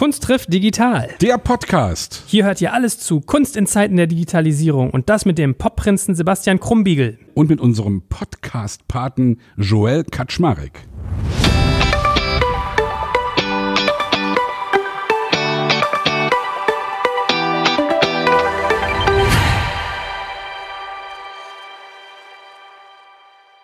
Kunst trifft digital. Der Podcast. Hier hört ihr alles zu Kunst in Zeiten der Digitalisierung und das mit dem Popprinzen Sebastian Krumbiegel. Und mit unserem Podcast-Paten Joel Kaczmarek.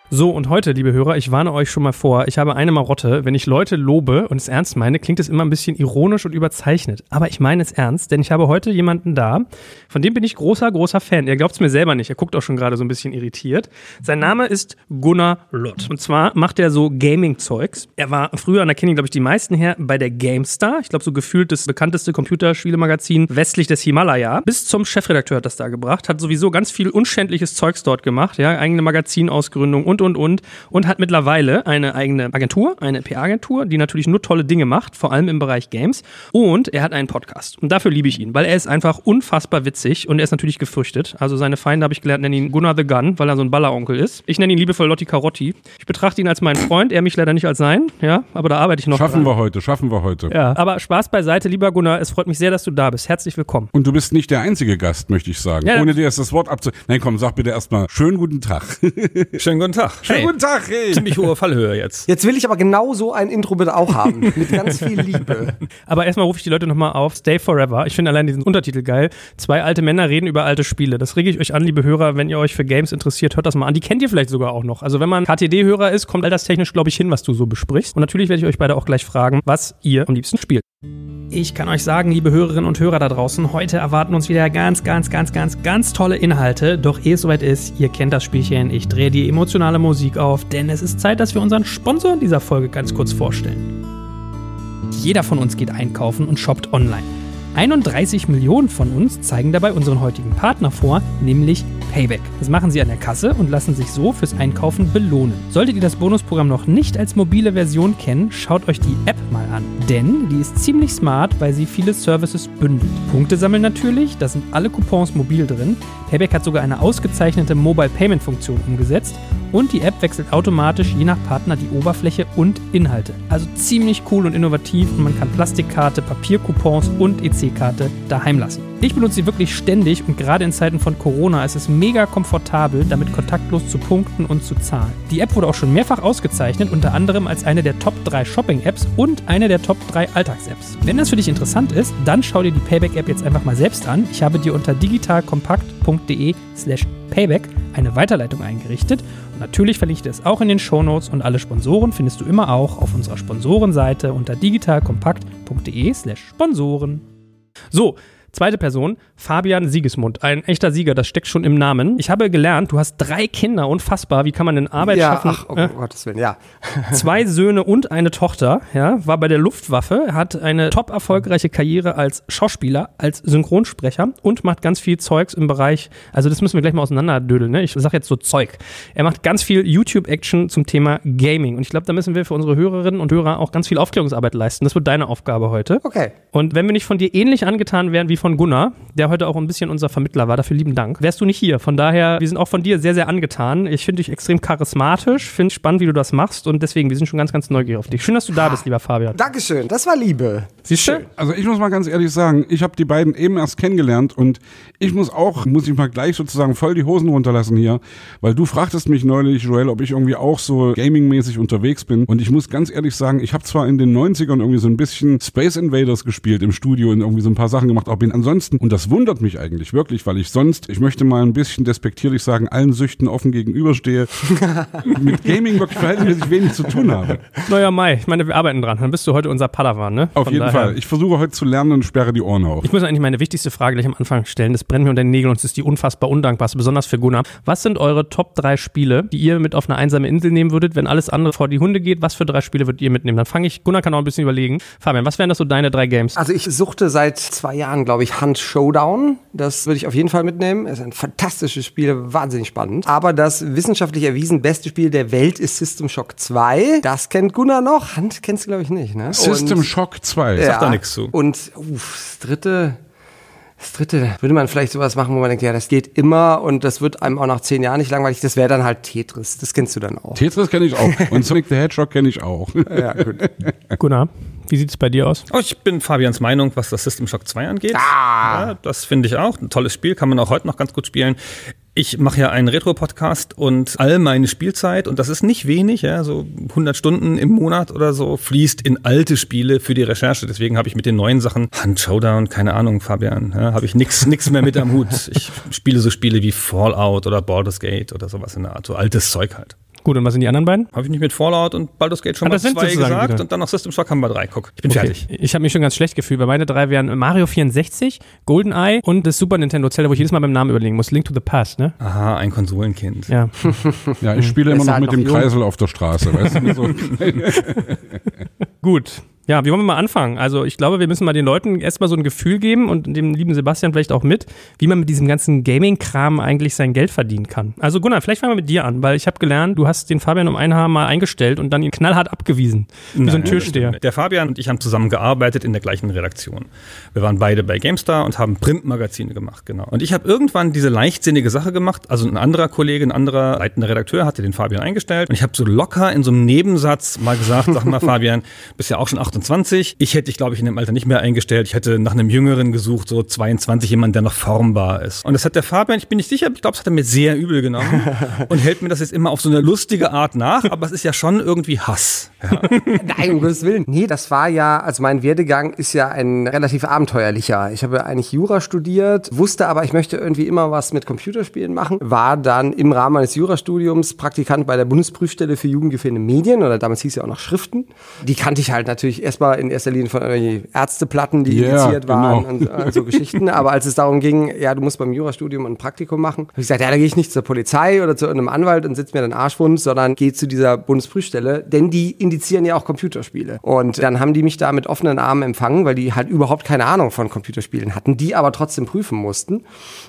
So, und heute, liebe Hörer, ich warne euch schon mal vor, ich habe eine Marotte. Wenn ich Leute lobe und es ernst meine, klingt es immer ein bisschen ironisch und überzeichnet. Aber ich meine es ernst, denn ich habe heute jemanden da, von dem bin ich großer, großer Fan. Er glaubt es mir selber nicht, er guckt auch schon gerade so ein bisschen irritiert. Sein Name ist Gunnar Lott. Und zwar macht er so Gaming-Zeugs. Er war früher, und da kennen ihn, glaube ich, die meisten her, bei der GameStar. Ich glaube, so gefühlt das bekannteste Computerspielemagazin westlich des Himalaya. Bis zum Chefredakteur hat das da gebracht. Hat sowieso ganz viel unschändliches Zeugs dort gemacht. Ja, eigene Magazinausgründung und und, und, und. Und hat mittlerweile eine eigene Agentur, eine PR-Agentur, die natürlich nur tolle Dinge macht, vor allem im Bereich Games. Und er hat einen Podcast. Und dafür liebe ich ihn, weil er ist einfach unfassbar witzig und er ist natürlich gefürchtet. Also seine Feinde, habe ich gelernt, nennen ihn Gunnar the Gun, weil er so ein Balleronkel ist. Ich nenne ihn liebevoll Lotti Carotti. Ich betrachte ihn als meinen Freund, er mich leider nicht als sein, ja, aber da arbeite ich noch Schaffen dran. wir heute, schaffen wir heute. Ja, aber Spaß beiseite, lieber Gunnar, es freut mich sehr, dass du da bist. Herzlich willkommen. Und du bist nicht der einzige Gast, möchte ich sagen. Ja, Ohne dir jetzt das Wort abzu... Nein, komm, sag bitte erstmal schönen guten Tag. Schönen guten Tag. Schönen guten Tag, hey. Ziemlich hohe Fallhöhe jetzt. Jetzt will ich aber genau so ein Intro bitte auch haben. Mit ganz viel Liebe. Aber erstmal rufe ich die Leute nochmal auf. Stay Forever. Ich finde allein diesen Untertitel geil. Zwei alte Männer reden über alte Spiele. Das rege ich euch an, liebe Hörer, wenn ihr euch für Games interessiert, hört das mal an. Die kennt ihr vielleicht sogar auch noch. Also wenn man KTD-Hörer ist, kommt alterstechnisch, glaube ich, hin, was du so besprichst. Und natürlich werde ich euch beide auch gleich fragen, was ihr am liebsten spielt. Ich kann euch sagen, liebe Hörerinnen und Hörer da draußen, heute erwarten uns wieder ganz, ganz, ganz, ganz, ganz tolle Inhalte. Doch ehe es soweit ist, ihr kennt das Spielchen, ich drehe die emotionale Musik auf, denn es ist Zeit, dass wir unseren Sponsor in dieser Folge ganz kurz vorstellen. Jeder von uns geht einkaufen und shoppt online. 31 Millionen von uns zeigen dabei unseren heutigen Partner vor, nämlich Payback. Das machen sie an der Kasse und lassen sich so fürs Einkaufen belohnen. Solltet ihr das Bonusprogramm noch nicht als mobile Version kennen, schaut euch die App mal an. Denn die ist ziemlich smart, weil sie viele Services bündelt. Punkte sammeln natürlich, da sind alle Coupons mobil drin. Payback hat sogar eine ausgezeichnete Mobile Payment Funktion umgesetzt und die App wechselt automatisch je nach Partner die Oberfläche und Inhalte. Also ziemlich cool und innovativ und man kann Plastikkarte, Papiercoupons und EC-Karte daheim lassen. Ich benutze sie wirklich ständig und gerade in Zeiten von Corona ist es mega komfortabel, damit kontaktlos zu punkten und zu zahlen. Die App wurde auch schon mehrfach ausgezeichnet, unter anderem als eine der Top 3 Shopping-Apps und eine der Top 3 Alltags-Apps. Wenn das für dich interessant ist, dann schau dir die Payback-App jetzt einfach mal selbst an. Ich habe dir unter digitalkompakt.de slash payback eine Weiterleitung eingerichtet und natürlich verlinke ich dir es auch in den Shownotes und alle Sponsoren findest du immer auch auf unserer Sponsorenseite unter digitalkompakt.de slash Sponsoren. So, Zweite Person, Fabian Siegesmund. Ein echter Sieger, das steckt schon im Namen. Ich habe gelernt, du hast drei Kinder, unfassbar. Wie kann man denn Arbeit ja, schaffen? ach, oh Äh, Gottes Willen, ja. zwei Söhne und eine Tochter, ja, war bei der Luftwaffe, hat eine top erfolgreiche Karriere als Schauspieler, als Synchronsprecher und macht ganz viel Zeugs im Bereich, also das müssen wir gleich mal auseinanderdödeln, ne? Ich sag jetzt so Zeug. Er macht ganz viel YouTube-Action zum Thema Gaming und ich glaube, da müssen wir für unsere Hörerinnen und Hörer auch ganz viel Aufklärungsarbeit leisten. Das wird deine Aufgabe heute. Okay. Und wenn wir nicht von dir ähnlich angetan wären wie von Gunnar, der heute auch ein bisschen unser Vermittler war, dafür lieben Dank, wärst du nicht hier. Von daher, wir sind auch von dir sehr, sehr angetan. Ich finde dich extrem charismatisch, finde spannend, wie du das machst und deswegen, wir sind schon ganz, ganz neugierig auf dich. Schön, dass du da bist, lieber Fabian. Dankeschön, das war Liebe. Siehst du? Also ich muss mal ganz ehrlich sagen, ich habe die beiden eben erst kennengelernt und ich muss auch, muss ich mal gleich sozusagen voll die Hosen runterlassen hier, weil du fragtest mich neulich, Joel, ob ich irgendwie auch so gamingmäßig unterwegs bin und ich muss ganz ehrlich sagen, ich habe zwar in den 90ern irgendwie so ein bisschen Space Invaders gespielt im Studio und irgendwie so ein paar Sachen gemacht, aber bin ansonsten, und das wundert mich eigentlich wirklich, weil ich sonst, ich möchte mal ein bisschen despektierlich sagen, allen Süchten offen gegenüberstehe, mit Gaming wirklich verhältnismäßig wenig zu tun habe. Neuer Mai. Ich meine, wir arbeiten dran. Dann bist du heute unser Padawan, ne? Auf Von jeden daher- Fall. Ich versuche heute zu lernen und sperre die Ohren auf. Ich muss eigentlich meine wichtigste Frage gleich am Anfang stellen. Das brennt mir unter den Nägeln und es ist die unfassbar undankbarste, besonders für Gunnar. Was sind eure Top 3 Spiele, die ihr mit auf eine einsame Insel nehmen würdet, wenn alles andere vor die Hunde geht? Was für drei Spiele würdet ihr mitnehmen? Dann fange ich, Gunnar kann auch ein bisschen überlegen. Fabian, was wären das so deine drei Games? Also ich suchte seit zwei Jahren, glaube ich, Hunt Showdown. Das würde ich auf jeden Fall mitnehmen. Es ist ein fantastisches Spiel, wahnsinnig spannend. Aber das wissenschaftlich erwiesen beste Spiel der Welt ist System Shock 2. Das kennt Gunnar noch. Hunt kennst du, glaube ich, nicht, ne? System Und- Shock 2. ja. da nix zu. Und uff, das dritte, das dritte, würde man vielleicht sowas machen, wo man denkt, ja, das geht immer und das wird einem auch nach zehn Jahren nicht langweilig. Das wäre dann halt Tetris. Das kennst du dann auch. Tetris kenne ich auch. Und Sonic the Hedgehog kenne ich auch. ja, gut. Gunnar, Wie sieht es bei dir aus? Oh, ich bin Fabians Meinung, was das System Shock 2 angeht. Ah. Ja, das finde ich auch. Ein tolles Spiel, kann man auch heute noch ganz gut spielen. Ich mache ja einen Retro-Podcast und all meine Spielzeit, und das ist nicht wenig, ja, so 100 Stunden im Monat oder so, fließt in alte Spiele für die Recherche. Deswegen habe ich mit den neuen Sachen, Hand Showdown, keine Ahnung, Fabian, ja, habe ich nix, nix mehr mit am Hut. Ich spiele so Spiele wie Fallout oder Baldur's Gate oder sowas in der Art, so altes Zeug halt. Gut, und was sind die anderen beiden? Habe ich nicht mit Fallout und Baldur's Gate schon Ah, mal das sind zwei gesagt wieder. und dann noch System Shock haben wir drei. Guck, ich bin fertig. Ich habe mich schon ganz schlecht gefühlt, weil meine drei wären Mario 64, GoldenEye und das Super Nintendo Zelda, wo ich jedes Mal beim Namen überlegen muss. Link to the Past, ne? Aha, ein Konsolenkind. Ja. Ja, ich spiele immer noch halt mit noch dem jung. Kreisel auf der Straße, weißt du? So. Gut. Ja, wie wollen wir mal anfangen? Also ich glaube, wir müssen mal den Leuten erstmal so ein Gefühl geben und dem lieben Sebastian vielleicht auch mit, wie man mit diesem ganzen Gaming-Kram eigentlich sein Geld verdienen kann. Also Gunnar, vielleicht fangen wir mit dir an, weil ich habe gelernt, du hast den Fabian um ein Haar mal eingestellt und dann ihn knallhart abgewiesen. Wie so ein Nein, Türsteher. Der Fabian und ich haben zusammen gearbeitet in der gleichen Redaktion. Wir waren beide bei GameStar und haben Printmagazine gemacht, genau. Und ich habe irgendwann diese leichtsinnige Sache gemacht. Also ein anderer Kollege, ein anderer leitender Redakteur hatte den Fabian eingestellt. Und ich habe so locker in so einem Nebensatz mal gesagt, sag mal Fabian, bist ja auch schon 28. Ich hätte dich, glaube ich, in dem Alter nicht mehr eingestellt. Ich hätte nach einem Jüngeren gesucht, so 22, jemand, der noch formbar ist. Und das hat der Fabian, ich bin nicht sicher, ich glaube, das hat er mir sehr übel genommen und hält mir das jetzt immer auf so eine lustige Art nach. Aber es ist ja schon irgendwie Hass. Ja. Nein, um Gottes Willen. Nee, das war ja, also mein Werdegang ist ja ein relativ abenteuerlicher. Ich habe eigentlich Jura studiert, wusste aber, ich möchte irgendwie immer was mit Computerspielen machen. War dann im Rahmen meines Jurastudiums Praktikant bei der Bundesprüfstelle für jugendgefährdende Medien oder damals hieß ja auch noch Schriften. Die kannte ich halt natürlich erstmal in erster Linie von irgendwelchen Ärzteplatten, die Ja, indiziert waren genau. und äh, so Geschichten. Aber als es darum ging, ja, du musst beim Jurastudium ein Praktikum machen, habe ich gesagt, ja, da gehe ich nicht zur Polizei oder zu irgendeinem Anwalt und sitze mir den Arsch wund, sondern gehe zu dieser Bundesprüfstelle, denn die indizieren ja auch Computerspiele. Und dann haben die mich da mit offenen Armen empfangen, weil die halt überhaupt keine Ahnung von Computerspielen hatten, die aber trotzdem prüfen mussten.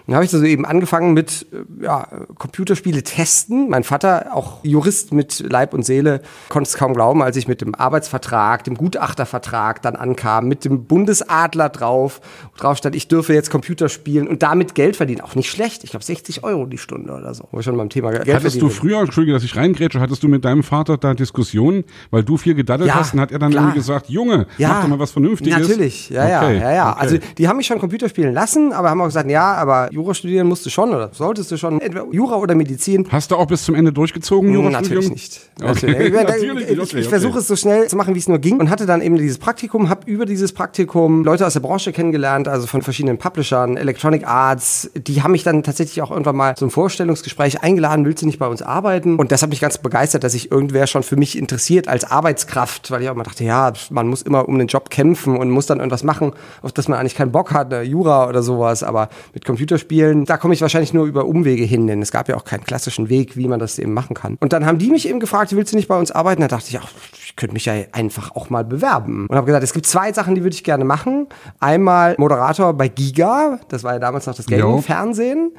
Dann habe ich so eben angefangen mit äh, ja, Computerspiele testen. Mein Vater, auch Jurist mit Leib und Seele, konnte es kaum glauben, als ich mit dem Arbeitsvertrag, dem Gutachtervertrag dann ankam, mit dem Bundesadler drauf, wo drauf stand, ich dürfe jetzt Computer spielen und damit Geld verdienen. Auch nicht schlecht. Ich glaube 60 Euro die Stunde oder so. Wo wir schon beim Thema Geld Hattest du früher, Entschuldige, dass ich reingrätsche, hattest du mit deinem Vater da Diskussionen, weil du viel gedaddelt Ja, hast und hat er dann klar. irgendwie gesagt, Junge, mach doch mal was Vernünftiges. Natürlich, ja, ja, Okay, ja, ja. okay. Also die haben mich schon Computer spielen lassen, aber haben auch gesagt, ja, aber Jura studieren musst du schon oder solltest du schon, entweder Jura oder Medizin. Hast du auch bis zum Ende durchgezogen, Jurastudium? Natürlich nicht. Okay. Natürlich, ich, ich, ich versuche es so schnell zu machen, wie es nur ging und hatte dann eben dieses Praktikum, habe über dieses Praktikum Leute aus der Branche kennengelernt, also von verschiedenen Publishern, Electronic Arts, die haben mich dann tatsächlich auch irgendwann mal zum Vorstellungsgespräch eingeladen, willst du nicht bei uns arbeiten? Und das hat mich ganz begeistert, dass sich irgendwer schon für mich interessiert als Arbeitskraft, weil ich auch immer dachte, ja, man muss immer um den Job kämpfen und muss dann irgendwas machen, auf das man eigentlich keinen Bock hat, ne, Jura oder sowas, aber mit Computerspielen, da komme ich wahrscheinlich nur über Umwege hin, denn es gab ja auch keinen klassischen Weg, wie man das eben machen kann. Und dann haben die mich eben gefragt, willst du nicht bei uns arbeiten? Da dachte ich, ach, könnte mich ja einfach auch mal bewerben. Und habe gesagt, es gibt zwei Sachen, die würde ich gerne machen. Einmal Moderator bei Giga, das war ja damals noch das. Gaming-Fernsehen.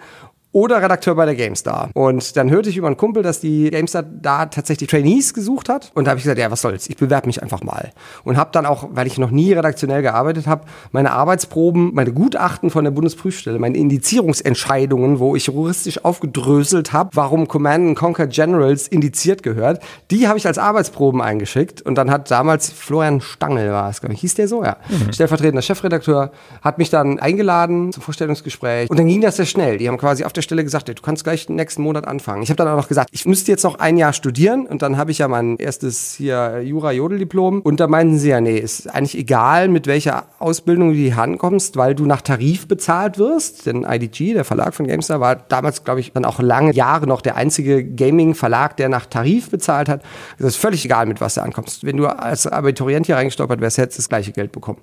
Oder Redakteur bei der GameStar. Und dann hörte ich über einen Kumpel, dass die GameStar da tatsächlich Trainees gesucht hat. Und da habe ich gesagt, ja, was soll's, ich bewerbe mich einfach mal. Und habe dann auch, weil ich noch nie redaktionell gearbeitet habe, meine Arbeitsproben, meine Gutachten von der Bundesprüfstelle, meine Indizierungsentscheidungen, wo ich juristisch aufgedröselt habe, warum Command Conquer Generals indiziert gehört, die habe ich als Arbeitsproben eingeschickt. Und dann hat damals Florian Stangl war es, glaube ich, hieß der so, ja. Stellvertretender Chefredakteur, hat mich dann eingeladen zum Vorstellungsgespräch. Und dann ging das sehr schnell. Die haben quasi auf der Stelle gesagt, du kannst gleich nächsten Monat anfangen. Ich habe dann auch noch gesagt, ich müsste jetzt noch ein Jahr studieren und dann habe ich ja mein erstes hier Jura-Jodel-Diplom. Und da meinten sie ja, nee, ist eigentlich egal, mit welcher Ausbildung du die Hand kommst, weil du nach Tarif bezahlt wirst. Denn IDG, der Verlag von GameStar, war damals, glaube ich, dann auch lange Jahre noch der einzige Gaming-Verlag, der nach Tarif bezahlt hat. Es ist völlig egal, mit was du ankommst. Wenn du als Abiturient hier reingestolpert wärst, hättest du das gleiche Geld bekommen.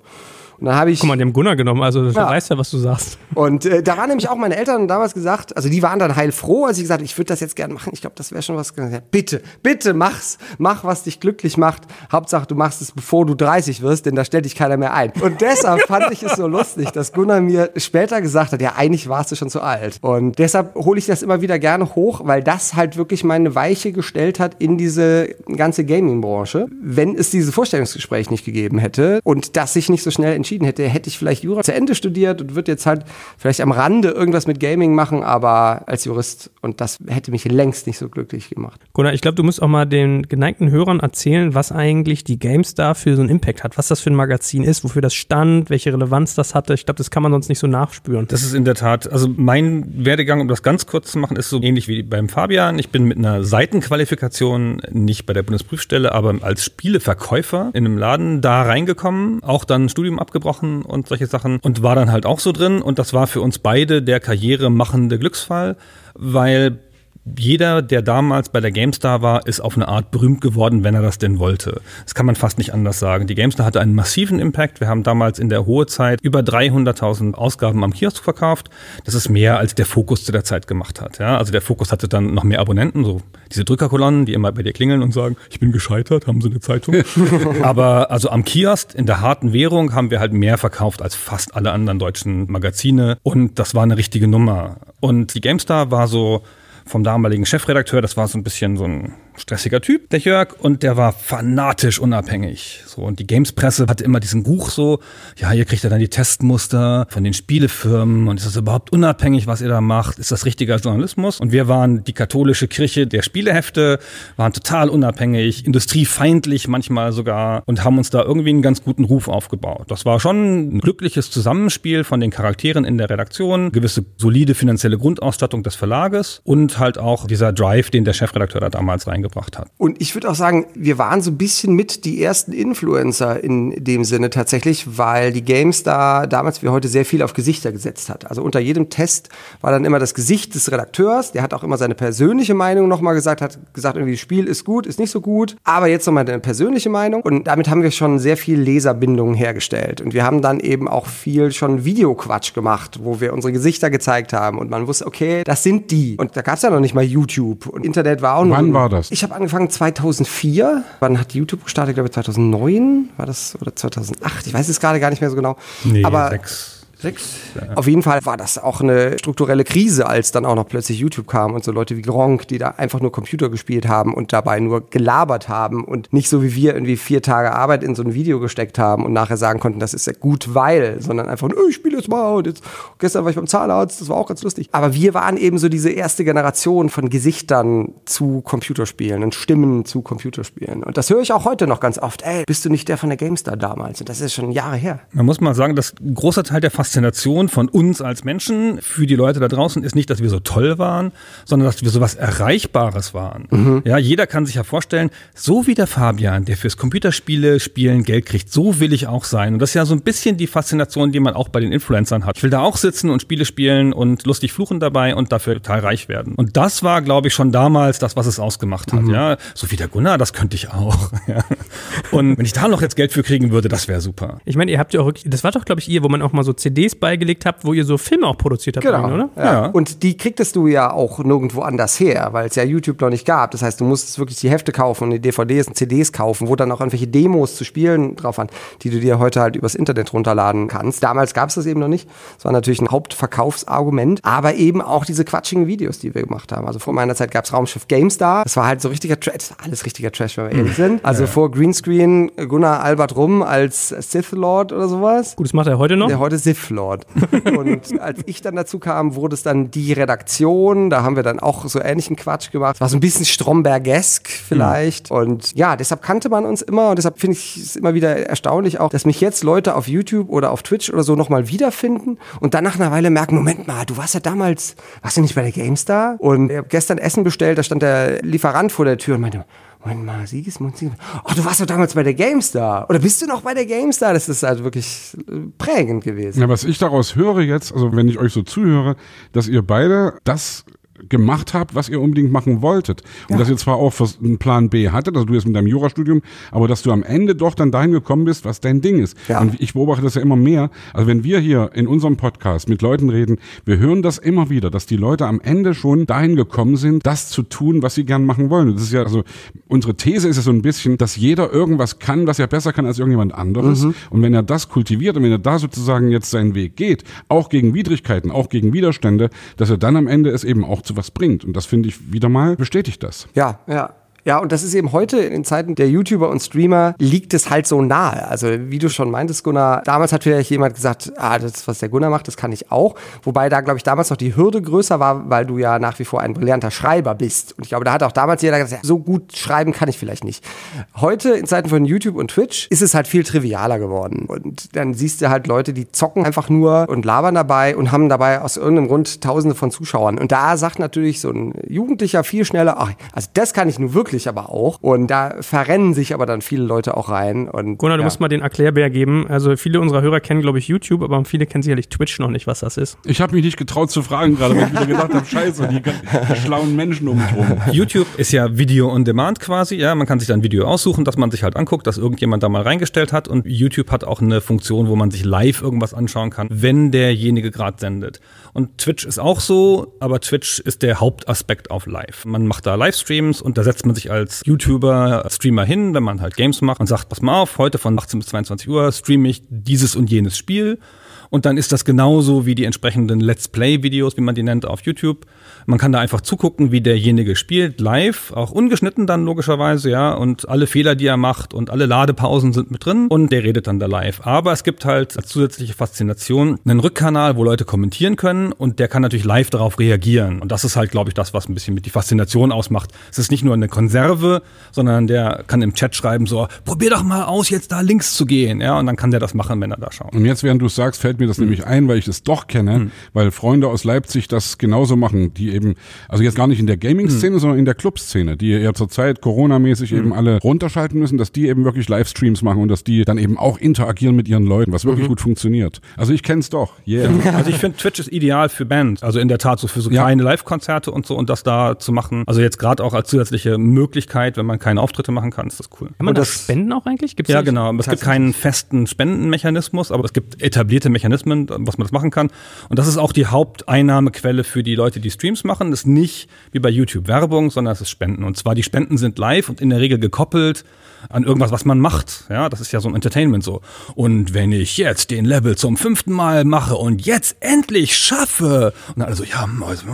Und dann habe ich Guck mal, die haben Gunnar genommen, also du Ja. weißt ja, was du sagst. und äh, da waren nämlich auch meine Eltern damals gesagt, also die waren dann heilfroh, als ich gesagt habe, ich würde das jetzt gerne machen. Ich glaube, das wäre schon was. Ja, bitte, bitte mach's. Mach, was dich glücklich macht. Hauptsache, du machst es, bevor du 30 wirst, denn da stellt dich keiner mehr ein. Und deshalb fand ich es so lustig, dass Gunnar mir später gesagt hat, ja, eigentlich warst du schon zu alt. Und deshalb hole ich das immer wieder gerne hoch, weil das halt wirklich meine Weiche gestellt hat in diese ganze Gaming-Branche. Wenn es dieses Vorstellungsgespräch nicht gegeben hätte und das sich nicht so schnell entschieden hätte, hätte ich vielleicht Jura zu Ende studiert und würde jetzt halt vielleicht am Rande irgendwas mit Gaming machen, aber als Jurist. Und das hätte mich längst nicht so glücklich gemacht. Gunnar, ich glaube, du musst auch mal den geneigten Hörern erzählen, was eigentlich die GameStar für so einen Impact hat, was das für ein Magazin ist, wofür das stand, welche Relevanz das hatte. Ich glaube, das kann man sonst nicht so nachspüren. Das ist in der Tat, also mein Werdegang, um das ganz kurz zu machen, ist so ähnlich wie beim Fabian. Ich bin mit einer Seitenqualifikation nicht bei der Bundesprüfstelle, aber als Spieleverkäufer in einem Laden da reingekommen, auch dann Studium abgebrochen und solche Sachen und war dann halt auch so drin. Und das war für uns beide der karrieremachende Glücksfall, weil jeder, der damals bei der GameStar war, ist auf eine Art berühmt geworden, wenn er das denn wollte. Das kann man fast nicht anders sagen. Die GameStar hatte einen massiven Impact. Wir haben damals in der hohe Zeit über 300.000 Ausgaben am Kiosk verkauft. Das ist mehr, als der Fokus zu der Zeit gemacht hat. Ja, also der Fokus hatte dann noch mehr Abonnenten, so diese Drückerkolonnen, die immer bei dir klingeln und sagen, ich bin gescheitert, haben Sie eine Zeitung? Aber also am Kiosk in der harten Währung haben wir halt mehr verkauft als fast alle anderen deutschen Magazine und das war eine richtige Nummer. Und die GameStar war so vom damaligen Chefredakteur. Das war so ein bisschen so ein stressiger Typ, der Jörg, und der war fanatisch unabhängig. So, und die Games-Presse hatte immer diesen Buch so, ja, hier kriegt er dann die Testmuster von den Spielefirmen und ist das überhaupt unabhängig, was ihr da macht? Ist das richtiger Journalismus? Und wir waren die katholische Kirche der Spielehefte, waren total unabhängig, industriefeindlich manchmal sogar und haben uns da irgendwie einen ganz guten Ruf aufgebaut. Das war schon ein glückliches Zusammenspiel von den Charakteren in der Redaktion, gewisse solide finanzielle Grundausstattung des Verlages und halt auch dieser Drive, den der Chefredakteur da damals reingebracht gebracht hat. Und ich würde auch sagen, wir waren so ein bisschen mit die ersten Influencer in dem Sinne tatsächlich, weil die GameStar damals wie heute sehr viel auf Gesichter gesetzt hat. Also unter jedem Test war dann immer das Gesicht des Redakteurs, der hat auch immer seine persönliche Meinung nochmal gesagt, hat gesagt, irgendwie, das Spiel ist gut, ist nicht so gut, aber jetzt nochmal eine persönliche Meinung. Und damit haben wir schon sehr viel Leserbindungen hergestellt. Und wir haben dann eben auch viel schon Videoquatsch gemacht, wo wir unsere Gesichter gezeigt haben und man wusste, okay, das sind die. Und da gab es ja noch nicht mal YouTube und Internet war auch noch. Wann war das? Ich habe angefangen 2004. Wann hat YouTube gestartet? Ich glaube 2009 war das oder 2008. Ich weiß es gerade gar nicht mehr so genau. Nee, Aber sechs. Sechs? Auf jeden Fall war das auch eine strukturelle Krise, als dann auch noch plötzlich YouTube kam und so Leute wie Gronk, die da einfach nur Computer gespielt haben und dabei nur gelabert haben und nicht so wie wir irgendwie vier Tage Arbeit in so ein Video gesteckt haben und nachher sagen konnten, das ist ja gut, weil, sondern einfach, ich spiele jetzt mal und jetzt, gestern war ich beim Zahnarzt, das war auch ganz lustig. Aber wir waren eben so diese erste Generation von Gesichtern zu Computerspielen und Stimmen zu Computerspielen. Und das höre ich auch heute noch ganz oft. Ey, bist du nicht der von der GameStar damals? Und das ist schon Jahre her. Man muss mal sagen, dass ein großer Teil der Faszination von uns als Menschen für die Leute da draußen ist nicht, dass wir so toll waren, sondern dass wir so was Erreichbares waren. Ja, jeder kann sich ja vorstellen, so wie der Fabian, der fürs Computerspiele spielen Geld kriegt, so will ich auch sein. Und das ist ja so ein bisschen die Faszination, die man auch bei den Influencern hat. Ich will da auch sitzen und Spiele spielen und lustig fluchen dabei und dafür total reich werden. Und das war, glaube ich, schon damals das, was es ausgemacht hat. Ja, so wie der Gunnar, das könnte ich auch. Ja. Und wenn ich da noch jetzt Geld für kriegen würde, das wäre super. Ich meine, ihr habt ja auch wirklich, das war doch, glaube ich, ihr, wo man auch mal so CDs beigelegt habt, wo ihr so Filme auch produziert habt, Genau. oder? Ja. Ja. Und die kriegtest du ja auch nirgendwo anders her, weil es ja YouTube noch nicht gab. Das heißt, du musstest wirklich die Hefte kaufen und die DVDs und CDs kaufen, wo dann auch irgendwelche Demos zu spielen drauf waren, die du dir heute halt übers Internet runterladen kannst. Damals gab es das eben noch nicht. Das war natürlich ein Hauptverkaufsargument, aber eben auch diese quatschigen Videos, die wir gemacht haben. Also vor meiner Zeit gab es Raumschiff GameStar. Das war halt so richtiger Trash, das war alles richtiger Trash, wenn wir ehrlich sind. Also vor Greenscreen Gunnar Albert Rum als Sith Lord oder sowas. Gut, das macht er heute noch. Der heute Sith Lord. und als ich dann dazu kam, wurde es dann die Redaktion. Da haben wir dann auch so ähnlichen Quatsch gemacht. War so ein bisschen Strombergesk vielleicht. Und ja, deshalb kannte man uns immer. Und deshalb finde ich es immer wieder erstaunlich auch, dass mich jetzt Leute auf YouTube oder auf Twitch oder so nochmal wiederfinden und dann nach einer Weile merken, Moment mal, du warst ja damals, warst du nicht bei der GameStar? Und ich habe gestern Essen bestellt, da stand der Lieferant vor der Tür und meinte, Moment mal, Siegesmund, Siegesmund. Oh, du warst doch damals bei der GameStar. Oder bist du noch bei der GameStar? Das ist also wirklich äh, prägend gewesen. Ja, was ich daraus höre jetzt, also wenn ich euch so zuhöre, dass ihr beide das gemacht habt, was ihr unbedingt machen wolltet. Und dass ihr zwar auch einen Plan B hattet, also du jetzt mit deinem Jurastudium, aber dass du am Ende doch dann dahin gekommen bist, was dein Ding ist. Ja. Und ich beobachte das ja immer mehr. Also wenn wir hier in unserem Podcast mit Leuten reden, wir hören das immer wieder, dass die Leute am Ende schon dahin gekommen sind, das zu tun, was sie gern machen wollen. Und das ist ja, also unsere These ist ja so ein bisschen, dass jeder irgendwas kann, was er besser kann als irgendjemand anderes. Und wenn er das kultiviert und wenn er da sozusagen jetzt seinen Weg geht, auch gegen Widrigkeiten, auch gegen Widerstände, dass er dann am Ende es eben auch zu was bringt. Und das finde ich wieder mal bestätigt das. Ja, ja. Ja, und das ist eben heute in Zeiten der YouTuber und Streamer liegt es halt so nahe. Also wie du schon meintest, Gunnar, damals hat vielleicht jemand gesagt, ah, das, was der Gunnar macht, das kann ich auch. Wobei da, glaube ich, damals noch die Hürde größer war, weil du ja nach wie vor ein brillanter Schreiber bist. Und ich glaube, da hat auch damals jeder gesagt, so gut schreiben kann ich vielleicht nicht. Heute, in Zeiten von YouTube und Twitch, ist es halt viel trivialer geworden. Und dann siehst du halt Leute, die zocken einfach nur und labern dabei und haben dabei aus irgendeinem Grund tausende von Zuschauern. Und da sagt natürlich so ein Jugendlicher viel schneller, ach, also das kann ich nur wirklich aber auch. Und da verrennen sich aber dann viele Leute auch rein. Und, Gunnar, du ja. musst mal den Erklärbär geben. Also viele unserer Hörer kennen, glaube ich, YouTube, aber viele kennen sicherlich Twitch noch nicht, was das ist. Ich habe mich nicht getraut zu fragen gerade, weil ich wieder gedacht habe, scheiße, die, die schlauen Menschen um mich rum. YouTube ist ja Video on Demand quasi, ja. Man kann sich dann ein Video aussuchen, das man sich halt anguckt, das irgendjemand da mal reingestellt hat. Und YouTube hat auch eine Funktion, wo man sich live irgendwas anschauen kann, wenn derjenige gerade sendet. Und Twitch ist auch so, aber Twitch ist der Hauptaspekt auf Live. Man macht da Livestreams und da setzt man sich als YouTuber, Streamer hin, wenn man halt Games macht und sagt, pass mal auf, heute von 18 bis 22 Uhr streame ich dieses und jenes Spiel. Und dann ist das genauso wie die entsprechenden Let's Play-Videos, wie man die nennt, auf YouTube. Man kann da einfach zugucken, wie derjenige spielt, live, auch ungeschnitten dann logischerweise, ja. Und alle Fehler, die er macht und alle Ladepausen sind mit drin und der redet dann da live. Aber es gibt halt als zusätzliche Faszination einen Rückkanal, wo Leute kommentieren können und der kann natürlich live darauf reagieren. Und das ist halt, glaube ich, das, was ein bisschen mit die Faszination ausmacht. Es ist nicht nur eine Konserve, sondern der kann im Chat schreiben so, probier doch mal aus, jetzt da links zu gehen, ja. Und dann kann der das machen, wenn er da schaut. Und jetzt, während du es sagst, fällt mir das nämlich ein, weil ich es doch kenne, weil Freunde aus Leipzig das genauso machen, die eben, also jetzt gar nicht in der Gaming-Szene, sondern in der Club-Szene, die ja zurzeit Corona-mäßig eben alle runterschalten müssen, dass die eben wirklich Livestreams machen und dass die dann eben auch interagieren mit ihren Leuten, was wirklich gut funktioniert. Also ich kenn's doch, yeah. Also ich finde, Twitch ist ideal für Bands. Also in der Tat so für so Ja. kleine Live-Konzerte und so und das da zu machen. Also jetzt gerade auch als zusätzliche Möglichkeit, wenn man keine Auftritte machen kann, ist das cool. Kann man Und das das- spenden auch eigentlich? Gibt's Ja, genau. Es gibt keinen festen Spendenmechanismus, aber es gibt etablierte Mechanismen, was man das machen kann. Und das ist auch die Haupteinnahmequelle für die Leute, die Streams machen. Ist nicht wie bei YouTube Werbung, sondern es ist Spenden. Und zwar die Spenden sind live und in der Regel gekoppelt an irgendwas, was man macht. Ja, das ist ja so ein Entertainment so. Und wenn ich jetzt den Level zum fünften Mal mache und jetzt endlich schaffe, und dann alle so, ja, also,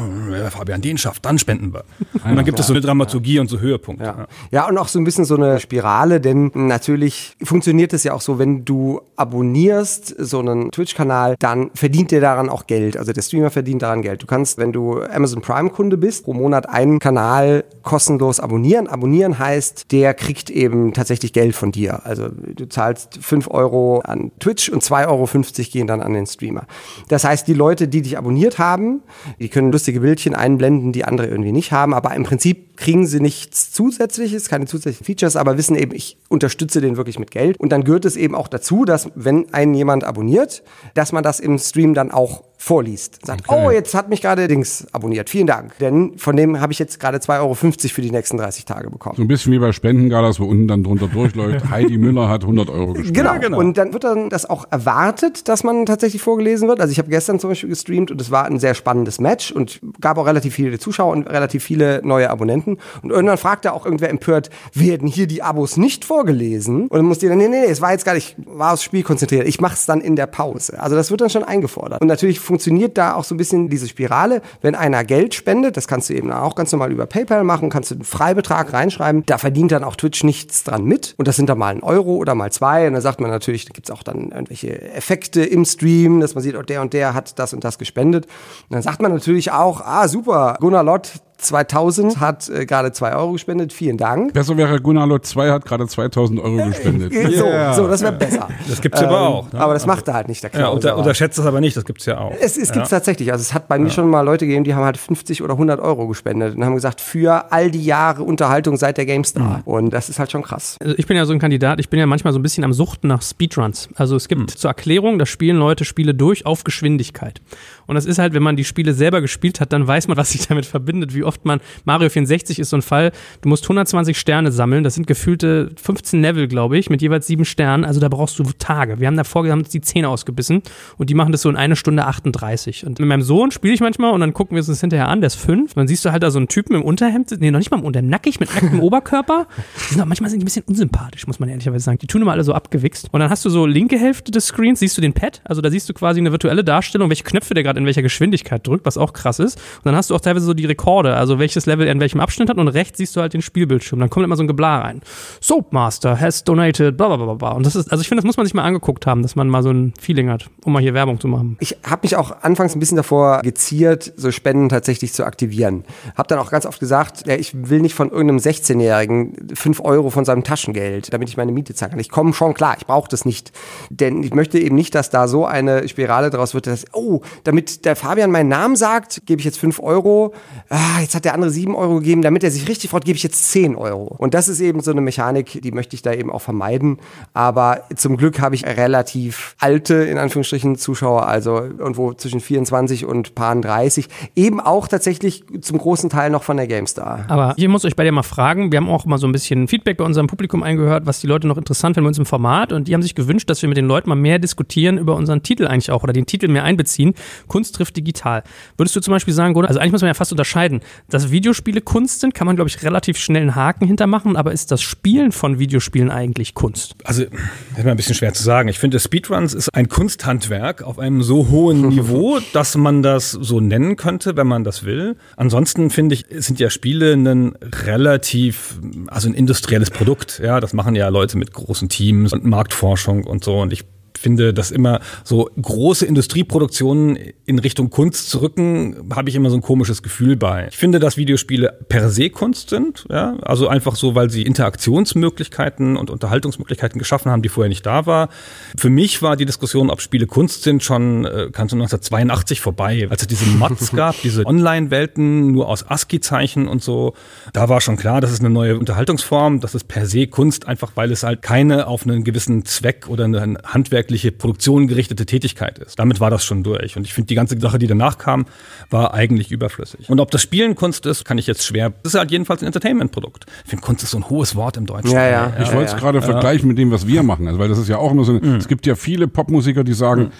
Fabian den schafft, dann spenden wir. Und dann gibt es so eine Dramaturgie und so Höhepunkte. Ja. ja, und auch so ein bisschen so eine Spirale, denn natürlich funktioniert es ja auch so, wenn du abonnierst so einen Twitch-Kanal, dann verdient der daran auch Geld. Also der Streamer verdient daran Geld. Du kannst, wenn du Amazon Prime-Kunde bist, pro Monat einen Kanal kostenlos abonnieren. Abonnieren heißt, der kriegt eben tatsächlich Geld von dir. Also du zahlst 5 Euro an Twitch und 2,50 Euro gehen dann an den Streamer. Das heißt, die Leute, die dich abonniert haben, die können lustige Bildchen einblenden, die andere irgendwie nicht haben, aber im Prinzip kriegen sie nichts Zusätzliches, keine zusätzlichen Features, aber wissen eben, ich unterstütze den wirklich mit Geld. Und dann gehört es eben auch dazu, dass wenn einen jemand abonniert, dass man das im Stream dann auch vorliest. Sagt, Okay. oh, jetzt hat mich gerade Dings abonniert. Vielen Dank. Denn von dem habe ich jetzt gerade 2,50 Euro für die nächsten 30 Tage bekommen. So ein bisschen wie bei Spendengalas, wo unten dann drunter durchläuft, Heidi Müller hat 100 Euro gespendet. Genau. Und dann wird dann das auch erwartet, dass man tatsächlich vorgelesen wird. Also ich habe gestern zum Beispiel gestreamt und es war ein sehr spannendes Match und gab auch relativ viele Zuschauer und relativ viele neue Abonnenten. Und irgendwann fragte auch irgendwer empört, werden hier die Abos nicht vorgelesen? Und dann musste ich dann, nee, nee, nee, es war jetzt gar nicht, war aufs Spiel konzentriert. Ich mache es dann in der Pause. Also das wird dann schon eingefordert. Und natürlich funktioniert da auch so ein bisschen diese Spirale. Wenn einer Geld spendet, das kannst du eben auch ganz normal über PayPal machen, kannst du einen Freibetrag reinschreiben. Da verdient dann auch Twitch nichts dran mit. Und das sind dann mal ein Euro oder mal zwei. Und da sagt man natürlich, da gibt's auch dann irgendwelche Effekte im Stream, dass man sieht, oh, der und der hat das und das gespendet. Und dann sagt man natürlich auch, ah, super, Gunnar Lott 2000 hat äh, gerade zwei Euro gespendet, vielen Dank. Besser wäre Gunnar Lot 2 hat gerade 2000 Euro gespendet. So, so, das wäre besser. Das gibt's ja aber auch. Ne? Aber das macht er halt nicht, der Ja, unter, unterschätzt das aber nicht, das gibt's ja auch. Es, es gibt tatsächlich. Also es hat bei mir schon mal Leute gegeben, die haben halt 50 oder 100 Euro gespendet und haben gesagt, für all die Jahre Unterhaltung seit der GameStar. Und das ist halt schon krass. Also ich bin ja so ein Kandidat, ich bin ja manchmal so ein bisschen am Suchten nach Speedruns. Also es gibt zur Erklärung, da spielen Leute Spiele durch auf Geschwindigkeit. Und das ist halt, wenn man die Spiele selber gespielt hat, dann weiß man, was sich damit verbindet, wie oft man, Mario 64 ist so ein Fall, du musst 120 Sterne sammeln, das sind gefühlte 15 Level, glaube ich, mit jeweils sieben Sternen, also da brauchst du Tage. Wir haben davor, haben die Zähne ausgebissen und die machen das so in eine Stunde 38. Und mit meinem Sohn spiele ich manchmal und dann gucken wir uns das hinterher an, der ist fünf, dann siehst du halt da so einen Typen im Unterhemd, nee, noch nicht mal im Unterhemd, nackig, mit nacktem Oberkörper. Die sind auch, manchmal sind die ein bisschen unsympathisch, muss man ehrlicherweise sagen. Die tun immer alle so abgewichst. Und dann hast du so linke Hälfte des Screens, siehst du den Pad, also da siehst du quasi eine virtuelle Darstellung, welche Knöpfe der gerade in welcher Geschwindigkeit drückt, was auch krass ist. Und dann hast du auch teilweise so die Rekorde, also welches Level er in welchem Abschnitt hat und rechts siehst du halt den Spielbildschirm. Dann kommt immer so ein Geblar rein. Soapmaster has donated, bla bla bla bla. Und das ist, also ich finde, das muss man sich mal angeguckt haben, dass man mal so ein Feeling hat, um mal hier Werbung zu machen. Ich habe mich auch anfangs ein bisschen davor geziert, so Spenden tatsächlich zu aktivieren. Hab dann auch ganz oft gesagt, ja, ich will nicht von irgendeinem 16-Jährigen 5 Euro von seinem Taschengeld, damit ich meine Miete zahlen kann. Ich komme schon klar, ich brauche das nicht. Denn ich möchte eben nicht, dass da so eine Spirale draus wird, dass, oh, damit der Fabian meinen Namen sagt, gebe ich jetzt 5 Euro. Ah, jetzt hat der andere 7 Euro gegeben. Damit er sich richtig freut, gebe ich jetzt 10 Euro. Und das ist eben so eine Mechanik, die möchte ich da eben auch vermeiden. Aber zum Glück habe ich relativ alte, in Anführungsstrichen, Zuschauer, also irgendwo zwischen 24 und paar 30. Eben auch tatsächlich zum großen Teil noch von der GameStar. Aber ich muss euch bei dir mal fragen, wir haben auch mal so ein bisschen Feedback bei unserem Publikum eingehört, was die Leute noch interessant finden bei uns im Format und die haben sich gewünscht, dass wir mit den Leuten mal mehr diskutieren über unseren Titel eigentlich auch oder den Titel mehr einbeziehen. Kunst trifft digital. Würdest du zum Beispiel sagen, also eigentlich muss man ja fast unterscheiden, dass Videospiele Kunst sind, kann man glaube ich relativ schnell einen Haken hintermachen, aber ist das Spielen von Videospielen eigentlich Kunst? Also, das ist mal ein bisschen schwer zu sagen. Ich finde, Speedruns ist ein Kunsthandwerk auf einem so hohen Niveau, dass man das so nennen könnte, wenn man das will. Ansonsten finde ich, sind ja Spiele ein relativ, also ein industrielles Produkt. Ja, das machen ja Leute mit großen Teams und Marktforschung und so. Und ich finde, dass immer so große Industrieproduktionen in Richtung Kunst zu rücken, habe ich immer so ein komisches Gefühl bei. Ich finde, dass Videospiele per se Kunst sind, ja, also einfach so, weil sie Interaktionsmöglichkeiten und Unterhaltungsmöglichkeiten geschaffen haben, die vorher nicht da war. Für mich war die Diskussion, ob Spiele Kunst sind, schon äh, kannst du 1982 vorbei, als es diese Mods gab, diese Online-Welten nur aus ASCII-Zeichen und so. Da war schon klar, das ist eine neue Unterhaltungsform, das ist per se Kunst, einfach weil es halt keine auf einen gewissen Zweck oder ein Handwerk handwerkliche, Produktion gerichtete Tätigkeit ist. Damit war das schon durch. Und ich finde, die ganze Sache, die danach kam, war eigentlich überflüssig. Und ob das Spielen Kunst ist, kann ich jetzt schwer. Das ist halt jedenfalls ein Entertainment-Produkt. Ich finde, Kunst ist so ein hohes Wort im Deutschen. Ja, ja. Ich wollte es gerade vergleichen mit dem, was wir machen. Also, weil das ist ja auch immer so, mhm. es gibt ja viele Popmusiker, die sagen, mhm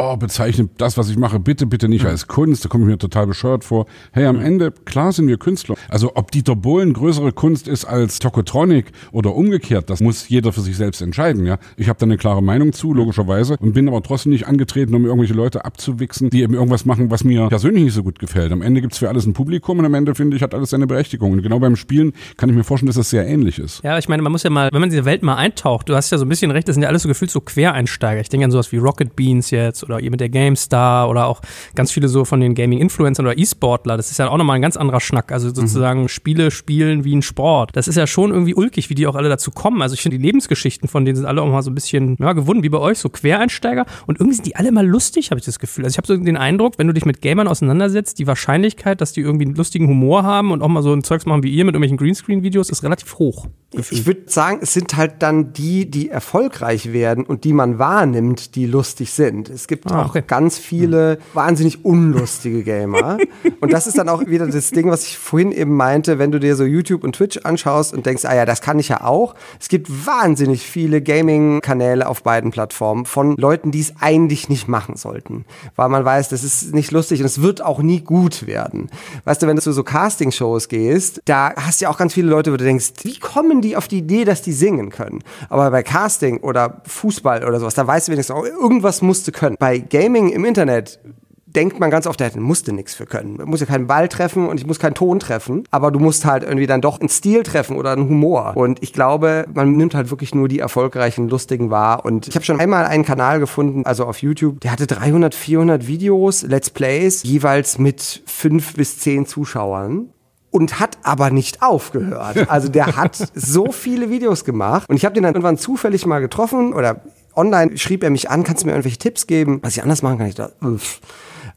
oh, bezeichne das, was ich mache, bitte, bitte nicht als Kunst, da komme ich mir total bescheuert vor. Hey, am Ende, klar sind wir Künstler. Also ob Dieter Bohlen größere Kunst ist als Tokotronic oder umgekehrt, das muss jeder für sich selbst entscheiden, ja. Ich habe da eine klare Meinung zu, logischerweise, und bin aber trotzdem nicht angetreten, um irgendwelche Leute abzuwichsen, die eben irgendwas machen, was mir persönlich nicht so gut gefällt. Am Ende gibt's für alles ein Publikum und am Ende, finde ich, hat alles seine Berechtigung. Und genau beim Spielen kann ich mir vorstellen, dass das sehr ähnlich ist. Ja, ich meine, man muss ja mal, wenn man in diese Welt mal eintaucht, du hast ja so ein bisschen recht, das sind ja alles so gefühlt so Quereinsteiger. Ich denke an sowas wie Rocket Beans jetzt oder ihr mit der GameStar oder auch ganz viele so von den Gaming-Influencern oder E-Sportler. Das ist ja auch nochmal ein ganz anderer Schnack. Also sozusagen mhm. Spiele spielen wie ein Sport. Das ist ja schon irgendwie ulkig, wie die auch alle dazu kommen. Also ich finde die Lebensgeschichten von denen sind alle auch mal so ein bisschen ja, gewunden, wie bei euch, so Quereinsteiger. Und irgendwie sind die alle mal lustig, habe ich das Gefühl. Also ich habe so den Eindruck, wenn du dich mit Gamern auseinandersetzt, die Wahrscheinlichkeit, dass die irgendwie einen lustigen Humor haben und auch mal so ein Zeugs machen wie ihr mit irgendwelchen Greenscreen-Videos, ist relativ hoch. Gefühlt. Ich würde sagen, es sind halt dann die, die erfolgreich werden und die man wahrnimmt, die lustig sind. Es gibt ah, auch okay. ganz viele wahnsinnig unlustige Gamer. und das ist dann auch wieder das Ding, was ich vorhin eben meinte, wenn du dir so YouTube und Twitch anschaust und denkst, ah ja, das kann ich ja auch. Es gibt wahnsinnig viele Gaming-Kanäle auf beiden Plattformen von Leuten, die es eigentlich nicht machen sollten. Weil man weiß, das ist nicht lustig und es wird auch nie gut werden. Weißt du, wenn du zu so Casting-Shows gehst, da hast du ja auch ganz viele Leute, wo du denkst, wie kommen die auf die Idee, dass die singen können. Aber bei Casting oder Fußball oder sowas, da weißt du wenigstens, auch, irgendwas musst du können. Bei Gaming im Internet denkt man ganz oft, der musste nichts für können. Man muss ja keinen Ball treffen und ich muss keinen Ton treffen, aber du musst halt irgendwie dann doch einen Stil treffen oder einen Humor. Und ich glaube, man nimmt halt wirklich nur die erfolgreichen, lustigen wahr. Und ich habe schon einmal einen Kanal gefunden, also auf YouTube, der hatte 300, 400 Videos, Let's Plays, jeweils mit fünf bis zehn Zuschauern und hat aber nicht aufgehört. Also der hat so viele Videos gemacht und ich habe den dann irgendwann zufällig mal getroffen oder online schrieb er mich an, kannst du mir irgendwelche Tipps geben, was ich anders machen kann? Ich dachte, uff.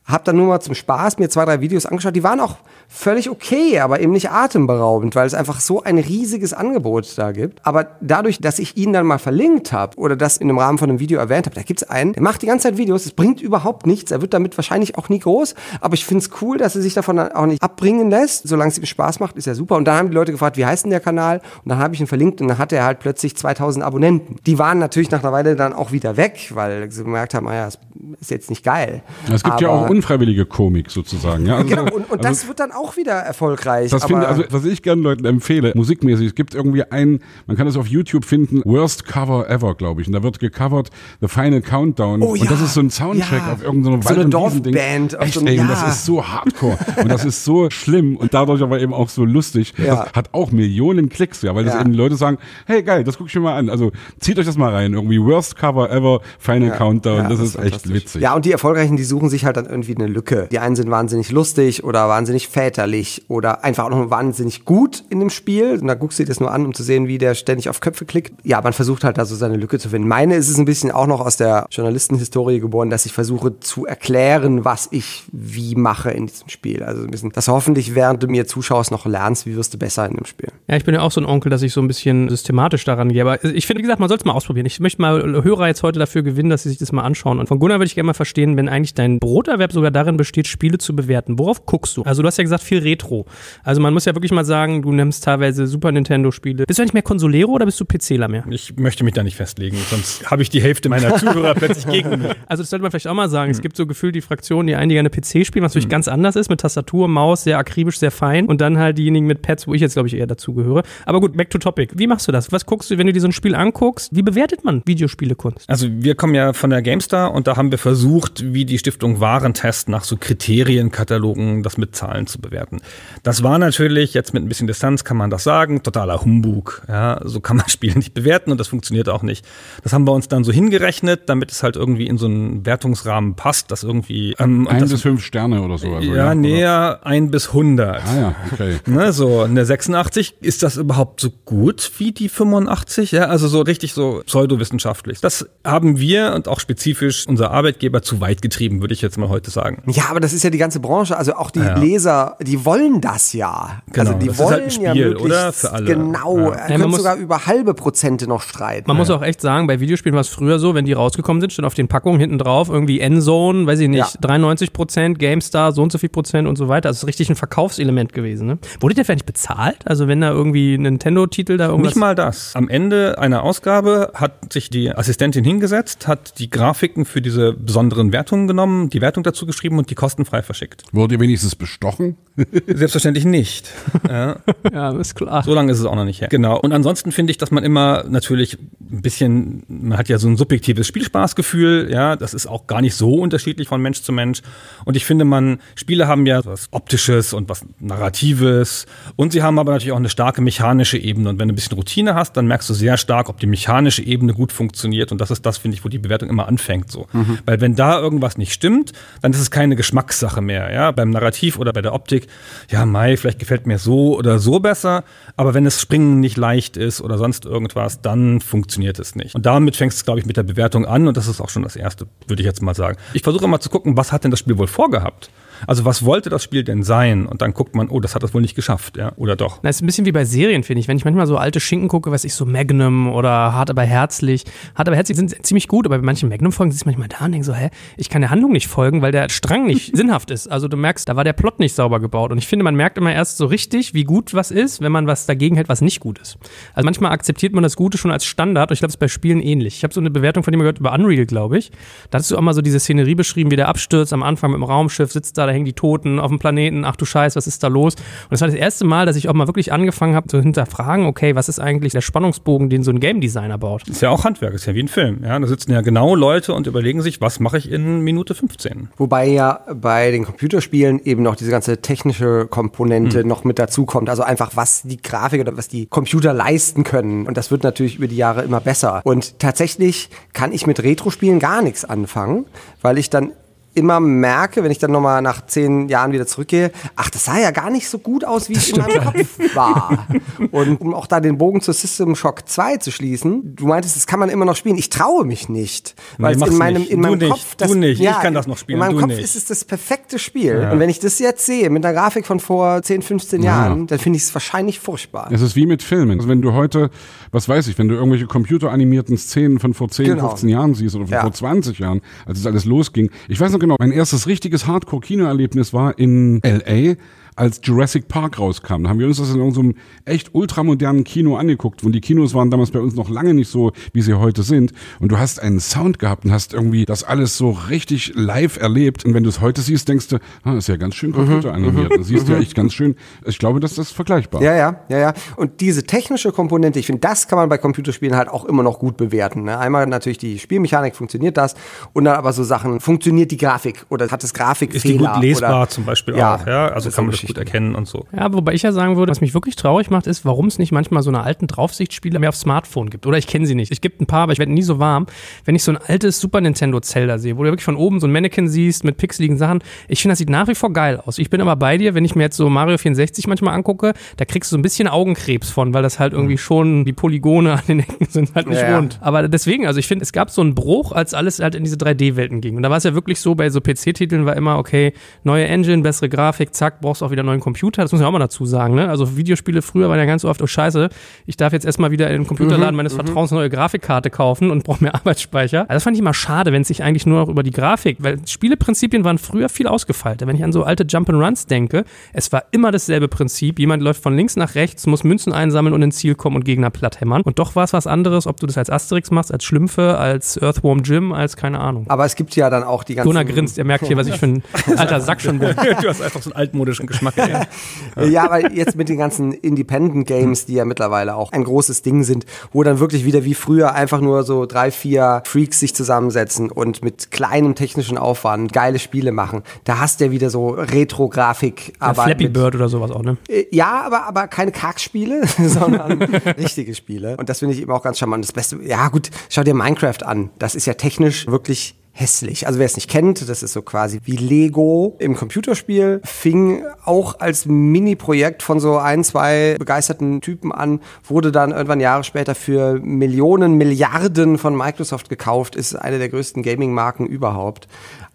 Hab dann nur mal zum Spaß mir zwei, drei Videos angeschaut. Die waren auch völlig okay, aber eben nicht atemberaubend, weil es einfach so ein riesiges Angebot da gibt. Aber dadurch, dass ich ihn dann mal verlinkt habe oder das in einem Rahmen von einem Video erwähnt habe, da gibt es einen, der macht die ganze Zeit Videos, es bringt überhaupt nichts, er wird damit wahrscheinlich auch nie groß, aber ich finde es cool, dass er sich davon auch nicht abbringen lässt. Solange es ihm Spaß macht, ist er super. Und dann haben die Leute gefragt, wie heißt denn der Kanal? Und dann habe ich ihn verlinkt und dann hatte er halt plötzlich 2000 Abonnenten. Die waren natürlich nach einer Weile dann auch wieder weg, weil sie gemerkt haben, naja, ah ist jetzt nicht geil. Es gibt aber, ja auch unfreiwillige Komik sozusagen. Ja? Also, Genau, und, und also, das wird dann auch wieder erfolgreich. das finde also was ich gerne Leuten empfehle, musikmäßig, es gibt irgendwie ein, man kann das auf YouTube finden, Worst Cover Ever, glaube ich. Und da wird gecovert The Final Countdown. Oh ja, und das ist so ein Soundtrack ja. auf irgendeiner So eine Wald- Wiesending. Dorfband Echt, so ey, und ja. das ist so hardcore. und das ist so schlimm und dadurch aber eben auch so lustig. Ja. Das hat auch Millionen Klicks, ja, weil das eben Leute sagen, hey geil, das guck ich mir mal an. Also zieht euch das mal rein. Irgendwie Worst Cover Ever, Final Countdown. Das, das ist echt witzig. Ja, und die Erfolgreichen, die suchen sich halt dann irgendwie eine Lücke. Die einen sind wahnsinnig lustig oder wahnsinnig väterlich oder einfach auch noch wahnsinnig gut in dem Spiel. Und da guckst du dir das nur an, um zu sehen, wie der ständig auf Köpfe klickt. Ja, man versucht halt da so seine Lücke zu finden. Meine ist es ein bisschen auch noch aus der Journalistenhistorie geboren, dass ich versuche zu erklären, was ich wie mache in diesem Spiel. Also ein bisschen, dass hoffentlich während du mir zuschaust noch lernst, wie wirst du besser in dem Spiel. Ja, ich bin ja auch so ein Onkel, dass ich so ein bisschen systematisch daran gehe. Aber ich finde, wie gesagt, man soll es mal ausprobieren. Ich möchte mal Hörer jetzt heute dafür gewinnen, dass sie sich das mal anschauen. Und von Gunnar würde ich gerne mal verstehen, wenn eigentlich dein Broterwerb sogar darin besteht, Spiele zu bewerten. Worauf guckst du? Also du hast ja gesagt, viel Retro. Also man muss ja wirklich mal sagen, du nimmst teilweise Super Nintendo-Spiele. Bist du eigentlich mehr Konsolero oder bist du PCler mehr? Ich möchte mich da nicht festlegen, sonst habe ich die Hälfte meiner Zuhörer plötzlich gegen mich. Also das sollte man vielleicht auch mal sagen. Es gibt so gefühlt die Fraktion, die einen, die gerne PC spielen, was natürlich ganz anders ist, mit Tastatur, Maus, sehr akribisch, sehr fein. Und dann halt diejenigen mit Pads, wo ich jetzt, glaube ich, eher dazu gehöre. Aber gut, back to topic. Wie machst du das? Was guckst du, wenn du dir so ein Spiel anguckst? Wie bewertet man Videospielekunst? Also wir kommen ja von der GameStar und da haben wir versucht, wie die Stiftung Warentest nach so Kriterienkatalogen das mit Zahlen zu bewerten. Das war natürlich, jetzt mit ein bisschen Distanz kann man das sagen, totaler Humbug. Ja, so kann man Spiele nicht bewerten und das funktioniert auch nicht. Das haben wir uns dann so hingerechnet, damit es halt irgendwie in so einen Wertungsrahmen passt, dass irgendwie ähm, Ein das, bis fünf Sterne oder so. Also, ja, oder? näher ein bis 100. Ah ja, okay. Ne, so eine 86, ist das überhaupt so gut wie die 85? Ja, also so richtig so pseudowissenschaftlich. Das haben wir und auch spezifisch unser Arbeitgeber zu weit getrieben, würde ich jetzt mal heute sagen. Ja, aber das ist ja die ganze Branche, also auch die Ja. Leser, die wollen das ja. Genau, also die das ist wollen halt ein ja Spiel, möglichst oder? Für alle. Genau, Ja. ja. Ja, können man muss- sogar über halbe Prozente noch streiten. Man muss auch echt sagen, bei Videospielen war es früher so, wenn die rausgekommen sind, stand auf den Packungen hinten drauf irgendwie Endzone, weiß ich nicht, Ja. 93 Prozent, GameStar, so und so viel Prozent und so weiter. Das ist richtig ein Verkaufselement gewesen. Ne? Wurde der vielleicht bezahlt? Also wenn da irgendwie ein Nintendo-Titel da irgendwas... Nicht mal das. Am Ende einer Ausgabe hat sich die Assistentin hingesetzt, hat die Grafiken für diese besonderen Wertungen genommen, die Wertung dazu geschrieben und die kostenfrei verschickt. Wurde ihr wenigstens bestochen? Selbstverständlich nicht. Ja. Ja, ist klar. So lange ist es auch noch nicht her. Genau. Und ansonsten finde ich, dass man immer natürlich ein bisschen, man hat ja so ein subjektives Spielspaßgefühl, ja, das ist auch gar nicht so unterschiedlich von Mensch zu Mensch. Und ich finde, man, Spiele haben ja was Optisches und was Narratives und sie haben aber natürlich auch eine starke mechanische Ebene. Und wenn du ein bisschen Routine hast, dann merkst du sehr stark, ob die mechanische Ebene gut funktioniert. Und das ist das, finde ich, wo die Bewertung immer anfängt so. Weil wenn da irgendwas nicht stimmt, dann ist es keine Geschmackssache mehr, ja. Beim Narrativ oder bei der Optik, ja, Mai, vielleicht gefällt mir so oder so besser, aber wenn das Springen nicht leicht ist oder sonst irgendwas, dann funktioniert es nicht. Und damit fängt es, glaube ich, mit der Bewertung an und das ist auch schon das Erste, würde ich jetzt mal sagen. Ich versuche immer zu gucken, was hat denn das Spiel wohl vorgehabt? Also was wollte das Spiel denn sein? Und dann guckt man, oh, das hat das wohl nicht geschafft, ja, oder doch. Das ist ein bisschen wie bei Serien, finde ich. Wenn ich manchmal so alte Schinken gucke, weiß ich, so Magnum oder Hart aber herzlich. Hart aber herzlich sind ziemlich gut, aber bei manchen Magnum-Folgen sitzt man manchmal da und denkt so, hä, ich kann der Handlung nicht folgen, weil der Strang nicht sinnhaft ist. Also du merkst, da war der Plot nicht sauber gebaut. Und ich finde, man merkt immer erst so richtig, wie gut was ist, wenn man was dagegen hält, was nicht gut ist. Also manchmal akzeptiert man das Gute schon als Standard und ich glaube, es ist bei Spielen ähnlich. Ich habe so eine Bewertung von dem gehört über Unreal, glaube ich. Da hast du auch mal so diese Szenerie beschrieben, wie der abstürzt am Anfang mit dem Raumschiff, sitzt da, da hängen die Toten auf dem Planeten, ach du Scheiß, was ist da los? Und das war das erste Mal, dass ich auch mal wirklich angefangen habe zu hinterfragen, okay, was ist eigentlich der Spannungsbogen, den so ein Game Designer baut? Ist ja auch Handwerk, ist ja wie ein Film. Ja, da sitzen ja genau Leute und überlegen sich, was mache ich in Minute 15. Wobei ja bei den Computerspielen eben noch diese ganze technische Komponente noch mit dazukommt. Also einfach, was die Grafik oder was die Computer leisten können. Und das wird natürlich über die Jahre immer besser. Und tatsächlich kann ich mit Retro-Spielen gar nichts anfangen, weil ich dann immer merke, wenn ich dann nochmal nach zehn Jahren wieder zurückgehe, ach, das sah ja gar nicht so gut aus, wie es in meinem Kopf war. Und um auch da den Bogen zu System Shock 2 zu schließen, du meintest, das kann man immer noch spielen. Ich traue mich nicht. Weil Nee, es in meinem, nicht. in Du meinem nicht. Kopf... Du nicht. Ich kann das noch spielen. In meinem Du Kopf nicht. ist es das perfekte Spiel. Und wenn ich das jetzt sehe, mit einer Grafik von vor 10, 15 Jahren, dann finde ich es wahrscheinlich furchtbar. Es ist wie mit Filmen. Also wenn du heute, was weiß ich, wenn du irgendwelche computeranimierten Szenen von vor 10, Genau. 15 Jahren siehst oder von Ja. vor 20 Jahren, als es alles losging. Ich weiß noch genau. Mein erstes richtiges Hardcore-Kinoerlebnis war in L.A., als Jurassic Park rauskam. Da haben wir uns das in irgendeinem echt ultramodernen Kino angeguckt. Und die Kinos waren damals bei uns noch lange nicht so, wie sie heute sind. Und du hast einen Sound gehabt und hast irgendwie das alles so richtig live erlebt. Und wenn du es heute siehst, denkst du, ah, ist ja ganz schön computeranimiert. Mhm. siehst du ja echt ganz schön. Ich glaube, dass das vergleichbar. Ja, ja, ja, ja. Und diese technische Komponente, ich finde, das kann man bei Computerspielen halt auch immer noch gut bewerten. Ne? Einmal natürlich die Spielmechanik, funktioniert das? Und dann aber so Sachen, funktioniert die Grafik oder hat es Grafikfehler? Ist die gut lesbar oder, zum Beispiel ja, auch, ja? Also kann man das gut erkennen und so. Ja, wobei ich ja sagen würde, was mich wirklich traurig macht, ist, warum es nicht manchmal so eine alten Draufsichtspiele mehr auf Smartphone gibt. Oder ich kenne sie nicht. Ich gibt ein paar, aber ich werde nie so warm, wenn ich so ein altes Super Nintendo Zelda sehe, wo du wirklich von oben so ein Mannequin siehst mit pixeligen Sachen. Ich finde, das sieht nach wie vor geil aus. Ich bin aber bei dir, wenn ich mir jetzt so Mario 64 manchmal angucke, da kriegst du so ein bisschen Augenkrebs von, weil das halt irgendwie schon die Polygone an den Ecken sind halt nicht ja, rund. Aber deswegen, also ich finde, es gab so einen Bruch, als alles halt in diese 3D-Welten ging. Und da war es ja wirklich so, bei so PC-Titeln war immer, okay, neue Engine, bessere Grafik, zack, brauchst auch wieder einen neuen Computer. Das muss man auch mal dazu sagen. Ne? Also Videospiele früher waren ja ganz oft, oh scheiße, ich darf jetzt erstmal wieder in den Computerladen mhm, meines mhm. Vertrauens eine neue Grafikkarte kaufen und brauche mehr Arbeitsspeicher. Also das fand ich immer schade, wenn es sich eigentlich nur noch über die Grafik, weil Spieleprinzipien waren früher viel ausgefeilter. Wenn ich an so alte Jump'n'Runs denke, es war immer dasselbe Prinzip. Jemand läuft von links nach rechts, muss Münzen einsammeln und ins Ziel kommen und Gegner platt hämmern. Und doch war es was anderes, ob du das als Asterix machst, als Schlümpfe, als Earthworm Jim, als keine Ahnung. Aber es gibt ja dann auch die ganzen... Gunnar grinst, er merkt hier, was ich für ein alter Sack schon bin. du hast einfach so einen altmodischen Geschmack. Ja, ja aber jetzt mit den ganzen Independent Games, die ja mittlerweile auch ein großes Ding sind, wo dann wirklich wieder wie früher einfach nur so drei, vier Freaks sich zusammensetzen und mit kleinem technischen Aufwand geile Spiele machen. Da hast du ja wieder so Retro-Grafik. Ja, Flappy Bird oder sowas auch, ne? Äh, ja, aber, aber keine Kackspiele, sondern richtige Spiele. Und das finde ich eben auch ganz charmant. Das Beste, ja gut, schau dir Minecraft an. Das ist ja technisch wirklich hässlich. Also wer es nicht kennt, das ist so quasi wie Lego im Computerspiel, fing auch als Mini-Projekt von so ein, zwei begeisterten Typen an, wurde dann irgendwann Jahre später für Millionen, Milliarden von Microsoft gekauft, ist eine der größten Gaming-Marken überhaupt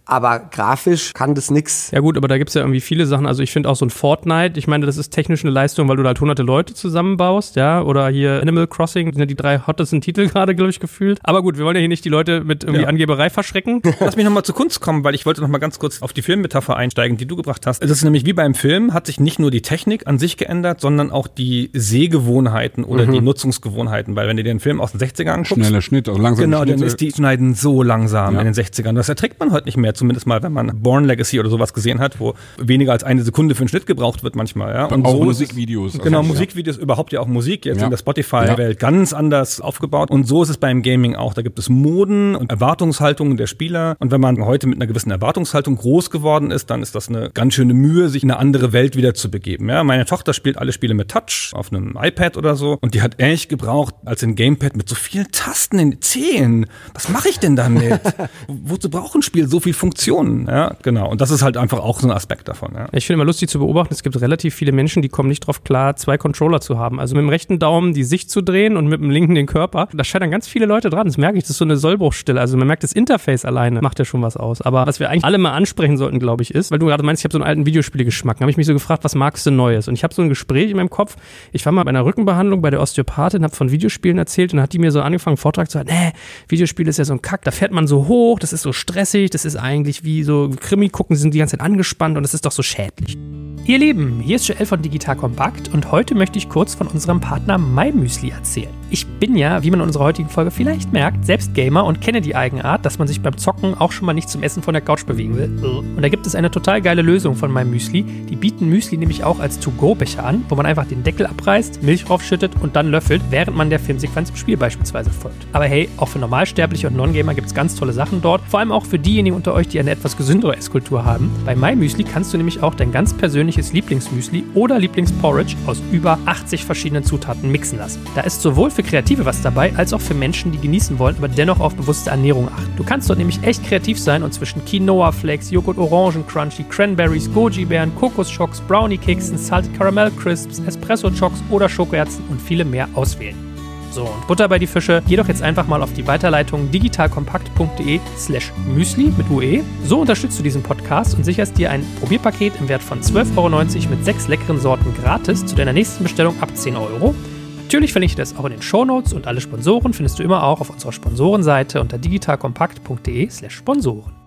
aber grafisch kann das nix. Ja gut, aber da gibt's ja irgendwie viele Sachen. Also ich finde auch so ein Fortnite, ich meine, das ist technisch eine Leistung, weil du da halt hunderte Leute zusammenbaust, ja, oder hier Animal Crossing, sind ja die drei hottesten Titel gerade, glaube ich, gefühlt. Aber gut, wir wollen ja hier nicht die Leute mit irgendwie ja. Angeberei verschrecken. Lass mich nochmal zur Kunst kommen, weil ich wollte nochmal ganz kurz auf die Filmmetapher einsteigen, die du gebracht hast. Das ist nämlich wie beim Film, hat sich nicht nur die Technik an sich geändert, sondern auch die Sehgewohnheiten oder mhm. die Nutzungsgewohnheiten, weil wenn du dir den Film aus den 60ern anguckst. Schneller Schnitt, also langsam Genau, dann ist die Schneiden so langsam ja. in den 60ern. Das erträgt man heute nicht mehr zumindest mal, wenn man Born Legacy oder sowas gesehen hat, wo weniger als eine Sekunde für einen Schnitt gebraucht wird manchmal. Ja? Und auch so Musikvideos. Ist, genau, also, Musikvideos, ja. überhaupt ja auch Musik, jetzt ja. in der Spotify-Welt ganz anders aufgebaut. Und so ist es beim Gaming auch. Da gibt es Moden und Erwartungshaltungen der Spieler. Und wenn man heute mit einer gewissen Erwartungshaltung groß geworden ist, dann ist das eine ganz schöne Mühe, sich in eine andere Welt wieder zu begeben. Ja? Meine Tochter spielt alle Spiele mit Touch auf einem iPad oder so. Und die hat ähnlich gebraucht als ein Gamepad mit so vielen Tasten in den Zehen. Was mache ich denn damit? Wozu braucht ein Spiel so viel Funktionen? Ja? genau. Und das ist halt einfach auch so ein Aspekt davon. Ja. Ich finde immer lustig zu beobachten, es gibt relativ viele Menschen, die kommen nicht drauf klar, zwei Controller zu haben. Also mit dem rechten Daumen die Sicht zu drehen und mit dem linken den Körper. Da scheitern ganz viele Leute dran. Das merke ich, das ist so eine Sollbruchstille. Also man merkt, das Interface alleine macht ja schon was aus. Aber was wir eigentlich alle mal ansprechen sollten, glaube ich, ist, weil du gerade meinst, ich habe so einen alten Videospielegeschmack. habe ich mich so gefragt, was magst du Neues? Und ich habe so ein Gespräch in meinem Kopf. Ich war mal bei einer Rückenbehandlung bei der Osteopathin, habe von Videospielen erzählt und hat die mir so angefangen, einen Vortrag zu halten, nee, Videospiel ist ja so ein Kack, da fährt man so hoch, das ist so stressig, das ist eigentlich wie so Krimi gucken, sind die die ganze Zeit angespannt und es ist doch so schädlich. Ihr Lieben, hier ist Joel von Digital Kompakt und heute möchte ich kurz von unserem Partner MyMüsli erzählen. Ich bin ja, wie man in unserer heutigen Folge vielleicht merkt, selbst Gamer und kenne die Eigenart, dass man sich beim Zocken auch schon mal nicht zum Essen von der Couch bewegen will. Und da gibt es eine total geile Lösung von MyMüsli. Die bieten Müsli nämlich auch als To-Go-Becher an, wo man einfach den Deckel abreißt, Milch raufschüttet und dann löffelt, während man der Filmsequenz im Spiel beispielsweise folgt. Aber hey, auch für Normalsterbliche und Non-Gamer gibt es ganz tolle Sachen dort. Vor allem auch für diejenigen unter euch, die eine etwas gesündere Esskultur haben. Bei MyMüsli kannst du nämlich auch dein ganz persönliches Lieblingsmüsli oder Lieblingsporridge aus über 80 verschiedenen Zutaten mixen lassen. Da ist sowohl für Kreative was dabei, als auch für Menschen, die genießen wollen, aber dennoch auf bewusste Ernährung achten. Du kannst dort nämlich echt kreativ sein und zwischen Quinoa Flakes, Joghurt Orangen Crunchy, Cranberries, Goji Beeren, Kokosschocks, Brownie Keksen, Salted Caramel Crisps, Espresso Chocks oder Schokoherzen und viele mehr auswählen. So, und Butter bei die Fische. Geh doch jetzt einfach mal auf die Weiterleitung digitalkompakt.de slash Müsli mit UE. So unterstützt du diesen Podcast und sicherst dir ein Probierpaket im Wert von 12,90 Euro mit sechs leckeren Sorten gratis zu deiner nächsten Bestellung ab 10 Euro. Natürlich verlinke ich das auch in den Shownotes und alle Sponsoren findest du immer auch auf unserer Sponsorenseite unter digitalkompakt.de slash Sponsoren.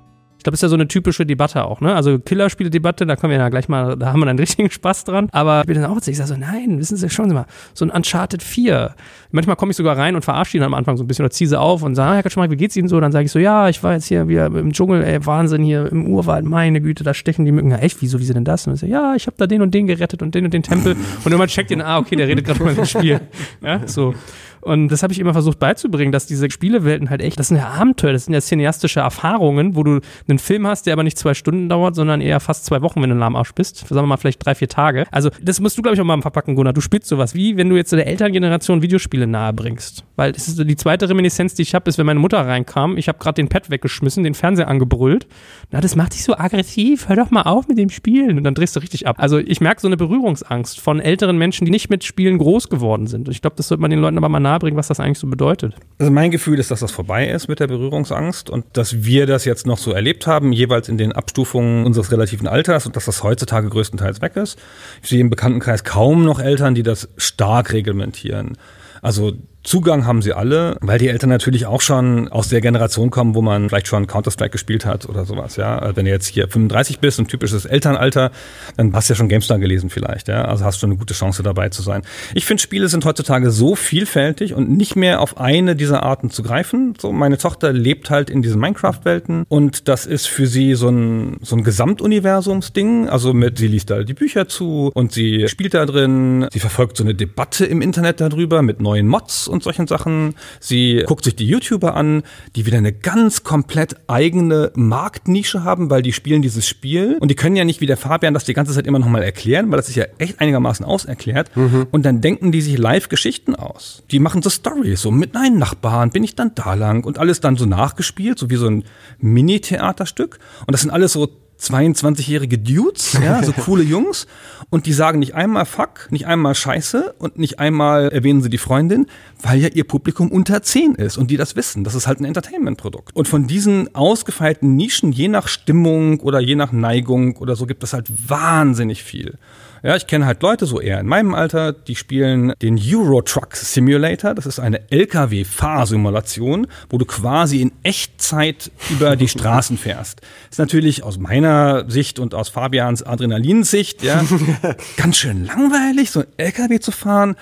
Ich glaube, ist ja so eine typische Debatte auch, ne? Also Killerspiele-Debatte, da kommen wir ja gleich mal, da haben wir dann richtigen Spaß dran. Aber ich bin dann auch ich sage so, nein, wissen Sie, Sie mal, so ein Uncharted 4. Manchmal komme ich sogar rein und verarsche ihn am Anfang so ein bisschen oder ziehe sie auf und sage, ah, Herr Kaczmarek, wie geht's Ihnen so? Dann sage ich so, ja, ich war jetzt hier wieder im Dschungel, ey, Wahnsinn, hier im Urwald, meine Güte, da stechen die Mücken. Ja, echt, wieso, wie sie denn das? Und ich so, ja, ich habe da den und den gerettet und den und den Tempel. Und irgendwann checkt ihn, ah, okay, der redet gerade über das Spiel. Ja, so. Und das habe ich immer versucht beizubringen, dass diese Spielewelten halt echt, das sind ja Abenteuer, das sind ja cineastische Erfahrungen, wo du einen Film hast, der aber nicht zwei Stunden dauert, sondern eher fast zwei Wochen, wenn du ein Arsch bist. Sagen wir mal vielleicht drei, vier Tage. Also das musst du, glaube ich, auch mal verpacken, Gunnar. Du spielst sowas wie, wenn du jetzt der Elterngeneration Videospiele nahe bringst. Weil das ist die zweite Reminiszenz, die ich habe, ist, wenn meine Mutter reinkam, ich habe gerade den Pad weggeschmissen, den Fernseher angebrüllt. Na, das macht dich so aggressiv, hör doch mal auf mit dem Spielen. Und dann drehst du richtig ab. Also ich merke so eine Berührungsangst von älteren Menschen, die nicht mit Spielen groß geworden sind. Und ich glaube, das sollte man den Leuten aber mal nahe bringen, was das eigentlich so bedeutet. Also mein Gefühl ist, dass das vorbei ist mit der Berührungsangst und dass wir das jetzt noch so erlebt haben, jeweils in den Abstufungen unseres relativen Alters und dass das heutzutage größtenteils weg ist. Ich sehe im Bekanntenkreis kaum noch Eltern, die das stark reglementieren. Also Zugang haben sie alle, weil die Eltern natürlich auch schon aus der Generation kommen, wo man vielleicht schon Counter-Strike gespielt hat oder sowas, ja. Also wenn du jetzt hier 35 bist, ein typisches Elternalter, dann hast du ja schon GameStar gelesen vielleicht, ja. Also hast du eine gute Chance dabei zu sein. Ich finde, Spiele sind heutzutage so vielfältig und nicht mehr auf eine dieser Arten zu greifen. So, meine Tochter lebt halt in diesen Minecraft-Welten und das ist für sie so ein, so ein Gesamtuniversumsding. Also mit, sie liest da die Bücher zu und sie spielt da drin, sie verfolgt so eine Debatte im Internet darüber mit neuen Mods und solchen Sachen. Sie guckt sich die YouTuber an, die wieder eine ganz komplett eigene Marktnische haben, weil die spielen dieses Spiel und die können ja nicht wie der Fabian das die ganze Zeit immer nochmal erklären, weil das ist ja echt einigermaßen auserklärt. Mhm. Und dann denken die sich live Geschichten aus. Die machen so Stories, so mit meinen Nachbarn bin ich dann da lang und alles dann so nachgespielt, so wie so ein Mini-Theaterstück. Und das sind alles so 22-jährige Dudes, ja, so coole Jungs. Und die sagen nicht einmal Fuck, nicht einmal Scheiße und nicht einmal erwähnen sie die Freundin, weil ja ihr Publikum unter 10 ist und die das wissen. Das ist halt ein Entertainment-Produkt. Und von diesen ausgefeilten Nischen, je nach Stimmung oder je nach Neigung oder so, gibt es halt wahnsinnig viel. Ja, ich kenne halt Leute so eher in meinem Alter, die spielen den Euro Truck Simulator. Das ist eine LKW-Fahrsimulation, wo du quasi in Echtzeit über die Straßen fährst. Ist natürlich aus meiner Sicht und aus Fabians Adrenalinsicht, ja, ganz schön langweilig, so ein LKW zu fahren.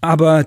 Aber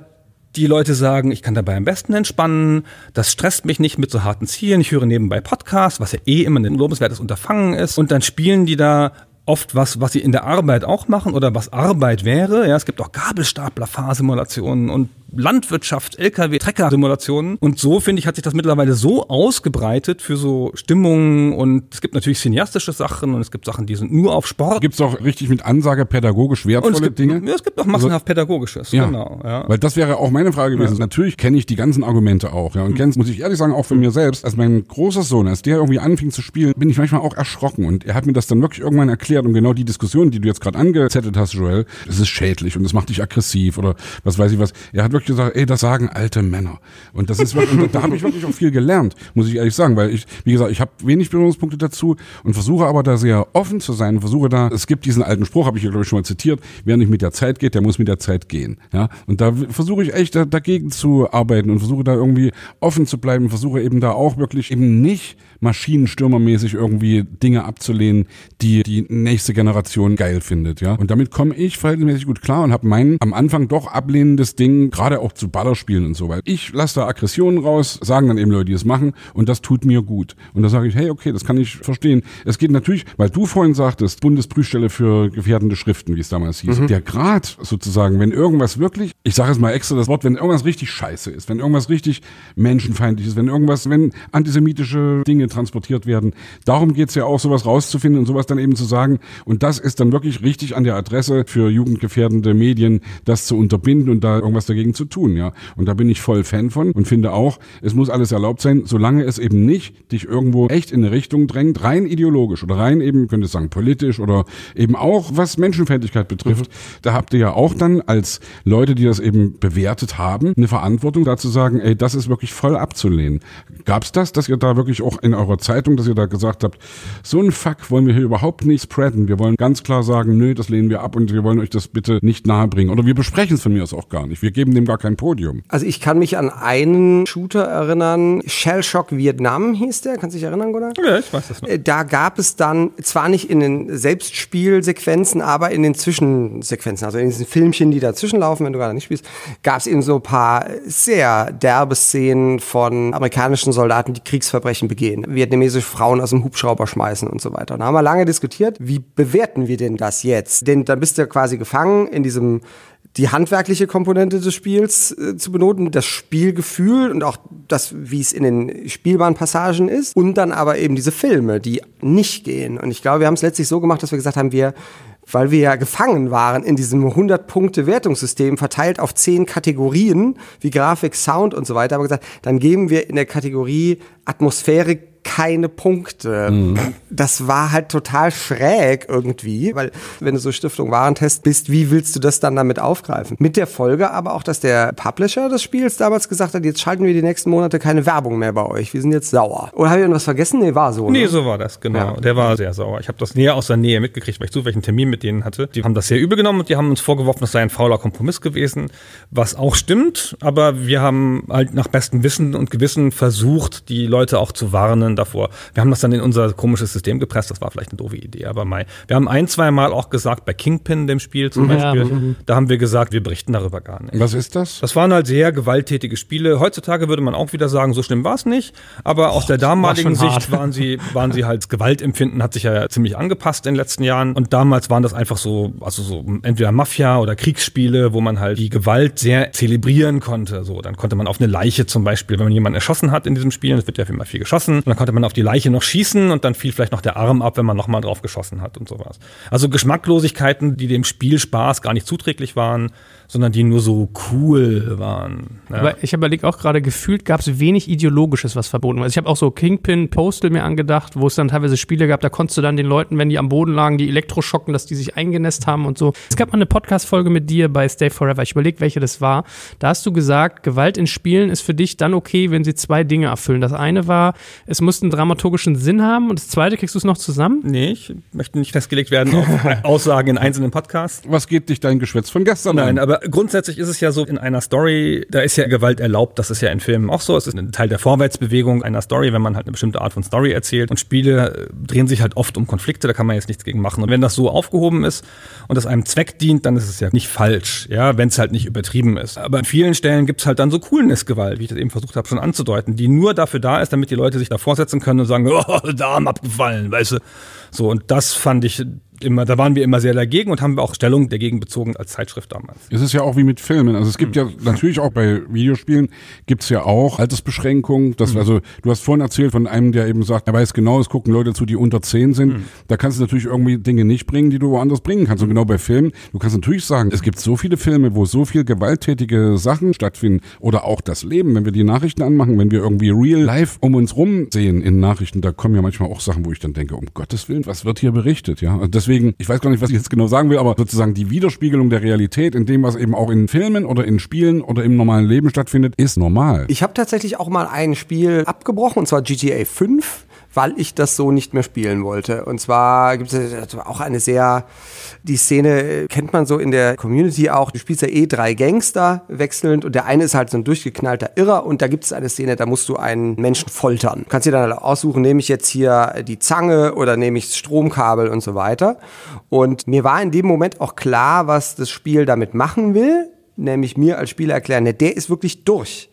die Leute sagen, ich kann dabei am besten entspannen, das stresst mich nicht mit so harten Zielen, ich höre nebenbei Podcasts, was ja eh immer ein lobenswertes Unterfangen ist. Und dann spielen die da oft was, was sie in der Arbeit auch machen oder was Arbeit wäre. Ja, es gibt auch Gabelstapler-Fahrsimulationen und Landwirtschaft, LKW, Trecker-Simulationen. Und so, finde ich, hat sich das mittlerweile so ausgebreitet für so Stimmungen und es gibt natürlich cineastische Sachen und es gibt Sachen, die sind nur auf Sport. Gibt es auch richtig mit Ansage pädagogisch wertvolle gibt, Dinge? Ja, es gibt auch massenhaft also, pädagogisches, ja, genau. Ja. Weil das wäre auch meine Frage gewesen. Ja. Natürlich kenne ich die ganzen Argumente auch. Ja, und kennst, muss ich ehrlich sagen, auch von mir selbst. Als mein großer Sohn, als der irgendwie anfing zu spielen, bin ich manchmal auch erschrocken. Und er hat mir das dann wirklich irgendwann erklärt. Und genau die Diskussion, die du jetzt gerade angezettelt hast, Joel, das ist schädlich und das macht dich aggressiv oder was weiß ich was. Er hat wirklich gesagt, ey, das sagen alte Männer. Und das ist wirklich, da habe ich wirklich auch viel gelernt, muss ich ehrlich sagen, weil ich, wie gesagt, ich habe wenig Berührungspunkte dazu und versuche aber da sehr offen zu sein, versuche da, es gibt diesen alten Spruch, habe ich ja glaube ich schon mal zitiert, wer nicht mit der Zeit geht, der muss mit der Zeit gehen. Ja, und da versuche ich echt da, dagegen zu arbeiten und versuche da irgendwie offen zu bleiben, versuche eben da auch wirklich eben nicht maschinenstürmermäßig irgendwie Dinge abzulehnen, die die nächste Generation geil findet, ja. Und damit komme ich verhältnismäßig gut klar und habe mein am Anfang doch ablehnendes Ding, gerade auch zu Ballerspielen und so, weil ich lasse da Aggressionen raus, sagen dann eben Leute, die es machen und das tut mir gut. Und da sage ich, hey, okay, das kann ich verstehen. Es geht natürlich, weil du vorhin sagtest, Bundesprüfstelle für gefährdende Schriften, wie es damals hieß. Mhm. Der Grad sozusagen, wenn irgendwas wirklich, ich sage jetzt mal extra das Wort, wenn irgendwas richtig scheiße ist, wenn irgendwas richtig menschenfeindlich ist, wenn irgendwas, wenn antisemitische Dinge transportiert werden. Darum geht es ja auch, sowas rauszufinden und sowas dann eben zu sagen. Und das ist dann wirklich richtig an der Adresse für jugendgefährdende Medien, das zu unterbinden und da irgendwas dagegen zu tun. Ja, Und da bin ich voll Fan von und finde auch, es muss alles erlaubt sein, solange es eben nicht dich irgendwo echt in eine Richtung drängt, rein ideologisch oder rein eben, könnte sagen, politisch oder eben auch, was Menschenfeindlichkeit betrifft. Mhm. Da habt ihr ja auch dann als Leute, die das eben bewertet haben, eine Verantwortung dazu sagen, ey, das ist wirklich voll abzulehnen. Gab es das, dass ihr da wirklich auch in eurer Zeitung, dass ihr da gesagt habt, so ein Fuck wollen wir hier überhaupt nicht spreaden retten. Wir wollen ganz klar sagen, nö, das lehnen wir ab und wir wollen euch das bitte nicht nahebringen. Oder wir besprechen es von mir aus auch gar nicht. Wir geben dem gar kein Podium. Also ich kann mich an einen Shooter erinnern, Shell Shock Vietnam hieß der, kannst du dich erinnern, Gunnar? Ja, ich weiß das noch. Äh, Da gab es dann, zwar nicht in den Selbstspielsequenzen, aber in den Zwischensequenzen, also in diesen Filmchen, die dazwischen laufen, wenn du gerade nicht spielst, gab es eben so ein paar sehr derbe Szenen von amerikanischen Soldaten, die Kriegsverbrechen begehen, vietnamesische Frauen aus dem Hubschrauber schmeißen und so weiter. Und da haben wir lange diskutiert, wie bewerten wir denn das jetzt? Denn dann bist du ja quasi gefangen in diesem die handwerkliche Komponente des Spiels äh, zu benoten, das Spielgefühl und auch das, wie es in den spielbaren Passagen ist und dann aber eben diese Filme, die nicht gehen. Und ich glaube, wir haben es letztlich so gemacht, dass wir gesagt haben, wir weil wir ja gefangen waren in diesem 100-Punkte-Wertungssystem, verteilt auf 10 Kategorien, wie Grafik, Sound und so weiter, haben wir gesagt, dann geben wir in der Kategorie Atmosphäre keine Punkte. Das war halt total schräg irgendwie, weil wenn du so Stiftung Warentest bist, wie willst du das dann damit aufgreifen? Mit der Folge aber auch, dass der Publisher des Spiels damals gesagt hat, jetzt schalten wir die nächsten Monate keine Werbung mehr bei euch. Wir sind jetzt sauer. Oder habe ich irgendwas vergessen? Nee, war so. Nee, ne? so war das, genau. Ja. Der war sehr sauer. Ich habe das näher aus der Nähe mitgekriegt, weil ich zufällig einen Termin mit denen hatte. Die haben das sehr übel genommen und die haben uns vorgeworfen, das sei ein fauler Kompromiss gewesen, was auch stimmt, aber wir haben halt nach bestem Wissen und Gewissen versucht, die Leute auch zu warnen davor. Wir haben das dann in unser komisches System gepresst, das war vielleicht eine doofe Idee, aber Mai. Wir haben ein, zwei Mal auch gesagt, bei Kingpin, dem Spiel zum Ja, Beispiel, mhm. da haben wir gesagt, wir berichten darüber gar nicht. Was ist das? Das waren halt sehr gewalttätige Spiele. Heutzutage würde man auch wieder sagen, so schlimm war es nicht. Aber aus der damaligen hart. Sicht waren sie, waren sie halt, Gewaltempfinden hat sich ja ziemlich angepasst in den letzten Jahren. Und damals waren das einfach so, also so entweder Mafia- oder Kriegsspiele, wo man halt die Gewalt sehr zelebrieren konnte. So, dann konnte man auf eine Leiche zum Beispiel, wenn man jemanden erschossen hat in diesem Spiel, es wird ja immer viel geschossen, dann konnte man auf die Leiche noch schießen und dann fiel vielleicht noch der Arm ab, wenn man nochmal drauf geschossen hat und sowas. Also Geschmacklosigkeiten, die dem Spielspaß gar nicht zuträglich waren, sondern die nur so cool waren. Ja. Aber ich überlege auch gerade, gefühlt gab es wenig Ideologisches, was verboten war. Also ich habe auch so Kingpin, Postal mir angedacht, wo es dann teilweise Spiele gab, da konntest du dann den Leuten, wenn die am Boden lagen, die Elektroschocken, dass die sich eingenässt haben und so. Es gab mal eine Podcast-Folge mit dir bei Stay Forever. Ich überlege, welche das war. Da hast du gesagt, Gewalt in Spielen ist für dich dann okay, wenn sie zwei Dinge erfüllen. Das eine war, es muss einen dramaturgischen Sinn haben und das zweite, kriegst du es noch zusammen? Nee, ich möchte nicht festgelegt werden auf Aussagen in einzelnen Podcasts. Was geht dich dein Geschwätz von gestern Nein, an? aber grundsätzlich ist es ja so, in einer Story, da ist ja Gewalt erlaubt, das ist ja in Filmen auch so. Es ist ein Teil der Vorwärtsbewegung einer Story, wenn man halt eine bestimmte Art von Story erzählt. Und Spiele äh, drehen sich halt oft um Konflikte, da kann man jetzt nichts gegen machen. Und wenn das so aufgehoben ist und das einem Zweck dient, dann ist es ja nicht falsch, ja, wenn es halt nicht übertrieben ist. Aber an vielen Stellen gibt es halt dann so Coolness-Gewalt, wie ich das eben versucht habe schon anzudeuten, die nur dafür da ist, damit die Leute sich davor setzen können und sagen, oh, Darm abgefallen, weißt du. So, und das fand ich immer, da waren wir immer sehr dagegen und haben auch Stellung dagegen bezogen als Zeitschrift damals. Es ist ja auch wie mit Filmen. Also es gibt ja natürlich auch bei Videospielen gibt's ja auch Altersbeschränkungen. Das, Also du hast vorhin erzählt von einem, der eben sagt, er weiß genau, es gucken Leute zu, die unter 10 sind. Da kannst du natürlich irgendwie Dinge nicht bringen, die du woanders bringen kannst. Und genau bei Filmen, du kannst natürlich sagen, es gibt so viele Filme, wo so viel gewalttätige Sachen stattfinden oder auch das Leben, wenn wir die Nachrichten anmachen, wenn wir irgendwie real life um uns rum sehen in Nachrichten, da kommen ja manchmal auch Sachen, wo ich dann denke, um Gottes Willen, was wird hier berichtet, ja? Und deswegen, ich weiß gar nicht, was ich jetzt genau sagen will, aber sozusagen die Widerspiegelung der Realität in dem, was eben auch in Filmen oder in Spielen oder im normalen Leben stattfindet, ist normal. Ich habe tatsächlich auch mal ein Spiel abgebrochen, und zwar GTA 5, weil ich das so nicht mehr spielen wollte. Und zwar gibt es auch eine sehr, die Szene äh, kennt man so in der Community auch, du spielst ja eh drei Gangster wechselnd und der eine ist halt so ein durchgeknallter Irrer und da gibt es eine Szene, da musst du einen Menschen foltern. Du kannst dir dann aussuchen, nehme ich jetzt hier die Zange oder nehme ich das Stromkabel und so weiter. Und mir war in dem Moment auch klar, was das Spiel damit machen will, nämlich mir als Spieler erklären, ne, der ist wirklich durch.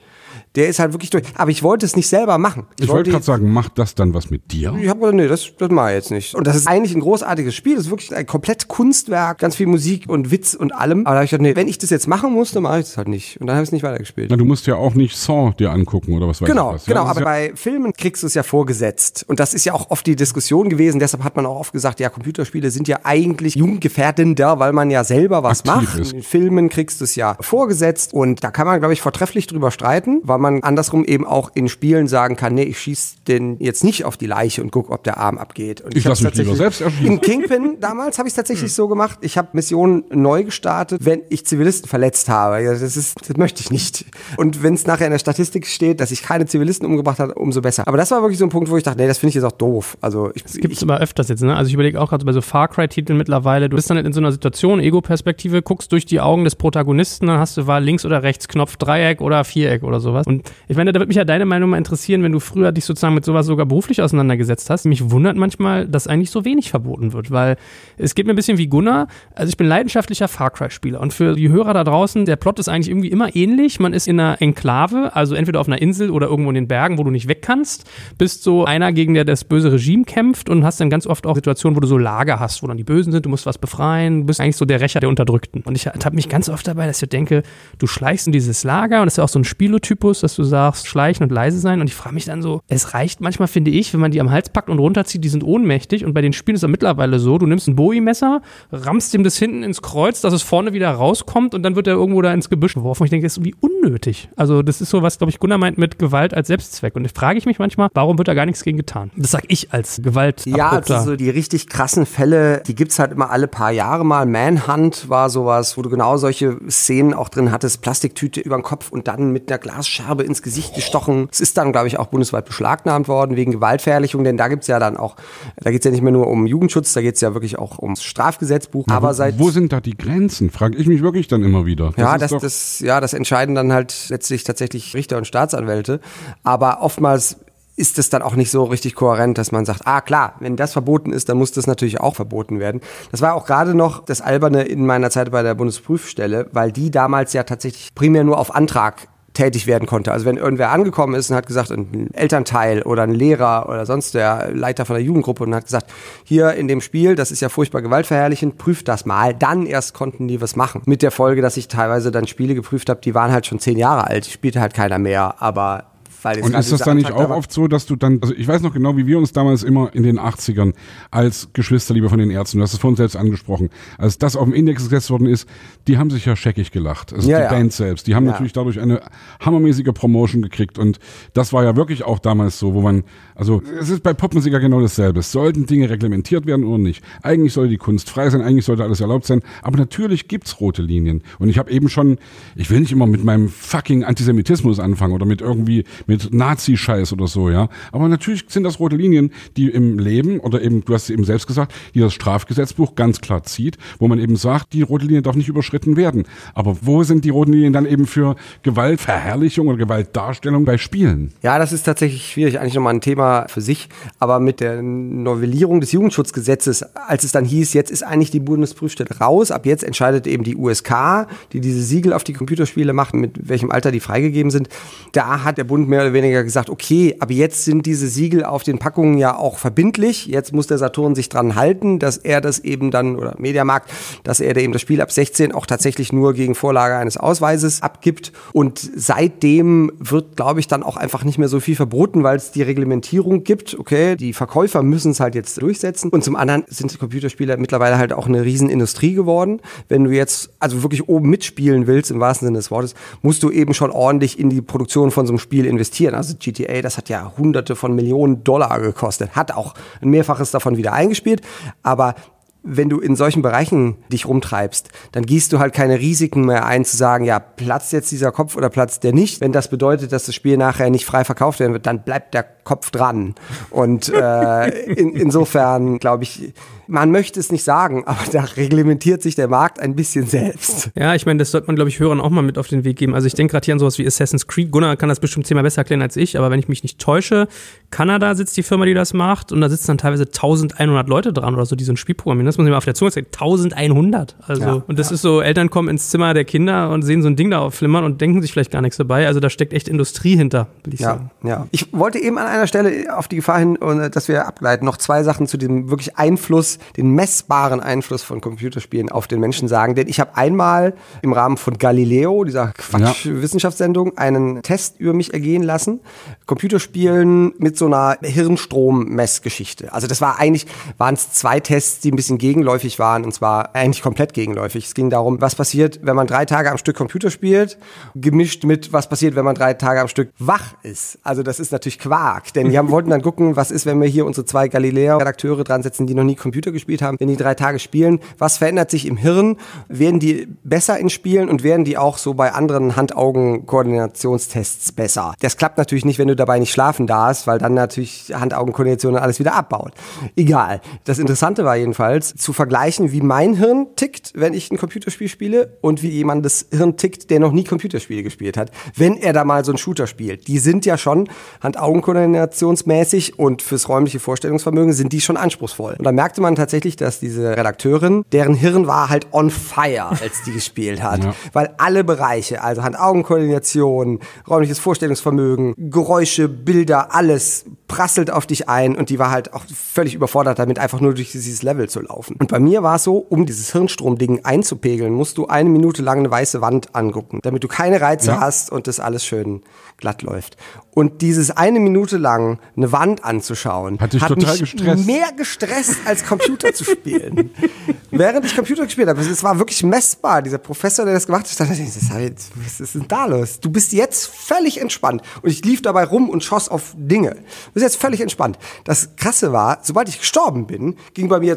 Der ist halt wirklich durch. Aber ich wollte es nicht selber machen. Ich wollte gerade sagen, macht das dann was mit dir? ich habe gesagt, nee, das, das mache ich jetzt nicht. Und das ist eigentlich ein großartiges Spiel. Das ist wirklich ein komplett Kunstwerk, ganz viel Musik und Witz und allem. Aber da habe ich gedacht, nee, wenn ich das jetzt machen muss, dann mache ich das halt nicht. Und dann habe ich es nicht weitergespielt. Na, du musst ja auch nicht Saw dir angucken oder was weiß Genau, ich was. Ja, genau. Aber ja, bei Filmen kriegst du es ja vorgesetzt. Und das ist ja auch oft die Diskussion gewesen. Deshalb hat man auch oft gesagt, ja, Computerspiele sind ja eigentlich jugendgefährdender, weil man ja selber was Aktiv macht. ist. In Filmen kriegst du es ja vorgesetzt. Und da kann man, glaube ich, vortrefflich drüber streiten, weil man andersrum eben auch in Spielen sagen kann, nee, ich schieße den jetzt nicht auf die Leiche und gucke, ob der Arm abgeht. Und ich lasse mich lieber selbst erschießen. In Kingpin damals habe ich es tatsächlich so gemacht, ich habe Missionen neu gestartet, wenn ich Zivilisten verletzt habe. Das, ist, das möchte ich nicht. Und wenn es nachher in der Statistik steht, dass ich keine Zivilisten umgebracht habe, umso besser. Aber das war wirklich so ein Punkt, wo ich dachte, nee, das finde ich jetzt auch doof. Also ich, das gibt es immer öfters jetzt, ne? Also ich überlege auch gerade bei so Far Cry-Titeln mittlerweile, du bist dann in so einer Situation, Ego-Perspektive, guckst durch die Augen des Protagonisten, dann hast du Wahl links oder rechts, Knopf Dreieck oder Viereck oder sowas. Und ich meine, da würde mich ja deine Meinung mal interessieren, wenn du früher dich sozusagen mit sowas sogar beruflich auseinandergesetzt hast. Mich wundert manchmal, dass eigentlich so wenig verboten wird, weil es geht mir ein bisschen wie Gunnar. Also ich bin leidenschaftlicher Far Cry-Spieler und für die Hörer da draußen, der Plot ist eigentlich irgendwie immer ähnlich. Man ist in einer Enklave, also entweder auf einer Insel oder irgendwo in den Bergen, wo du nicht weg kannst, bist so einer, gegen der das böse Regime kämpft und hast dann ganz oft auch Situationen, wo du so Lager hast, wo dann die Bösen sind, du musst was befreien, du bist eigentlich so der Rächer der Unterdrückten. Und ich habe mich ganz oft dabei, dass ich denke, du schleichst in dieses Lager und das ist ja auch so ein Spielotypus, dass du sagst, schleichen und leise sein. Und ich frage mich dann so, es reicht manchmal, finde ich, wenn man die am Hals packt und runterzieht, die sind ohnmächtig. Und bei den Spielen ist es mittlerweile so, du nimmst ein Bowie-Messer, rammst ihm das hinten ins Kreuz, dass es vorne wieder rauskommt und dann wird er irgendwo da ins Gebüsch geworfen. Und ich denke, das ist irgendwie unnötig. Also das ist so was, glaube ich, Gunnar meint mit Gewalt als Selbstzweck. Und ich frage ich mich manchmal, warum wird da gar nichts gegen getan? Das sage ich als Gewalt. Ja, also so die richtig krassen Fälle, die gibt es halt immer alle paar Jahre mal. Manhunt war sowas, wo du genau solche Szenen auch drin hattest, Plastiktüte über den Kopf und dann mit einer Glasscherbe ins Gesicht gestochen. Es ist dann, glaube ich, auch bundesweit beschlagnahmt worden wegen Gewaltverherrlichung, denn da gibt es ja dann auch, da geht es ja nicht mehr nur um Jugendschutz, da geht es ja wirklich auch ums Strafgesetzbuch. Ja, Aber wo, seit wo sind da die Grenzen? Frage ich mich wirklich dann immer wieder. ja, ist das, das, ja, das entscheiden dann halt letztlich tatsächlich Richter und Staatsanwälte. Aber oftmals ist es dann auch nicht so richtig kohärent, dass man sagt, ah klar, wenn das verboten ist, dann muss das natürlich auch verboten werden. Das war auch gerade noch das Alberne in meiner Zeit bei der Bundesprüfstelle, weil die damals ja tatsächlich primär nur auf Antrag tätig werden konnte. Also wenn irgendwer angekommen ist und hat gesagt, ein Elternteil oder ein Lehrer oder sonst der Leiter von der Jugendgruppe und hat gesagt, hier in dem Spiel, das ist ja furchtbar gewaltverherrlichend, prüft das mal. Dann erst konnten die was machen. Mit der Folge, dass ich teilweise dann Spiele geprüft habe, die waren halt schon zehn Jahre alt, spielte halt keiner mehr, aber Und ist das dann nicht auch oft so, dass du dann, also ich weiß noch genau, wie wir uns damals immer in den 80ern als Geschwisterliebe von den Ärzten, du hast es vorhin selbst angesprochen, als das auf dem Index gesetzt worden ist, die haben sich ja scheckig gelacht. Also Ja, die ja. Band selbst. Die haben Ja. natürlich dadurch eine hammermäßige Promotion gekriegt und das war ja wirklich auch damals so, wo man, also es ist bei Popmusik ja genau dasselbe. Es sollten Dinge reglementiert werden oder nicht. Eigentlich sollte die Kunst frei sein, eigentlich sollte alles erlaubt sein, aber natürlich gibt's rote Linien. Und ich habe eben schon, ich will nicht immer mit meinem fucking Antisemitismus anfangen oder mit irgendwie mit Nazi-Scheiß oder so, ja. Aber natürlich sind das rote Linien, die im Leben oder eben, du hast es eben selbst gesagt, die das Strafgesetzbuch ganz klar zieht, wo man eben sagt, die rote Linie darf nicht überschritten werden. Aber wo sind die roten Linien dann eben für Gewaltverherrlichung oder Gewaltdarstellung bei Spielen? Ja, das ist tatsächlich schwierig, eigentlich nochmal ein Thema für sich. Aber mit der Novellierung des Jugendschutzgesetzes, als es dann hieß, jetzt ist eigentlich die Bundesprüfstelle raus, ab jetzt entscheidet eben die USK, die diese Siegel auf die Computerspiele macht, mit welchem Alter die freigegeben sind. Da hat der Bund mehr oder weniger gesagt, okay, aber jetzt sind diese Siegel auf den Packungen ja auch verbindlich. Jetzt muss der Saturn sich dran halten, dass er das eben dann, oder Mediamarkt, dass er eben das Spiel ab 16 auch tatsächlich nur gegen Vorlage eines Ausweises abgibt. Und seitdem wird, glaube ich, dann auch einfach nicht mehr so viel verboten, weil es die Reglementierung gibt. Okay, die Verkäufer müssen es halt jetzt durchsetzen. Und zum anderen sind Computerspiele mittlerweile halt auch eine Riesenindustrie geworden. Wenn du jetzt also wirklich oben mitspielen willst, im wahrsten Sinne des Wortes, musst du eben schon ordentlich in die Produktion von so einem Spiel investieren. Also GTA, das hat ja hunderte von Millionen Dollar gekostet, hat auch ein Mehrfaches davon wieder eingespielt. Aber wenn du in solchen Bereichen dich rumtreibst, dann gehst du halt keine Risiken mehr ein, zu sagen, ja, platzt jetzt dieser Kopf oder platzt der nicht. Wenn das bedeutet, dass das Spiel nachher nicht frei verkauft werden wird, dann bleibt der Kopf dran. Und äh, in, insofern glaube ich, man möchte es nicht sagen, aber da reglementiert sich der Markt ein bisschen selbst. Ja, ich meine, das sollte man, glaube ich, Hörern auch mal mit auf den Weg geben. Also ich denke gerade hier an sowas wie Assassin's Creed. Gunnar kann das bestimmt zehnmal besser erklären als ich, aber wenn ich mich nicht täusche, Kanada sitzt die Firma, die das macht und da sitzen dann teilweise 1100 Leute dran oder so, die so ein Spiel programmieren. Das muss ich mal auf der Zunge sagen. 1100. Also, Ja, und das ist so, Eltern kommen ins Zimmer der Kinder und sehen so ein Ding da aufflimmern und denken sich vielleicht gar nichts dabei. Also da steckt echt Industrie hinter, will ich sagen. Ja, ja. Ich wollte eben an einer Stelle auf die Gefahr hin, äh, dass wir ableiten, noch zwei Sachen zu dem wirklich Einfluss den messbaren Einfluss von Computerspielen auf den Menschen sagen, denn ich habe einmal im Rahmen von Galileo, dieser Quatsch-Wissenschaftssendung, einen Test über mich ergehen lassen. Computerspielen mit so einer Hirnstrommessgeschichte. Also das war eigentlich, waren es zwei Tests, die ein bisschen gegenläufig waren, und zwar eigentlich komplett gegenläufig. Es ging darum, was passiert, wenn man drei Tage am Stück Computer spielt, gemischt mit, was passiert, wenn man drei Tage am Stück wach ist. Also das ist natürlich Quark, denn die haben, wollten dann gucken, was ist, wenn wir hier unsere zwei Galileo-Redakteure dran setzen, die noch nie Computer gespielt haben, wenn die drei Tage spielen, was verändert sich im Hirn? Werden die besser in Spielen und werden die auch so bei anderen Hand-Augen-Koordinationstests besser? Das klappt natürlich nicht, wenn du dabei nicht schlafen darfst, weil dann natürlich Hand-Augen-Koordination alles wieder abbaut. Egal. Das Interessante war jedenfalls, zu vergleichen, wie mein Hirn tickt, wenn ich ein Computerspiel spiele und wie jemandes Hirn tickt, der noch nie Computerspiele gespielt hat, wenn er da mal so einen Shooter spielt. Die sind ja schon Hand-Augen-Koordinationsmäßig und fürs räumliche Vorstellungsvermögen sind die schon anspruchsvoll. Und da merkte man tatsächlich, dass diese Redakteurin, deren Hirn war halt on fire, als die gespielt hat. Ja. Weil alle Bereiche, also Hand-Augen-Koordination, räumliches Vorstellungsvermögen, Geräusche, Bilder, alles prasselt auf dich ein und die war halt auch völlig überfordert damit, einfach nur durch dieses Level zu laufen. Und bei mir war es so, um dieses Hirnstromding einzupegeln, musst du eine Minute lang eine weiße Wand angucken, damit du keine Reize ja. hast und das alles schön glatt läuft. Und dieses eine Minute lang eine Wand anzuschauen, hat, hat mich gestresst. mehr gestresst als Computer zu spielen. Während ich Computer gespielt habe, es war wirklich messbar. Dieser Professor, der das gemacht hat, dachte, was ist denn da los? Du bist jetzt völlig entspannt. Und ich lief dabei rum und schoss auf Dinge. Du bist jetzt völlig entspannt. Das Krasse war, sobald ich gestorben bin, ging bei mir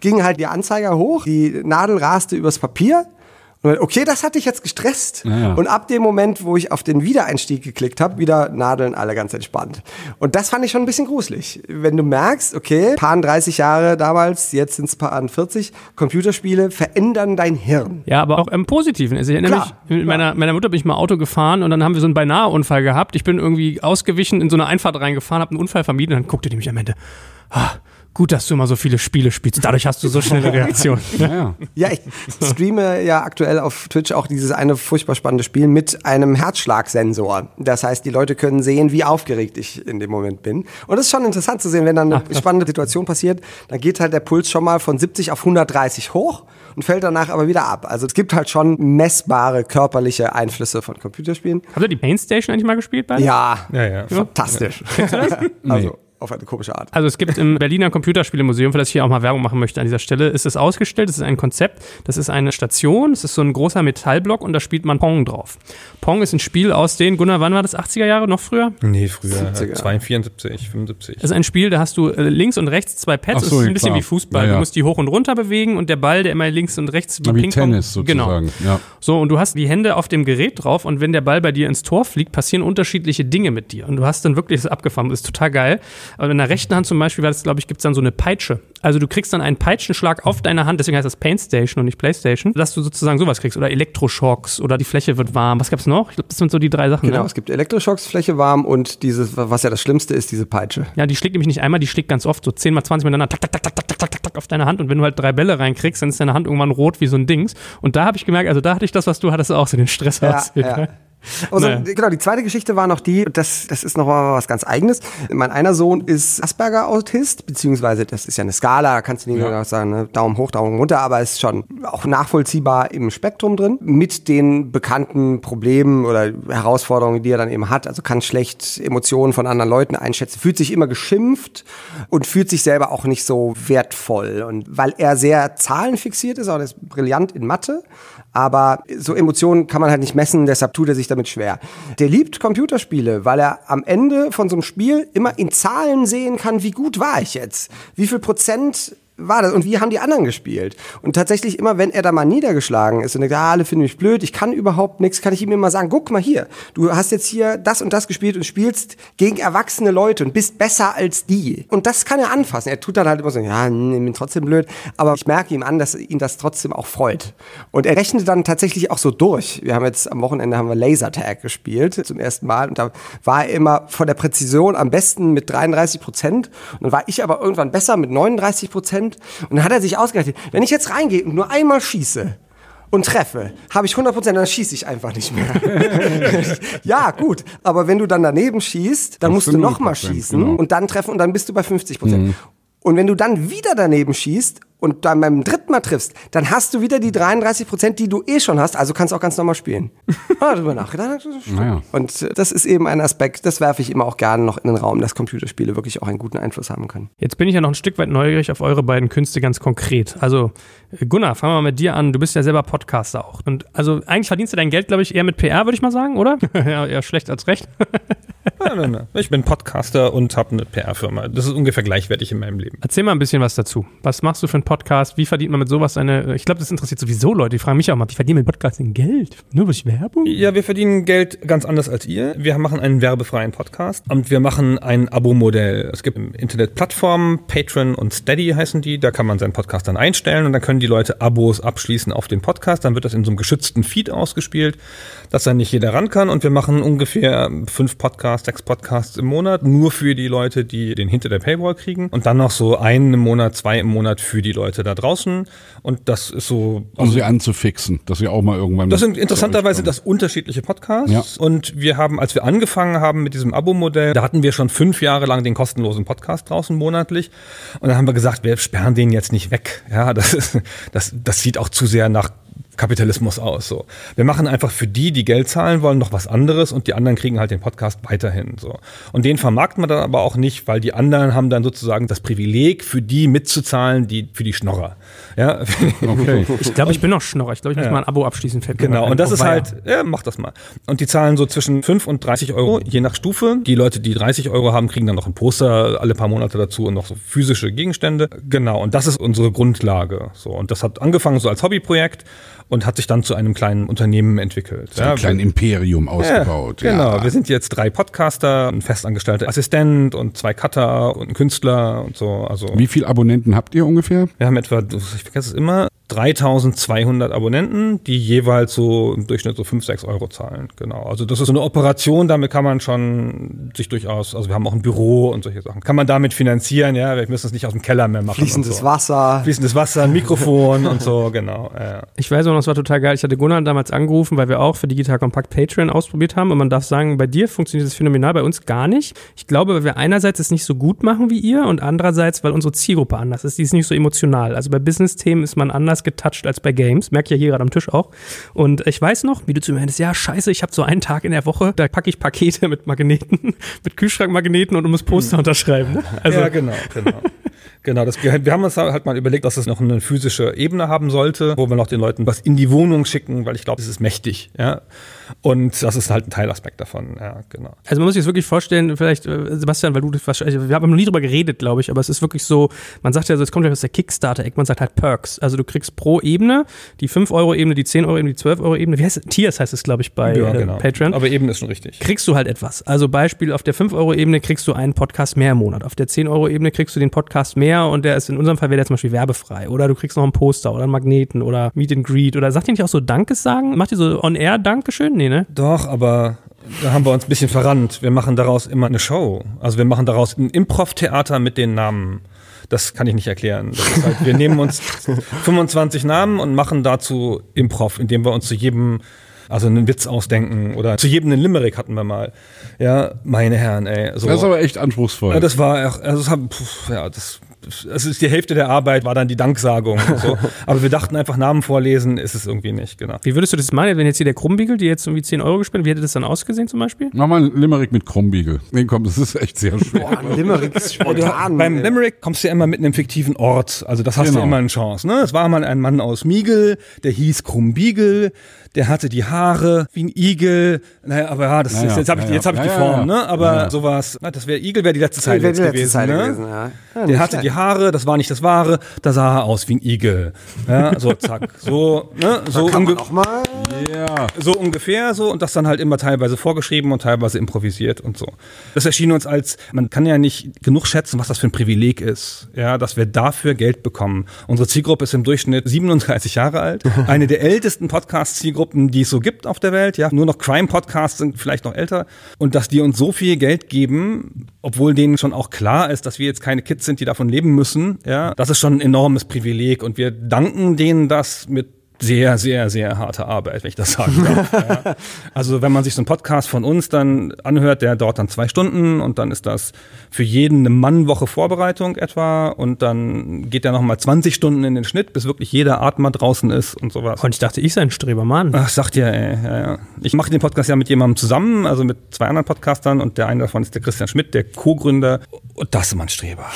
ging halt der Anzeiger hoch, die Nadel raste übers Papier Okay, das hatte ich jetzt gestresst. Ja, ja. Und ab dem Moment, wo ich auf den Wiedereinstieg geklickt habe, wieder Nadeln alle ganz entspannt. Und das fand ich schon ein bisschen gruselig. Wenn du merkst, okay, paar 30 Jahre damals, jetzt sind es paar 40, Computerspiele verändern dein Hirn. Ja, aber auch im Positiven. Also ich erinnere Klar, mich, mit meiner, meiner Mutter bin ich mal Auto gefahren und dann haben wir so einen beinahe Unfall gehabt. Ich bin irgendwie ausgewichen, in so eine Einfahrt reingefahren, habe einen Unfall vermieden und dann guckte die mich am Ende. Ah, Gut, dass du immer so viele Spiele spielst. Dadurch hast du so schnelle Reaktionen. ja, ja. ja, ich streame ja aktuell auf Twitch auch dieses eine furchtbar spannende Spiel mit einem Herzschlagsensor. Das heißt, die Leute können sehen, wie aufgeregt ich in dem Moment bin. Und es ist schon interessant zu sehen, wenn dann eine Ach, spannende Situation passiert, dann geht halt der Puls schon mal von 70 auf 130 hoch und fällt danach aber wieder ab. Also es gibt halt schon messbare körperliche Einflüsse von Computerspielen. Habt ihr die Pain Station eigentlich mal gespielt? Beide? Ja, ja, ja. fantastisch. Ja. also auf eine komische Art. Also es gibt im Berliner Computerspielemuseum, für das ich hier auch mal Werbung machen möchte an dieser Stelle, ist es ausgestellt. Das ist ein Konzept. Das ist eine Station. Das ist so ein großer Metallblock und da spielt man Pong drauf. Pong ist ein Spiel aus den, Gunnar, wann war das? 80er Jahre? Noch früher? Nee, früher. 74, 75. Das ist ein Spiel, da hast du äh, links und rechts zwei Pads. So, das ist ein bisschen klar. wie Fußball. Ja, ja. Du musst die hoch und runter bewegen und der Ball, der immer links und rechts wie, wie Tennis sozusagen. Genau. Ja. So, und du hast die Hände auf dem Gerät drauf und wenn der Ball bei dir ins Tor fliegt, passieren unterschiedliche Dinge mit dir. Und du hast dann wirklich das abgefahren. Das ist total geil. Aber in der rechten Hand zum Beispiel, weil das, glaube ich, gibt es dann so eine Peitsche. Also du kriegst dann einen Peitschenschlag auf deine Hand, deswegen heißt das Paint Station und nicht Playstation, dass du sozusagen sowas kriegst. Oder Elektroschocks oder die Fläche wird warm. Was gab's noch? Ich glaube, das sind so die drei Sachen. Genau, ja. es gibt Elektroschocks, Fläche warm und dieses, was ja das Schlimmste ist, diese Peitsche. Ja, die schlägt nämlich nicht einmal, die schlägt ganz oft, so 10 mal 20 miteinander, tak, tak, tak, tak, tak, tak, tak, tak, auf deine Hand. Und wenn du halt drei Bälle reinkriegst, dann ist deine Hand irgendwann rot wie so ein Dings. Und da habe ich gemerkt, also da hatte ich das, was du hattest, auch so den Stress ja, ja. Also, naja. Genau, die zweite Geschichte war noch die, das, das ist noch mal was ganz Eigenes. Mein einer Sohn ist Asperger-Autist, beziehungsweise das ist ja eine Skala, kannst du nicht ja. nur sagen, ne? Daumen hoch, Daumen runter, aber ist schon auch nachvollziehbar im Spektrum drin, mit den bekannten Problemen oder Herausforderungen, die er dann eben hat. Also kann schlecht Emotionen von anderen Leuten einschätzen, fühlt sich immer geschimpft und fühlt sich selber auch nicht so wertvoll. Und weil er sehr zahlenfixiert ist, auch er ist brillant in Mathe, aber so Emotionen kann man halt nicht messen, deshalb tut er sich damit schwer. Der liebt Computerspiele, weil er am Ende von so einem Spiel immer in Zahlen sehen kann, wie gut war ich jetzt? Wie viel Prozent war das und wie haben die anderen gespielt? Und tatsächlich immer, wenn er da mal niedergeschlagen ist und denkt, ah, alle finden mich blöd, ich kann überhaupt nichts, kann ich ihm immer sagen, guck mal hier, du hast jetzt hier das und das gespielt und spielst gegen erwachsene Leute und bist besser als die. Und das kann er anfassen. Er tut dann halt immer so, ja, ich bin trotzdem blöd, aber ich merke ihm an, dass ihn das trotzdem auch freut. Und er rechnet dann tatsächlich auch so durch. Wir haben jetzt am Wochenende haben wir Lasertag gespielt zum ersten Mal und da war er immer von der Präzision am besten mit 33 Prozent und dann war ich aber irgendwann besser mit 39 Prozent Prozent. Und dann hat er sich ausgerechnet, wenn ich jetzt reingehe und nur einmal schieße, und treffe, habe ich 100 Prozent, dann schieße ich einfach nicht mehr. ja, gut. Aber wenn du dann daneben schießt, dann musst du, nochmal schießen genau. und dann treffen und dann bist du bei 50 Prozent. Mhm. Und wenn du dann wieder daneben schießt und dann beim dritten Mal triffst, dann hast du wieder die 33 Prozent, die du eh schon hast. Also kannst du auch ganz normal spielen. Ah, darüber nachgedacht. Naja. Und das ist eben ein Aspekt, das werfe ich immer auch gerne noch in den Raum, dass Computerspiele wirklich auch einen guten Einfluss haben können. Jetzt bin ich ja noch ein Stück weit neugierig auf eure beiden Künste ganz konkret. Also Gunnar, fangen wir mal mit dir an. Du bist ja selber Podcaster auch. Und also eigentlich verdienst du dein Geld, glaube ich, eher mit PR, würde ich mal sagen, oder? ja, eher schlecht als recht. Nein, nein, nein. Ich bin Podcaster und habe eine PR-Firma. Das ist ungefähr gleichwertig in meinem Leben. Erzähl mal ein bisschen was dazu. Was machst du für einen Podcast? Wie verdient man mit sowas seine. Ich glaube, das interessiert sowieso Leute. Die fragen mich auch mal, wie verdienen mit Podcasting Geld? Nur durch Werbung? Ja, wir verdienen Geld ganz anders als ihr. Wir machen einen werbefreien Podcast und wir machen ein Abo-Modell. Es gibt im Internet Plattformen, Patreon und Steady heißen die. Da kann man seinen Podcast dann einstellen und dann können die Leute Abos abschließen auf den Podcast. Dann wird das in so einem geschützten Feed ausgespielt, dass dann nicht jeder ran kann. Und wir machen ungefähr fünf Podcasts, sechs Podcasts im Monat, nur für die Leute, die den hinter der Paywall kriegen. Und dann noch so einen im Monat, zwei im Monat für die Leute da draußen. Und das ist so. Um sie anzufixen, dass sie auch mal irgendwann. Das sind interessanterweise das unterschiedliche Podcasts. Ja. Und wir haben, als wir angefangen haben mit diesem Abo-Modell, da hatten wir schon fünf Jahre lang den kostenlosen Podcast draußen monatlich. Und dann haben wir gesagt, wir sperren den jetzt nicht weg. Ja, das ist, das, das sieht auch zu sehr nach Kapitalismus aus. So. Wir machen einfach für die, die Geld zahlen wollen, noch was anderes und die anderen kriegen halt den Podcast weiterhin. So. Und den vermarkten wir dann aber auch nicht, weil die anderen haben dann sozusagen das Privileg, für die mitzuzahlen, die für die Schnorrer. Ja, Okay. Ich glaube, ich bin noch Schnorrer. Ich glaube, ich muss Ja. mal ein Abo abschließen. Fällt Genau, und das Oh, ist weia. halt, ja, mach das mal. Und die zahlen so zwischen 5 und 30 Euro, je nach Stufe. Die Leute, die 30 Euro haben, kriegen dann noch ein Poster alle paar Monate dazu und noch so physische Gegenstände. Genau, und das ist unsere Grundlage. So, und das hat angefangen so als Hobbyprojekt und hat sich dann zu einem kleinen Unternehmen entwickelt. So ein kleines Imperium ausgebaut. Ja, genau, Ja. wir sind jetzt drei Podcaster, ein festangestellter Assistent und zwei Cutter und ein Künstler und so. Also Wie viele Abonnenten habt ihr ungefähr? wir haben etwa, ich vergesse es immer, 3200 Abonnenten, die jeweils so im Durchschnitt so 5, 6 Euro zahlen. Genau. Also das ist so eine Operation, damit kann man schon sich durchaus, also wir haben auch ein Büro und solche Sachen. Kann man damit finanzieren, ja, wir müssen es nicht aus dem Keller mehr machen. Fließendes so. Wasser. Fließendes Wasser, ein Mikrofon und so, genau. Ja. Ich weiß auch noch, es war total geil. Ich hatte Gunnar damals angerufen, weil wir auch für Digital Compact Patreon ausprobiert haben. Und man darf sagen, bei dir funktioniert das phänomenal, bei uns gar nicht. Ich glaube, weil wir einerseits es nicht so gut machen wie ihr und andererseits, weil unsere Zielgruppe anders ist. Die ist nicht so emotional. Also bei Business-Themen ist man anders getoucht als bei Games. Merke ich ja hier gerade am Tisch auch. Und ich weiß noch, wie du zu mir meintest, ja, scheiße, ich habe so einen Tag in der Woche, da packe ich Pakete mit Magneten, mit Kühlschrankmagneten und muss Poster unterschreiben. Ne? Also, ja, genau, genau. Genau, das, wir wir haben uns halt mal überlegt, dass es noch eine physische Ebene haben sollte, wo wir noch den Leuten was in die Wohnung schicken, weil ich glaube, es ist mächtig, ja. Und das ist halt ein Teilaspekt davon, ja, genau. Also man muss sich das wirklich vorstellen, vielleicht, äh, Sebastian, weil du das wahrscheinlich, wir haben noch nie drüber geredet, glaube ich, aber es ist wirklich so, man sagt ja so, es kommt ja aus der Kickstarter-Eck, man sagt halt Perks. Also du kriegst pro Ebene, die 5-Euro-Ebene, die 10-Euro-Ebene, die 12-Euro-Ebene, wie heißt es? Tiers heißt es, glaube ich, bei Ja, äh, genau. Patreon. Aber eben ist schon richtig. kriegst du halt etwas. Also Beispiel, auf der 5-Euro-Ebene kriegst du einen Podcast mehr im Monat. Auf der 10-Euro-Ebene kriegst du den Podcast mehr und der ist in unserem Fall wäre der zum Beispiel werbefrei. Oder du kriegst noch einen Poster oder einen Magneten oder Meet and Greet oder sagt ihr nicht auch so Dankes sagen? Macht ihr so on-air Dankeschön? Nee, ne? Doch, aber da haben wir uns ein bisschen verrannt. Wir machen daraus immer eine Show. Also wir machen daraus ein Improv-Theater mit den Namen. Das kann ich nicht erklären. Das ist halt, wir nehmen uns 25 Namen und machen dazu Improv, indem wir uns zu jedem also einen Witz ausdenken oder zu jedem einen Limerick hatten wir mal. Ja, meine Herren, ey. So. Das ist aber echt anspruchsvoll. Ja, das war, auch- also das haben, pf, ja, das, das ist die Hälfte der Arbeit war dann die Danksagung. und So. Aber wir dachten einfach Namen vorlesen, ist es irgendwie nicht, genau. Wie würdest du das machen, wenn jetzt hier der Krummbiegel, die jetzt irgendwie 10 Euro gespielt, wie hätte das dann ausgesehen zum Beispiel? Mach mal einen Limerick mit Krummbiegel. Nee, komm, das ist echt sehr schwer. Boah, ein Limerick ist spontan. Beim Limerick kommst du ja immer mit einem fiktiven Ort. Also das hast Genau. du immer eine Chance. Ne? Es war mal ein Mann aus Miegel, der hieß Krumbiegel, der hatte die Haare wie ein Igel. Naja, aber ja, das Ja, ist, jetzt habe ich, ja, jetzt hab ich die Form, ne? Aber Ja, ja. sowas, na, das wäre Igel, wäre die letzte Zeile jetzt die letzte gewesen. Zeile ne? gewesen, ja. Ja, der hatte schlecht. die Haare, das war nicht das Wahre, da sah er aus wie ein Igel. Ja, so zack, so, ne? So, Kann man unge- auch mal. Ja. so ungefähr so und das dann halt immer teilweise vorgeschrieben und teilweise improvisiert und so. Das erschien uns als, man kann ja nicht genug schätzen, was das für ein Privileg ist, ja, dass wir dafür Geld bekommen. Unsere Zielgruppe ist im Durchschnitt 37 Jahre alt, eine der ältesten Podcast-Zielgruppen, die es so gibt auf der Welt, ja, nur noch Crime-Podcasts sind vielleicht noch älter. Und dass die uns so viel Geld geben, obwohl denen schon auch klar ist, dass wir jetzt keine Kids sind, die davon leben müssen, ja, das ist schon ein enormes Privileg. Und wir danken denen das mit sehr, sehr, sehr harte Arbeit, wenn ich das sagen darf. ja. Also wenn man sich so einen Podcast von uns dann anhört, der dauert dann zwei Stunden und dann ist das für jeden eine Mannwoche Vorbereitung etwa und dann geht der nochmal 20 Stunden in den Schnitt, bis wirklich jeder Atmer draußen ist und sowas. Und ich dachte, ich sei ein Strebermann. Ach, sagt ja, ey, ja, ja. Ich mache den Podcast ja mit jemandem zusammen, also mit zwei anderen Podcastern und der eine davon ist der Christian Schmidt, der Co-Gründer. Und das ist ein Streber.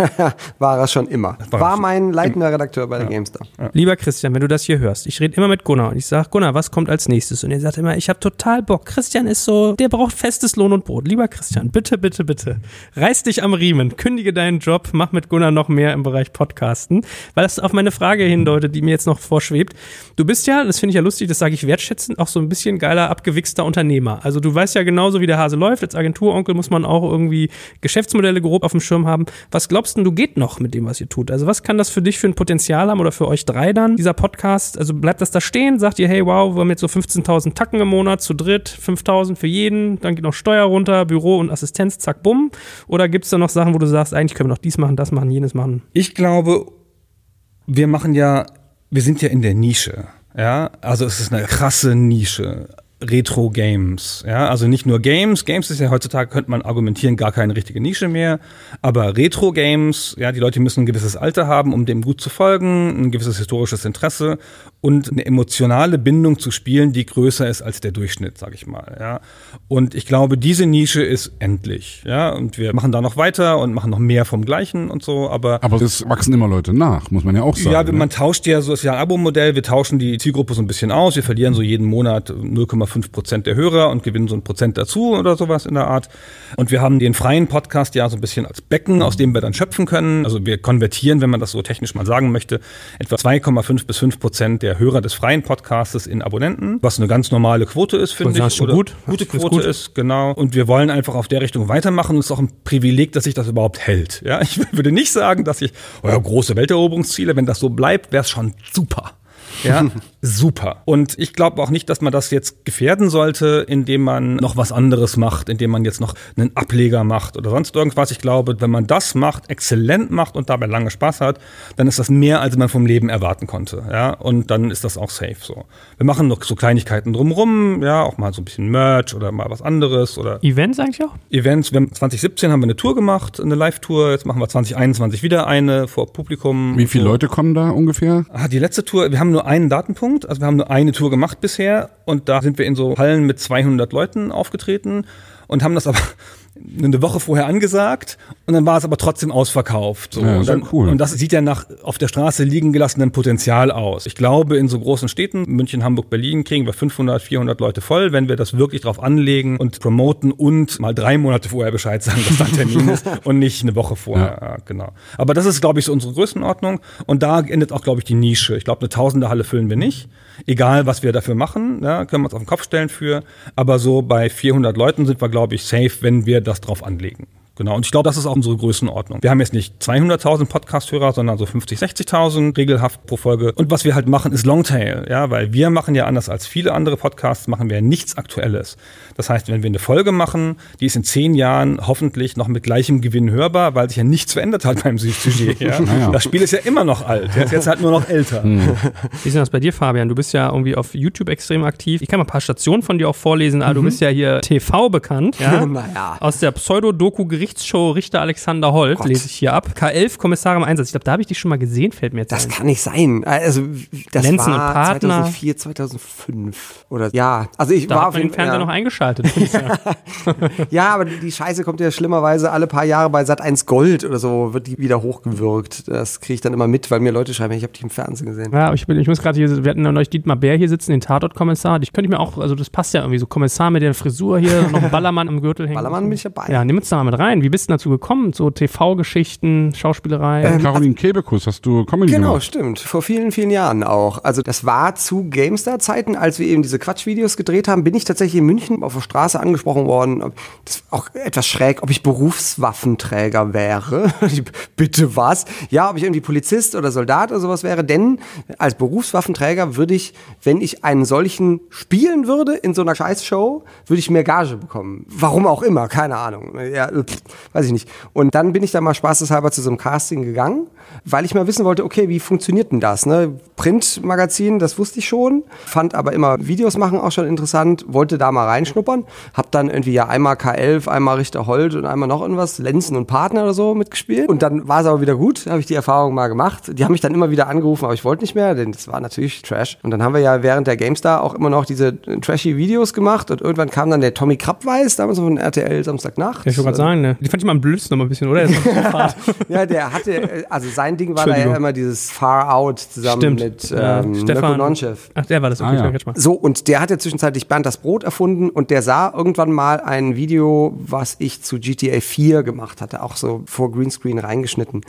War er schon immer. War War mein leitender Redakteur bei der GameStar. Lieber Christian, wenn du das hier hörst, ich rede immer mit Gunnar und ich sage, Gunnar, was kommt als nächstes? Und er sagt immer, ich habe total Bock. Christian ist so, der braucht festes Lohn und Brot. Lieber Christian, bitte, bitte, bitte, reiß dich am Riemen, kündige deinen Job, mach mit Gunnar noch mehr im Bereich Podcasten, weil das auf meine Frage hindeutet, die mir jetzt noch vorschwebt. Du bist ja, das finde ich ja lustig, das sage ich wertschätzend, auch so ein bisschen geiler, abgewichster Unternehmer. Also du weißt ja genauso, wie der Hase läuft. Als Agenturonkel muss man auch irgendwie Geschäftsmodelle grob auf dem Schirm haben. Was glaubst denn, du geht noch mit dem, was ihr tut? Also was kann das für dich für ein Potenzial haben oder für euch drei dann, dieser Podcast? Also bleibt das da stehen? Sagt ihr, hey, wow, wir haben jetzt so 15.000 Tacken im Monat zu dritt, 5.000 für jeden, dann geht noch Steuer runter, Büro und Assistenz, zack, bumm. Oder gibt es da noch Sachen, wo du sagst, eigentlich können wir noch dies machen, das machen, jenes machen? Ich glaube, wir machen ja, wir sind ja in der Nische. Ja, also es ist eine krasse Nische. Retro-Games. Ja, also nicht nur Games. Games ist ja heutzutage, könnte man argumentieren, gar keine richtige Nische mehr. Aber Retro-Games, ja, die Leute müssen ein gewisses Alter haben, um dem gut zu folgen, ein gewisses historisches Interesse und eine emotionale Bindung zu Spielen, die größer ist als der Durchschnitt, sag ich mal. Ja, und ich glaube, diese Nische ist endlich. Ja, und wir machen da noch weiter und machen noch mehr vom Gleichen und so. Aber Aber es wachsen immer Leute nach, muss man ja auch sagen. ja, ne? man tauscht ja so, es ist ja ein Abo-Modell, wir tauschen die Zielgruppe so ein bisschen aus, wir verlieren so jeden Monat 0,5 Prozent der Hörer und gewinnen so ein Prozent dazu oder sowas in der Art. Und wir haben den freien Podcast ja so ein bisschen als Becken, aus dem wir dann schöpfen können. Also wir konvertieren, wenn man das so technisch mal sagen möchte, etwa 2,5 bis 5 Prozent der Hörer des freien Podcastes in Abonnenten, was eine ganz normale Quote ist, finde ich. oder gut. Gute Quote gut. ist, genau. Und wir wollen einfach auf der Richtung weitermachen. Und es ist auch ein Privileg, dass sich das überhaupt hält. Ja, ich würde nicht sagen, dass ich, oh ja, große Welteroberungsziele, wenn das so bleibt, wäre es schon super. Ja, super. Und ich glaube auch nicht, dass man das jetzt gefährden sollte, indem man noch was anderes macht, indem man jetzt noch einen Ableger macht oder sonst irgendwas. Ich glaube, wenn man das macht, exzellent macht und dabei lange Spaß hat, dann ist das mehr, als man vom Leben erwarten konnte. Ja, und dann ist das auch safe so. Wir machen noch so Kleinigkeiten drumrum, ja, auch mal so ein bisschen Merch oder mal was anderes oder Events eigentlich auch? Events. Wir haben 2017 haben wir eine Tour gemacht, eine Live-Tour. Jetzt machen wir 2021 wieder eine vor Publikum. Wie viele So. Leute kommen da ungefähr? Ah, die letzte Tour, wir haben nur einen Datenpunkt, also wir haben nur eine Tour gemacht bisher und da sind wir in so Hallen mit 200 Leuten aufgetreten und haben das aber eine Woche vorher angesagt und dann war es aber trotzdem ausverkauft. So. Ja, und, ja dann, cool. und das sieht ja nach auf der Straße liegen gelassenem Potenzial aus. Ich glaube, in so großen Städten, München, Hamburg, Berlin, kriegen wir 500, 400 Leute voll, wenn wir das wirklich drauf anlegen und promoten und mal drei Monate vorher Bescheid sagen, dass da Termin ist und nicht eine Woche vorher. Ja. genau. Aber das ist, glaube ich, so unsere Größenordnung und da endet auch, glaube ich, die Nische. Ich glaube, eine Tausenderhalle füllen wir nicht. Egal, was wir dafür machen, ja, können wir uns auf den Kopf stellen für. Aber so bei 400 Leuten sind wir, glaube ich, safe, wenn wir das drauf anlegen. Genau, und ich glaube, das ist auch unsere Größenordnung. Wir haben jetzt nicht 200.000 Podcast-Hörer, sondern so 50, 60.000 regelhaft pro Folge. Und was wir halt machen, ist Longtail, ja, weil wir machen ja anders als viele andere Podcasts, machen wir nichts Aktuelles. Das heißt, wenn wir eine Folge machen, die ist in zehn Jahren hoffentlich noch mit gleichem Gewinn hörbar, weil sich ja nichts verändert hat beim Sujet. Ja? Das Spiel ist ja immer noch alt, ja, ist jetzt halt nur noch älter. Wie ist denn das bei dir, Fabian? Du bist ja irgendwie auf YouTube extrem aktiv. Ich kann mal ein paar Stationen von dir auch vorlesen. Aber du bist ja hier TV bekannt. Ja? Naja. Aus der Pseudo-Doku-Gerichtsshow Richter Alexander Holt Gott. lese ich hier ab. K11 Kommissar im Einsatz. Ich glaube, da habe ich dich schon mal gesehen, fällt mir jetzt Das ein. kann nicht sein. Also das Lenzen war und Partner. 2004, 2005 oder ja. Also ich Da war hat auf man den Fernseher ja. noch eingeschaltet. Ja, aber die Scheiße kommt ja schlimmerweise alle paar Jahre bei Sat 1 Gold oder so, wird die wieder hochgewürgt. Das kriege ich dann immer mit, weil mir Leute schreiben, ich habe dich im Fernsehen gesehen. ja, ich, bin, ich muss gerade hier, wir hatten ja neulich Dietmar Bär hier sitzen, den Tatort-Kommissar. Ich könnte mir auch, also das passt ja irgendwie so, Kommissar mit der Frisur hier, noch ein Ballermann am Gürtel hängen. Ballermann bin ich dabei. Ja, nimm uns da mal mit rein. Wie bist du dazu gekommen? So TV-Geschichten, Schauspielerei. Äh, Caroline Kebekus, hast du Comedy Genau, gemacht? stimmt. Vor vielen, vielen Jahren auch. Also das war zu GameStar-Zeiten, als wir eben diese Quatschvideos gedreht haben, bin ich tatsächlich in München auf der Straße angesprochen worden. ob- Das ist auch etwas schräg, ob ich Berufswaffenträger wäre. Bitte was? Ja, ob ich irgendwie Polizist oder Soldat oder sowas wäre. Denn als Berufswaffenträger würde ich, wenn ich einen solchen spielen würde in so einer Scheißshow, würde ich mehr Gage bekommen. Warum auch immer, keine Ahnung. Ja, pff, weiß ich nicht. Und dann bin ich da mal spaßeshalber zu so einem Casting gegangen, weil ich mal wissen wollte, okay, wie funktioniert denn das? Ne? Printmagazin, das wusste ich schon, fand aber immer Videos machen auch schon interessant, wollte da mal reinschnuppern, hab dann irgendwie ja einmal K11, einmal Richter Holt und einmal noch irgendwas, Lenzen und Partner oder so mitgespielt. Und dann war es aber wieder gut, habe ich die Erfahrung mal gemacht. Die haben mich dann immer wieder angerufen, aber ich wollte nicht mehr, denn das war natürlich Trash. Und dann haben wir ja während der GameStar auch immer noch diese trashy Videos gemacht und irgendwann kam dann der Tommy Krabweis, damals von RTL Samstagnacht. Ja, ich wollte gerade sagen, ne? Die fand ich mal am blödsten noch mal ein bisschen, oder? ja, der hatte, also sein Ding war da ja immer dieses Far Out zusammen Stimmt. mit Ja, ähm, Stefan- Nonchev. Ach, der war das, okay, Ah, ja. So, und der hat ja zwischenzeitlich Bernd das Brot erfunden und der sah irgendwann mal ein Video, was ich zu GTA 4 gemacht hatte, auch so vor Greenscreen reingeschnitten.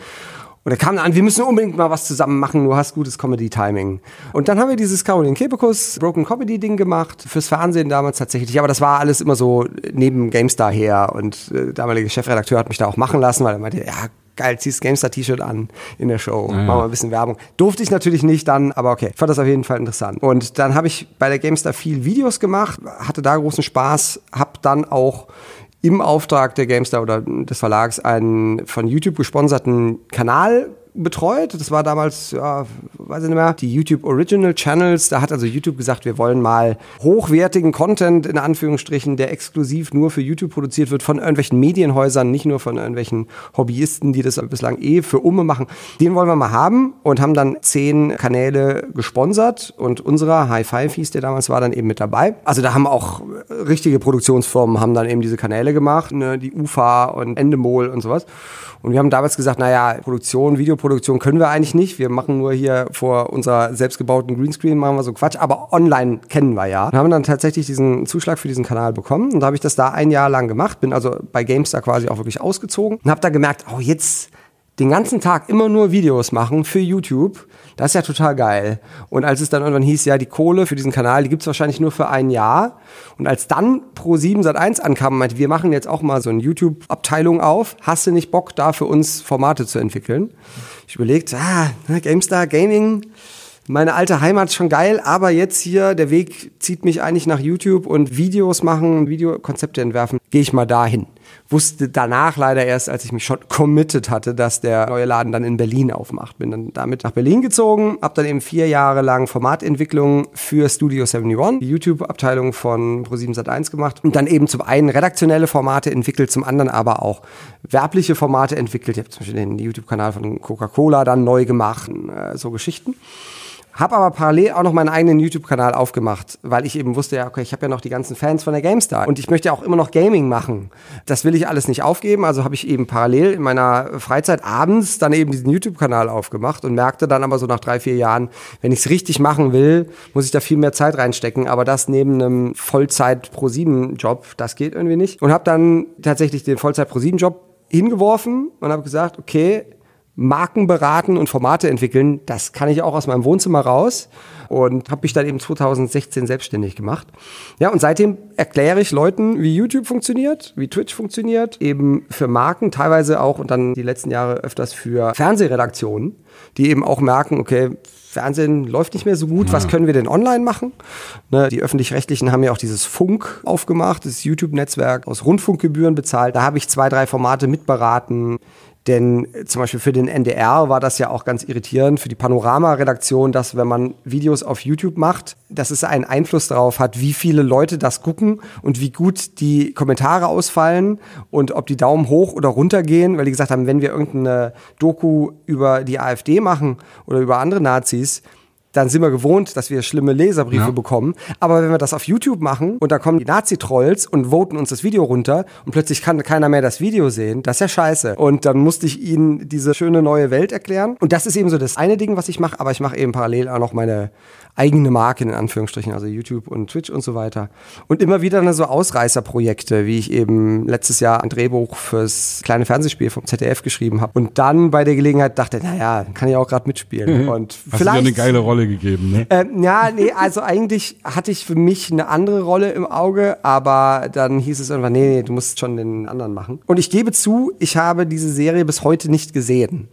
Und er kam an, wir müssen unbedingt mal was zusammen machen, du hast gutes Comedy-Timing. Und dann haben wir dieses Caroline Kebekus Broken Comedy-Ding gemacht, fürs Fernsehen damals tatsächlich. Aber das war alles immer so neben GameStar her und äh, der damalige Chefredakteur hat mich da auch machen lassen, weil er meinte, ja, geil, ziehst GameStar-T-Shirt an in der Show, ja. machen wir ein bisschen Werbung. Durfte ich natürlich nicht dann, aber okay, fand das auf jeden Fall interessant. Und dann habe ich bei der GameStar viel Videos gemacht, hatte da großen Spaß, habe dann auch im Auftrag der GameStar oder des Verlags einen von YouTube gesponserten Kanal betreut. Das war damals, ja, weiß ich nicht mehr, die YouTube Original Channels. Da hat also YouTube gesagt, wir wollen mal hochwertigen Content in Anführungsstrichen, der exklusiv nur für YouTube produziert wird, von irgendwelchen Medienhäusern, nicht nur von irgendwelchen Hobbyisten, die das bislang eh für Umme machen. Den wollen wir mal haben und haben dann zehn Kanäle gesponsert und unserer High Five hieß der damals war dann eben mit dabei. Also da haben auch richtige Produktionsfirmen haben dann eben diese Kanäle gemacht, ne, die UFA und Endemol und sowas. Und wir haben damals gesagt, naja, Produktion, Videoproduktion können wir eigentlich nicht. Wir machen nur hier vor unserer selbstgebauten Greenscreen, machen wir so Quatsch. Aber online kennen wir ja. Und haben dann tatsächlich diesen Zuschlag für diesen Kanal bekommen. Und da habe ich das da ein Jahr lang gemacht. Bin also bei GameStar quasi auch wirklich ausgezogen. Und habe da gemerkt, oh, jetzt den ganzen Tag immer nur Videos machen für YouTube, das ist ja total geil. Und als es dann irgendwann hieß, ja, die Kohle für diesen Kanal, die gibt's wahrscheinlich nur für ein Jahr. Und als dann Pro7 Sat1 ankam und meinte, wir machen jetzt auch mal so eine YouTube-Abteilung auf, hast du nicht Bock, da für uns Formate zu entwickeln? Ich überlegt, ah, ne, GameStar, Gaming, meine alte Heimat ist schon geil, aber jetzt hier, der Weg zieht mich eigentlich nach YouTube und Videos machen, Videokonzepte entwerfen, gehe ich mal dahin. Wusste danach leider erst, als ich mich schon committed hatte, dass der neue Laden dann in Berlin aufmacht. Bin dann damit nach Berlin gezogen, habe dann eben vier Jahre lang Formatentwicklung für Studio 71, die YouTube-Abteilung von Pro7 Sat1 gemacht und dann eben zum einen redaktionelle Formate entwickelt, zum anderen aber auch werbliche Formate entwickelt. Ich habe zum Beispiel den YouTube-Kanal von Coca-Cola dann neu gemacht, äh, so Geschichten. Hab aber parallel auch noch meinen eigenen YouTube-Kanal aufgemacht, weil ich eben wusste, ja, okay, ich habe ja noch die ganzen Fans von der GameStar und ich möchte auch immer noch Gaming machen. Das will ich alles nicht aufgeben, also habe ich eben parallel in meiner Freizeit abends dann eben diesen YouTube-Kanal aufgemacht und merkte dann aber so nach drei, vier Jahren, wenn ich es richtig machen will, muss ich da viel mehr Zeit reinstecken, aber das neben einem Vollzeit-Pro-7-Job, das geht irgendwie nicht. Und habe dann tatsächlich den Vollzeit-Pro-7-Job hingeworfen und habe gesagt, okay, Marken beraten und Formate entwickeln, das kann ich auch aus meinem Wohnzimmer raus und habe mich dann eben 2016 selbstständig gemacht. Ja, und seitdem erkläre ich Leuten, wie YouTube funktioniert, wie Twitch funktioniert, eben für Marken, teilweise auch und dann die letzten Jahre öfters für Fernsehredaktionen, die eben auch merken, okay, Fernsehen läuft nicht mehr so gut, was können wir denn online machen? Ne, die öffentlich-rechtlichen haben ja auch dieses Funk aufgemacht, das YouTube-Netzwerk aus Rundfunkgebühren bezahlt. Da habe ich zwei, drei Formate mitberaten. Denn äh, zum Beispiel für den NDR war das ja auch ganz irritierend, für die Panorama-Redaktion, dass wenn man Videos auf YouTube macht, dass es einen Einfluss darauf hat, wie viele Leute das gucken und wie gut die Kommentare ausfallen und ob die Daumen hoch oder runter gehen, weil die gesagt haben, wenn wir irgendeine Doku über die AfD machen oder über andere Nazis, dann sind wir gewohnt, dass wir schlimme Leserbriefe Ja. bekommen. Aber wenn wir das auf YouTube machen und da kommen die Nazi-Trolls und voten uns das Video runter und plötzlich kann keiner mehr das Video sehen, das ist ja scheiße. Und dann musste ich ihnen diese schöne neue Welt erklären. Und das ist eben so das eine Ding, was ich mache, aber ich mache eben parallel auch noch meine eigene Marke in Anführungsstrichen, also YouTube und Twitch und so weiter. Und immer wieder dann so Ausreißerprojekte, wie ich eben letztes Jahr ein Drehbuch fürs kleine Fernsehspiel vom ZDF geschrieben habe. Und dann bei der Gelegenheit dachte, naja, kann ich auch gerade mitspielen. Und Hast vielleicht dir eine geile Rolle gegeben, ne? ähm, ja, nee, also eigentlich hatte ich für mich eine andere Rolle im Auge, aber dann hieß es irgendwann, nee, nee, du musst schon den anderen machen. Und ich gebe zu, ich habe diese Serie bis heute nicht gesehen.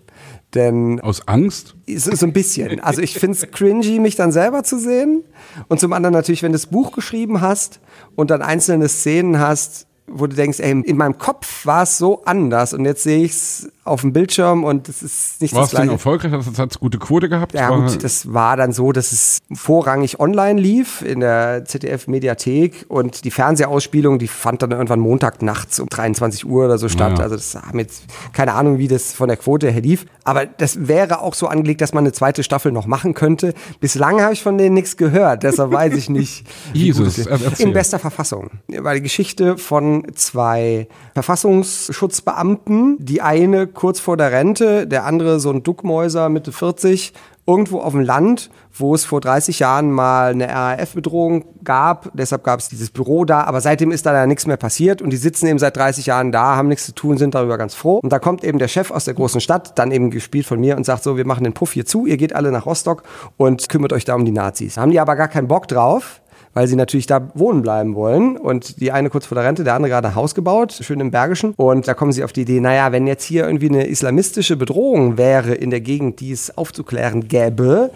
Denn Aus Angst? so, so ein bisschen. Also ich finde es cringy, mich dann selber zu sehen. Und zum anderen natürlich, wenn du das Buch geschrieben hast und dann einzelne Szenen hast, wo du denkst, ey, in meinem Kopf war es so anders und jetzt sehe ich es auf dem Bildschirm und es ist nicht War das es denn gleiche. erfolgreich? Hat es gute Quote gehabt? Ja War- gut, das war dann so, dass es vorrangig online lief in der ZDF-Mediathek und die Fernsehausspielung, die fand dann irgendwann Montag nachts um 23 Uhr oder so statt. Ja. Also das haben jetzt keine Ahnung, wie das von der Quote her lief. Aber das wäre auch so angelegt, dass man eine zweite Staffel noch machen könnte. Bislang habe ich von denen nichts gehört, deshalb weiß ich nicht. Jesus, es. In bester Verfassung. War die Geschichte von zwei Verfassungsschutzbeamten. Die eine kurz vor der Rente, der andere so ein Duckmäuser Mitte 40, irgendwo auf dem Land, wo es vor 30 Jahren mal eine RAF-Bedrohung gab. Deshalb gab es dieses Büro da, aber seitdem ist da ja nichts mehr passiert und die sitzen eben seit 30 Jahren da, haben nichts zu tun, sind darüber ganz froh. Und da kommt eben der Chef aus der großen Stadt, dann eben gespielt von mir und sagt so, wir machen den Puff hier zu, ihr geht alle nach Rostock und kümmert euch da um die Nazis. Da haben die aber gar keinen Bock drauf weil sie natürlich da wohnen bleiben wollen. Und die eine kurz vor der Rente, der andere gerade ein Haus gebaut, schön im Bergischen. Und da kommen sie auf die Idee, naja, wenn jetzt hier irgendwie eine islamistische Bedrohung wäre in der Gegend, die es aufzuklären gäbe,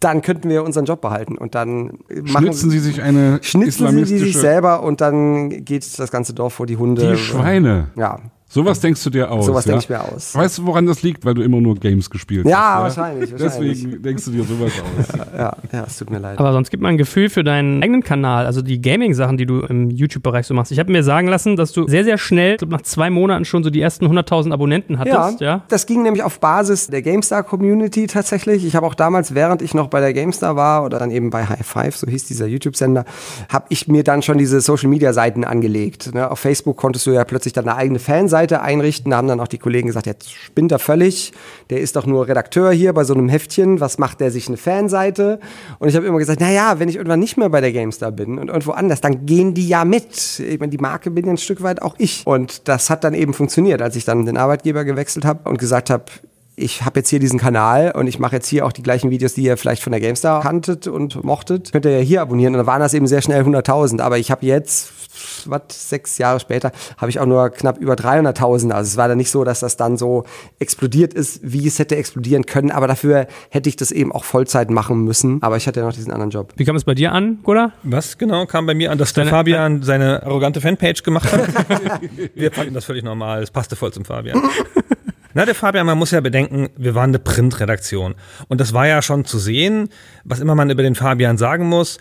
dann könnten wir unseren Job behalten. Und dann machen Schnitzen Sie sich eine schnitzen sie sich selber und dann geht das ganze Dorf vor die Hunde. Die Schweine. Ja. Sowas denkst du dir aus. Sowas ja? denk ich mir aus. Weißt du, woran das liegt? Weil du immer nur Games gespielt Ja, hast. wahrscheinlich, wahrscheinlich. Deswegen denkst du dir sowas aus. Ja, ja, es tut mir leid. Aber sonst gibt man ein Gefühl für deinen eigenen Kanal, also die Gaming-Sachen, die du im YouTube-Bereich so machst. Ich habe mir sagen lassen, dass du sehr, sehr schnell, ich glaub, nach zwei Monaten schon so die ersten 100.000 Abonnenten hattest. Ja. Das ging nämlich auf Basis der GameStar-Community tatsächlich. Ich habe auch damals, während ich noch bei der GameStar war oder dann eben bei High Five, so hieß dieser YouTube-Sender, habe ich mir dann schon diese Social-Media-Seiten angelegt. Ne? Auf Facebook konntest du ja plötzlich dann eine eigene Fanseite einrichten. Da haben dann auch die Kollegen gesagt, jetzt spinnt er völlig. Der ist doch nur Redakteur hier bei so einem Heftchen. Was macht der sich eine Fanseite? Und ich habe immer gesagt, na ja, wenn ich irgendwann nicht mehr bei der GameStar bin und irgendwo anders, dann gehen die ja mit. Ich meine, die Marke bin ja ein Stück weit auch ich. Und das hat dann eben funktioniert, als ich dann den Arbeitgeber gewechselt habe und gesagt habe, ich habe jetzt hier diesen Kanal und ich mache jetzt hier auch die gleichen Videos, die ihr vielleicht von der GameStar kanntet und mochtet. Könnt ihr ja hier abonnieren. Und dann waren das eben sehr schnell 100.000. Aber ich habe jetzt, was, sechs Jahre später, habe ich auch nur knapp über 300.000. Also es war dann nicht so, dass das dann so explodiert ist, wie es hätte explodieren können. Aber dafür hätte ich das eben auch Vollzeit machen müssen. Aber ich hatte ja noch diesen anderen Job. Wie kam es bei dir an, Goda? Was genau kam bei mir an, dass der Deine- Fabian seine arrogante Fanpage gemacht hat? wir fanden das völlig normal. Es passte voll zum Fabian. Na, der Fabian, man muss ja bedenken, wir waren eine Printredaktion. Und das war ja schon zu sehen, was immer man über den Fabian sagen muss.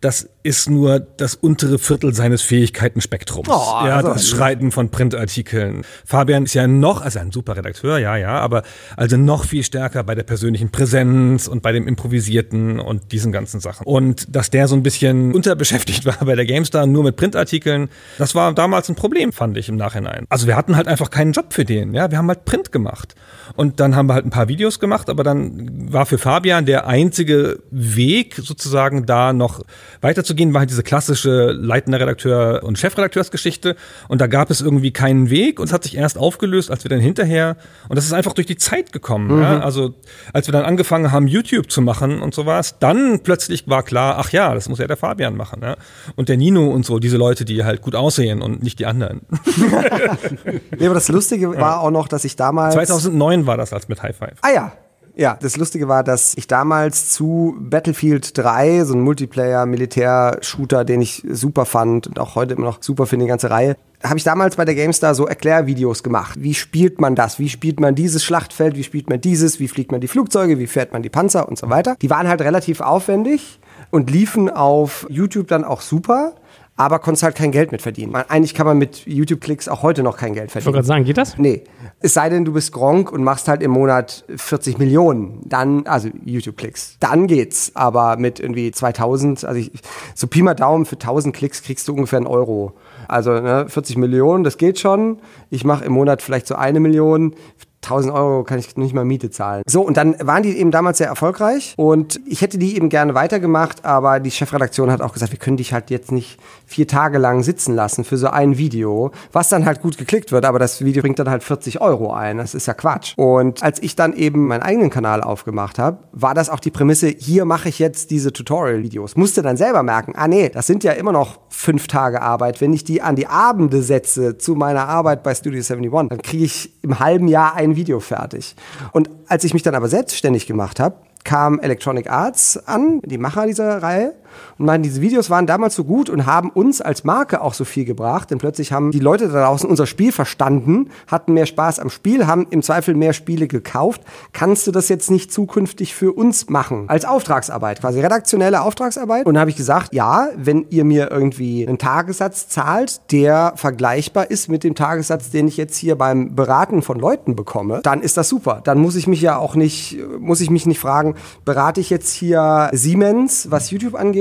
Das ist nur das untere Viertel seines Fähigkeitenspektrums. Oh, ja, also- das Schreiten von Printartikeln. Fabian ist ja noch, also ein super Redakteur, ja, ja, aber also noch viel stärker bei der persönlichen Präsenz und bei dem Improvisierten und diesen ganzen Sachen. Und dass der so ein bisschen unterbeschäftigt war bei der GameStar nur mit Printartikeln, das war damals ein Problem, fand ich im Nachhinein. Also wir hatten halt einfach keinen Job für den, ja, wir haben halt Print gemacht. Und dann haben wir halt ein paar Videos gemacht, aber dann war für Fabian der einzige Weg sozusagen da noch weiterzugehen, war halt diese klassische leitender Redakteur und Chefredakteursgeschichte. Und da gab es irgendwie keinen Weg und es hat sich erst aufgelöst, als wir dann hinterher, und das ist einfach durch die Zeit gekommen. Ja? Also als wir dann angefangen haben, YouTube zu machen und sowas, dann plötzlich war klar, ach ja, das muss ja der Fabian machen. Ja? Und der Nino und so, diese Leute, die halt gut aussehen und nicht die anderen. Nee, aber das Lustige war auch noch, dass ich damals. 2009 war das als mit High Five. Ah ja. Ja, das Lustige war, dass ich damals zu Battlefield 3, so ein Multiplayer-Militär-Shooter, den ich super fand und auch heute immer noch super finde, die ganze Reihe, habe ich damals bei der GameStar so Erklärvideos gemacht. Wie spielt man das? Wie spielt man dieses Schlachtfeld? Wie spielt man dieses? Wie fliegt man die Flugzeuge? Wie fährt man die Panzer und so weiter? Die waren halt relativ aufwendig und liefen auf YouTube dann auch super. Aber konntest halt kein Geld mit verdienen. Eigentlich kann man mit YouTube-Klicks auch heute noch kein Geld Ich wollte verdienen. gerade sagen, geht das? Nee. Es sei denn, du bist Gronk und machst halt im Monat 40 Millionen. Dann, also YouTube-Klicks. Dann geht's. Aber mit irgendwie 2000, also ich, so Pi mal Daumen, für 1000 Klicks kriegst du ungefähr einen Euro. Also ne, 40 Millionen, das geht schon. Ich mache im Monat vielleicht so eine Million. 1000 Euro kann ich nicht mal Miete zahlen. So, und dann waren die eben damals sehr erfolgreich und ich hätte die eben gerne weitergemacht, aber die Chefredaktion hat auch gesagt, wir können dich halt jetzt nicht vier Tage lang sitzen lassen für so ein Video, was dann halt gut geklickt wird, aber das Video bringt dann halt 40 Euro ein. Das ist ja Quatsch. Und als ich dann eben meinen eigenen Kanal aufgemacht habe, war das auch die Prämisse, hier mache ich jetzt diese Tutorial-Videos. Musste dann selber merken, ah nee, das sind ja immer noch fünf Tage Arbeit. Wenn ich die an die Abende setze zu meiner Arbeit bei Studio 71, dann kriege ich im halben Jahr ein Video fertig. Und als ich mich dann aber selbstständig gemacht habe, kam Electronic Arts an, die Macher dieser Reihe, und meinen, diese Videos waren damals so gut und haben uns als Marke auch so viel gebracht, denn plötzlich haben die Leute da draußen unser Spiel verstanden, hatten mehr Spaß am Spiel, haben im Zweifel mehr Spiele gekauft. Kannst du das jetzt nicht zukünftig für uns machen? Als Auftragsarbeit, quasi redaktionelle Auftragsarbeit. Und da habe ich gesagt, ja, wenn ihr mir irgendwie einen Tagessatz zahlt, der vergleichbar ist mit dem Tagessatz, den ich jetzt hier beim Beraten von Leuten bekomme, dann ist das super. Dann muss ich mich ja auch nicht, muss ich mich nicht fragen, berate ich jetzt hier Siemens, was YouTube angeht,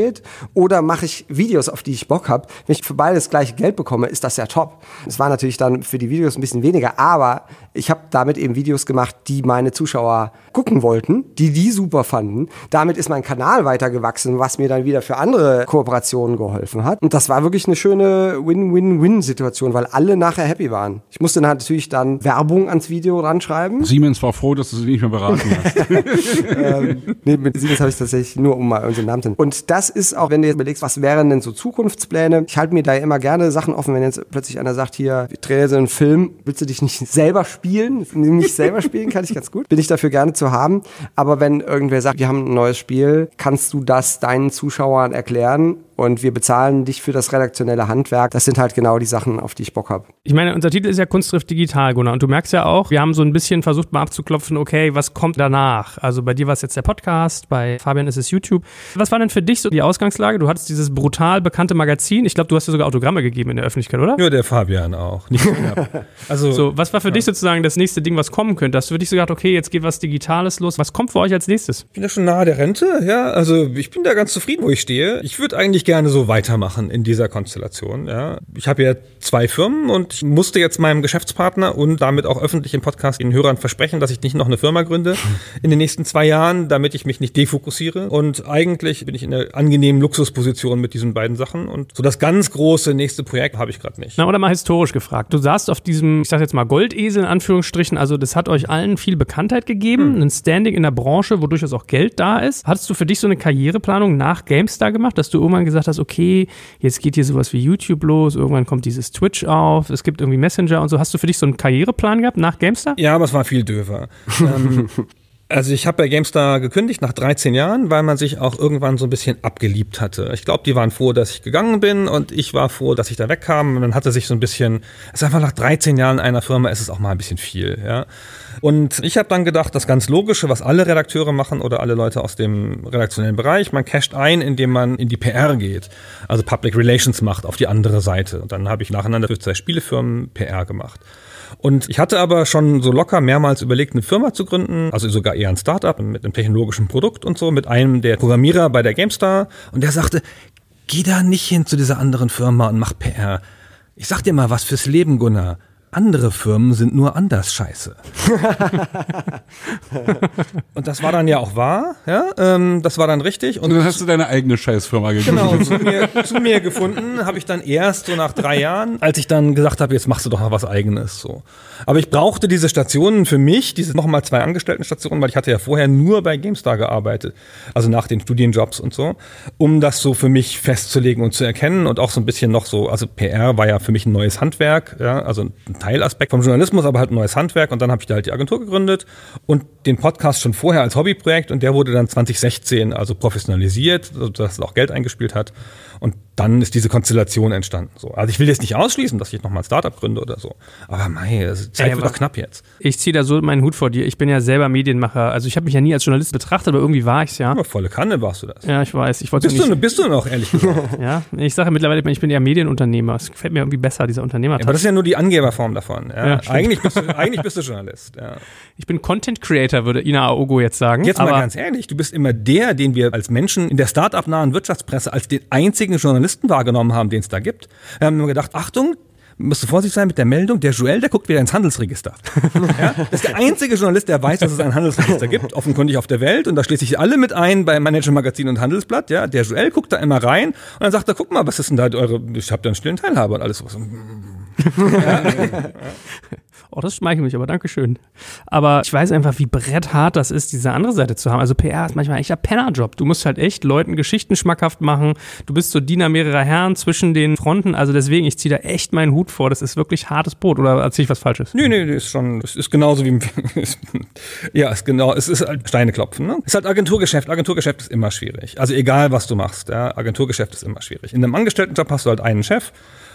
oder mache ich Videos, auf die ich Bock habe. Wenn ich für beides gleiche Geld bekomme, ist das ja top. Es war natürlich dann für die Videos ein bisschen weniger, aber ich habe damit eben Videos gemacht, die meine Zuschauer gucken wollten, die die super fanden. Damit ist mein Kanal weitergewachsen, was mir dann wieder für andere Kooperationen geholfen hat. Und das war wirklich eine schöne Win-Win-Win-Situation, weil alle nachher happy waren. Ich musste natürlich dann Werbung ans Video ranschreiben. Siemens war froh, dass du sie nicht mehr beraten hast. ähm, nee, mit Siemens habe ich tatsächlich nur, um mal unseren Namen zu nennen. Und das ist auch, wenn du jetzt überlegst, was wären denn so Zukunftspläne? Ich halte mir da immer gerne Sachen offen, wenn jetzt plötzlich einer sagt, hier, wir drehen so einen Film, willst du dich nicht selber spielen? Nicht selber spielen kann ich ganz gut. Bin ich dafür gerne zu haben. Aber wenn irgendwer sagt, wir haben ein neues Spiel, kannst du das deinen Zuschauern erklären und wir bezahlen dich für das redaktionelle Handwerk. Das sind halt genau die Sachen, auf die ich Bock habe. Ich meine, unser Titel ist ja Kunstschrift digital, Gunnar. Und du merkst ja auch, wir haben so ein bisschen versucht mal abzuklopfen, okay, was kommt danach? Also bei dir war es jetzt der Podcast, bei Fabian ist es YouTube. Was war denn für dich so die Ausgangslage? Du hattest dieses brutal bekannte Magazin. Ich glaube, du hast dir sogar Autogramme gegeben in der Öffentlichkeit, oder? Ja, der Fabian auch. Nicht also, so, was war für ja. dich sozusagen das nächste Ding, was kommen könnte? Hast du für dich so gedacht, okay, jetzt geht was Digitales los. Was kommt für euch als nächstes? Ich bin ja schon nahe der Rente, ja. Also ich bin da ganz zufrieden, wo ich stehe. Ich würde eigentlich gerne so weitermachen in dieser Konstellation. Ja. Ich habe ja zwei Firmen und ich musste jetzt meinem Geschäftspartner und damit auch öffentlich im Podcast den Hörern versprechen, dass ich nicht noch eine Firma gründe in den nächsten zwei Jahren, damit ich mich nicht defokussiere. Und eigentlich bin ich in einer angenehmen Luxusposition mit diesen beiden Sachen. Und so das ganz große nächste Projekt habe ich gerade nicht. Na, oder mal historisch gefragt. Du saßt auf diesem, ich sag jetzt mal Goldesel in Anführungsstrichen, also das hat euch allen viel Bekanntheit gegeben, hm. ein Standing in der Branche, wo durchaus auch Geld da ist. Hattest du für dich so eine Karriereplanung nach GameStar gemacht, dass du irgendwann gesagt hast, okay, okay, jetzt geht hier sowas wie YouTube los, irgendwann kommt dieses Twitch auf, es gibt irgendwie Messenger und so. Hast du für dich so einen Karriereplan gehabt nach GameStar? Ja, aber es war viel döver. ähm, also ich habe bei GameStar gekündigt nach 13 Jahren, weil man sich auch irgendwann so ein bisschen abgeliebt hatte. Ich glaube, die waren froh, dass ich gegangen bin und ich war froh, dass ich da wegkam. Und dann hatte sich so ein bisschen, es ist einfach nach 13 Jahren einer Firma, ist es auch mal ein bisschen viel. Ja. Und ich habe dann gedacht, das ganz Logische, was alle Redakteure machen oder alle Leute aus dem redaktionellen Bereich, man casht ein, indem man in die PR geht, also Public Relations macht auf die andere Seite. Und dann habe ich nacheinander für zwei Spielefirmen PR gemacht. Und ich hatte aber schon so locker mehrmals überlegt, eine Firma zu gründen, also sogar eher ein Startup mit einem technologischen Produkt und so, mit einem der Programmierer bei der GameStar. Und der sagte, geh da nicht hin zu dieser anderen Firma und mach PR. Ich sag dir mal was fürs Leben, Gunnar andere Firmen sind nur anders scheiße. und das war dann ja auch wahr, ja, ähm, das war dann richtig. Und, und dann hast du deine eigene Scheißfirma gegründet. Genau, zu mir, zu mir gefunden habe ich dann erst so nach drei Jahren, als ich dann gesagt habe, jetzt machst du doch mal was eigenes. So. Aber ich brauchte diese Stationen für mich, diese nochmal zwei Angestelltenstationen, weil ich hatte ja vorher nur bei GameStar gearbeitet, also nach den Studienjobs und so, um das so für mich festzulegen und zu erkennen und auch so ein bisschen noch so, also PR war ja für mich ein neues Handwerk, ja, also ein Teilaspekt vom Journalismus, aber halt ein neues Handwerk. Und dann habe ich da halt die Agentur gegründet und den Podcast schon vorher als Hobbyprojekt. Und der wurde dann 2016 also professionalisiert, sodass es auch Geld eingespielt hat. Und dann ist diese Konstellation entstanden. So. Also ich will jetzt nicht ausschließen, dass ich nochmal ein Startup gründe oder so. Aber mei, die Zeit Ey, wird doch knapp jetzt. Ich ziehe da so meinen Hut vor dir. Ich bin ja selber Medienmacher. Also ich habe mich ja nie als Journalist betrachtet, aber irgendwie war ich es ja. Aber volle Kanne warst du das. Ja, ich weiß. Ich bist, nicht du, bist du noch, ehrlich gesagt. ja, ich sage mittlerweile, ich bin eher Medienunternehmer. Es gefällt mir irgendwie besser, dieser Unternehmer. Ja, aber das ist ja nur die Angeberform davon. Ja? Ja, eigentlich, bist du, eigentlich bist du Journalist. Ja. Ich bin Content Creator, würde Ina Aogo jetzt sagen. Jetzt mal ganz ehrlich, du bist immer der, den wir als Menschen in der Start-up-nahen Wirtschaftspresse als den einzigen Journalisten wahrgenommen haben, den es da gibt. Wir haben immer gedacht, Achtung, musst du vorsichtig sein mit der Meldung, der Joel, der guckt wieder ins Handelsregister. ja? Das ist der einzige Journalist, der weiß, dass es ein Handelsregister gibt, offenkundig auf der Welt. Und da schließe ich alle mit ein bei Manager Magazin und Handelsblatt. Ja? Der Joel guckt da immer rein und dann sagt er, guck mal, was ist denn da eure, ich habe da einen stillen Teilhaber und alles. Ja. Oh, das schmeichelt mich, aber Dankeschön. Aber ich weiß einfach, wie bretthart das ist, diese andere Seite zu haben. Also PR ist manchmal echt ein Pennerjob. Du musst halt echt Leuten Geschichten schmackhaft machen. Du bist so Diener mehrerer Herren zwischen den Fronten. Also deswegen, ich ziehe da echt meinen Hut vor. Das ist wirklich hartes Brot. Oder erzähle ich was Falsches? Nee, nee, das ist schon, es ist genauso wie, ja, es ist genau, es ist halt Steine klopfen, ne? Es ist halt Agenturgeschäft. Agenturgeschäft ist immer schwierig. Also egal, was du machst, ja, Agenturgeschäft ist immer schwierig. In einem Angestelltenjob hast du halt einen Chef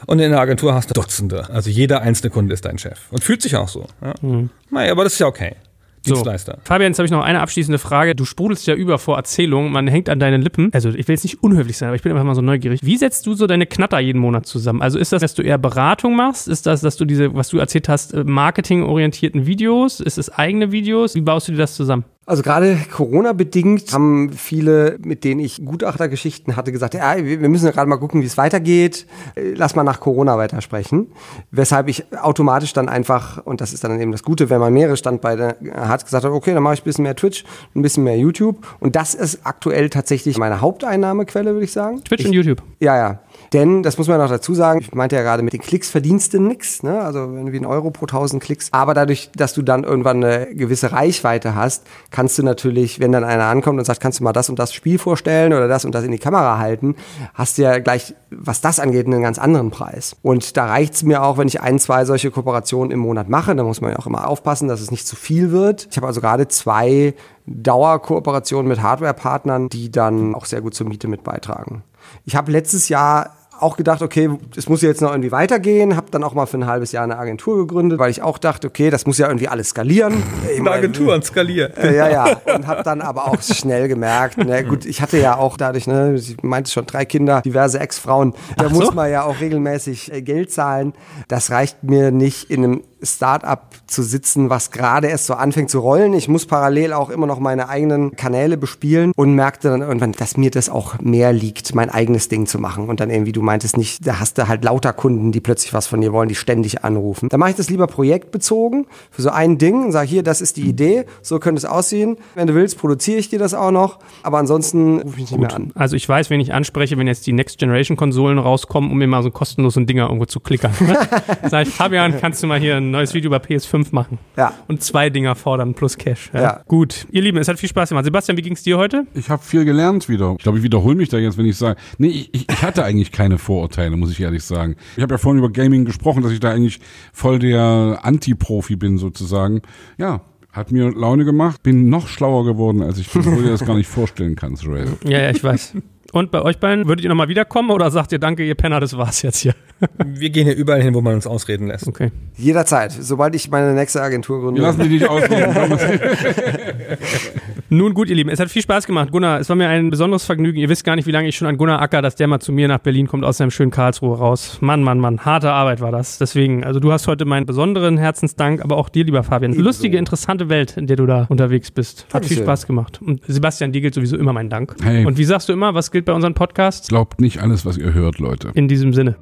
und in der Agentur hast du Dutzende. Also jeder einzelne Kunde ist dein Chef. Und fühlt sich auch so. Ja? Mhm. Naja, aber das ist ja okay. Dienstleister. So. Fabian, jetzt habe ich noch eine abschließende Frage. Du sprudelst ja über vor Erzählungen, man hängt an deinen Lippen. Also ich will jetzt nicht unhöflich sein, aber ich bin einfach mal so neugierig. Wie setzt du so deine Knatter jeden Monat zusammen? Also ist das, dass du eher Beratung machst? Ist das, dass du diese, was du erzählt hast, äh, marketingorientierten Videos? Ist es eigene Videos? Wie baust du dir das zusammen? Also gerade Corona-bedingt haben viele, mit denen ich Gutachtergeschichten hatte, gesagt, ja, wir müssen gerade mal gucken, wie es weitergeht. Lass mal nach Corona weitersprechen. Weshalb ich automatisch dann einfach, und das ist dann eben das Gute, wenn man mehrere Standbeine hat, gesagt hat, okay, dann mache ich ein bisschen mehr Twitch, ein bisschen mehr YouTube. Und das ist aktuell tatsächlich meine Haupteinnahmequelle, würde ich sagen. Twitch ich, und YouTube. Ja, ja. Denn, das muss man noch dazu sagen, ich meinte ja gerade, mit den Klicks verdienst du nichts, ne? also irgendwie ein Euro pro 1000 Klicks. Aber dadurch, dass du dann irgendwann eine gewisse Reichweite hast, kannst du natürlich, wenn dann einer ankommt und sagt, kannst du mal das und das Spiel vorstellen oder das und das in die Kamera halten, hast du ja gleich, was das angeht, einen ganz anderen Preis. Und da reicht es mir auch, wenn ich ein, zwei solche Kooperationen im Monat mache. Da muss man ja auch immer aufpassen, dass es nicht zu viel wird. Ich habe also gerade zwei Dauerkooperationen mit Hardware-Partnern, die dann auch sehr gut zur Miete mit beitragen. Ich habe letztes Jahr auch gedacht, okay, es muss jetzt noch irgendwie weitergehen. Habe dann auch mal für ein halbes Jahr eine Agentur gegründet, weil ich auch dachte, okay, das muss ja irgendwie alles skalieren. Eine Agentur und skaliert. Äh, ja, ja. Und habe dann aber auch schnell gemerkt, ne, gut, ich hatte ja auch dadurch, ne, ich meinte schon, drei Kinder, diverse Ex-Frauen. Da so? muss man ja auch regelmäßig äh, Geld zahlen. Das reicht mir nicht in einem Startup zu sitzen, was gerade erst so anfängt zu rollen. Ich muss parallel auch immer noch meine eigenen Kanäle bespielen und merkte dann irgendwann, dass mir das auch mehr liegt, mein eigenes Ding zu machen. Und dann irgendwie, du meintest nicht, da hast du halt lauter Kunden, die plötzlich was von dir wollen, die ständig anrufen. Da mache ich das lieber projektbezogen für so ein Ding und sage hier, das ist die Idee, so könnte es aussehen. Wenn du willst, produziere ich dir das auch noch. Aber ansonsten rufe ich nicht Gut. mehr an. Also ich weiß, wen ich anspreche, wenn jetzt die Next Generation Konsolen rauskommen, um mir mal so kostenlos ein Dinger irgendwo zu klickern. Sag ich, Fabian, kannst du mal hier ein neues Video über PS5 machen. Ja. Und zwei Dinger fordern plus Cash. Ja. ja. Gut. Ihr Lieben, es hat viel Spaß gemacht. Sebastian, wie ging es dir heute? Ich habe viel gelernt wieder. Ich glaube, ich wiederhole mich da jetzt, wenn ich sage, nee, ich, ich hatte eigentlich keine Vorurteile, muss ich ehrlich sagen. Ich habe ja vorhin über Gaming gesprochen, dass ich da eigentlich voll der Anti-Profi bin sozusagen. Ja, hat mir Laune gemacht, bin noch schlauer geworden, als ich dir das gar nicht vorstellen kannst, Ray. Ja, ja, ich weiß. Und bei euch beiden, würdet ihr nochmal wiederkommen oder sagt ihr, danke, ihr Penner, das war's jetzt hier? Wir gehen hier überall hin, wo man uns ausreden lässt. Okay. Jederzeit, sobald ich meine nächste Agentur gründe. Lassen die nicht ausreden. Nun gut, ihr Lieben, es hat viel Spaß gemacht. Gunnar, es war mir ein besonderes Vergnügen. Ihr wisst gar nicht, wie lange ich schon an Gunnar Acker, dass der mal zu mir nach Berlin kommt, aus seinem schönen Karlsruhe raus. Mann, Mann, Mann, harte Arbeit war das. Deswegen, also du hast heute meinen besonderen Herzensdank, aber auch dir, lieber Fabian. Ebenso. Lustige, interessante Welt, in der du da unterwegs bist. Hat Dankeschön. viel Spaß gemacht. Und Sebastian, dir gilt sowieso immer mein Dank. Hey. Und wie sagst du immer, was gilt bei unserem Podcast? Glaubt nicht alles, was ihr hört, Leute. In diesem Sinne.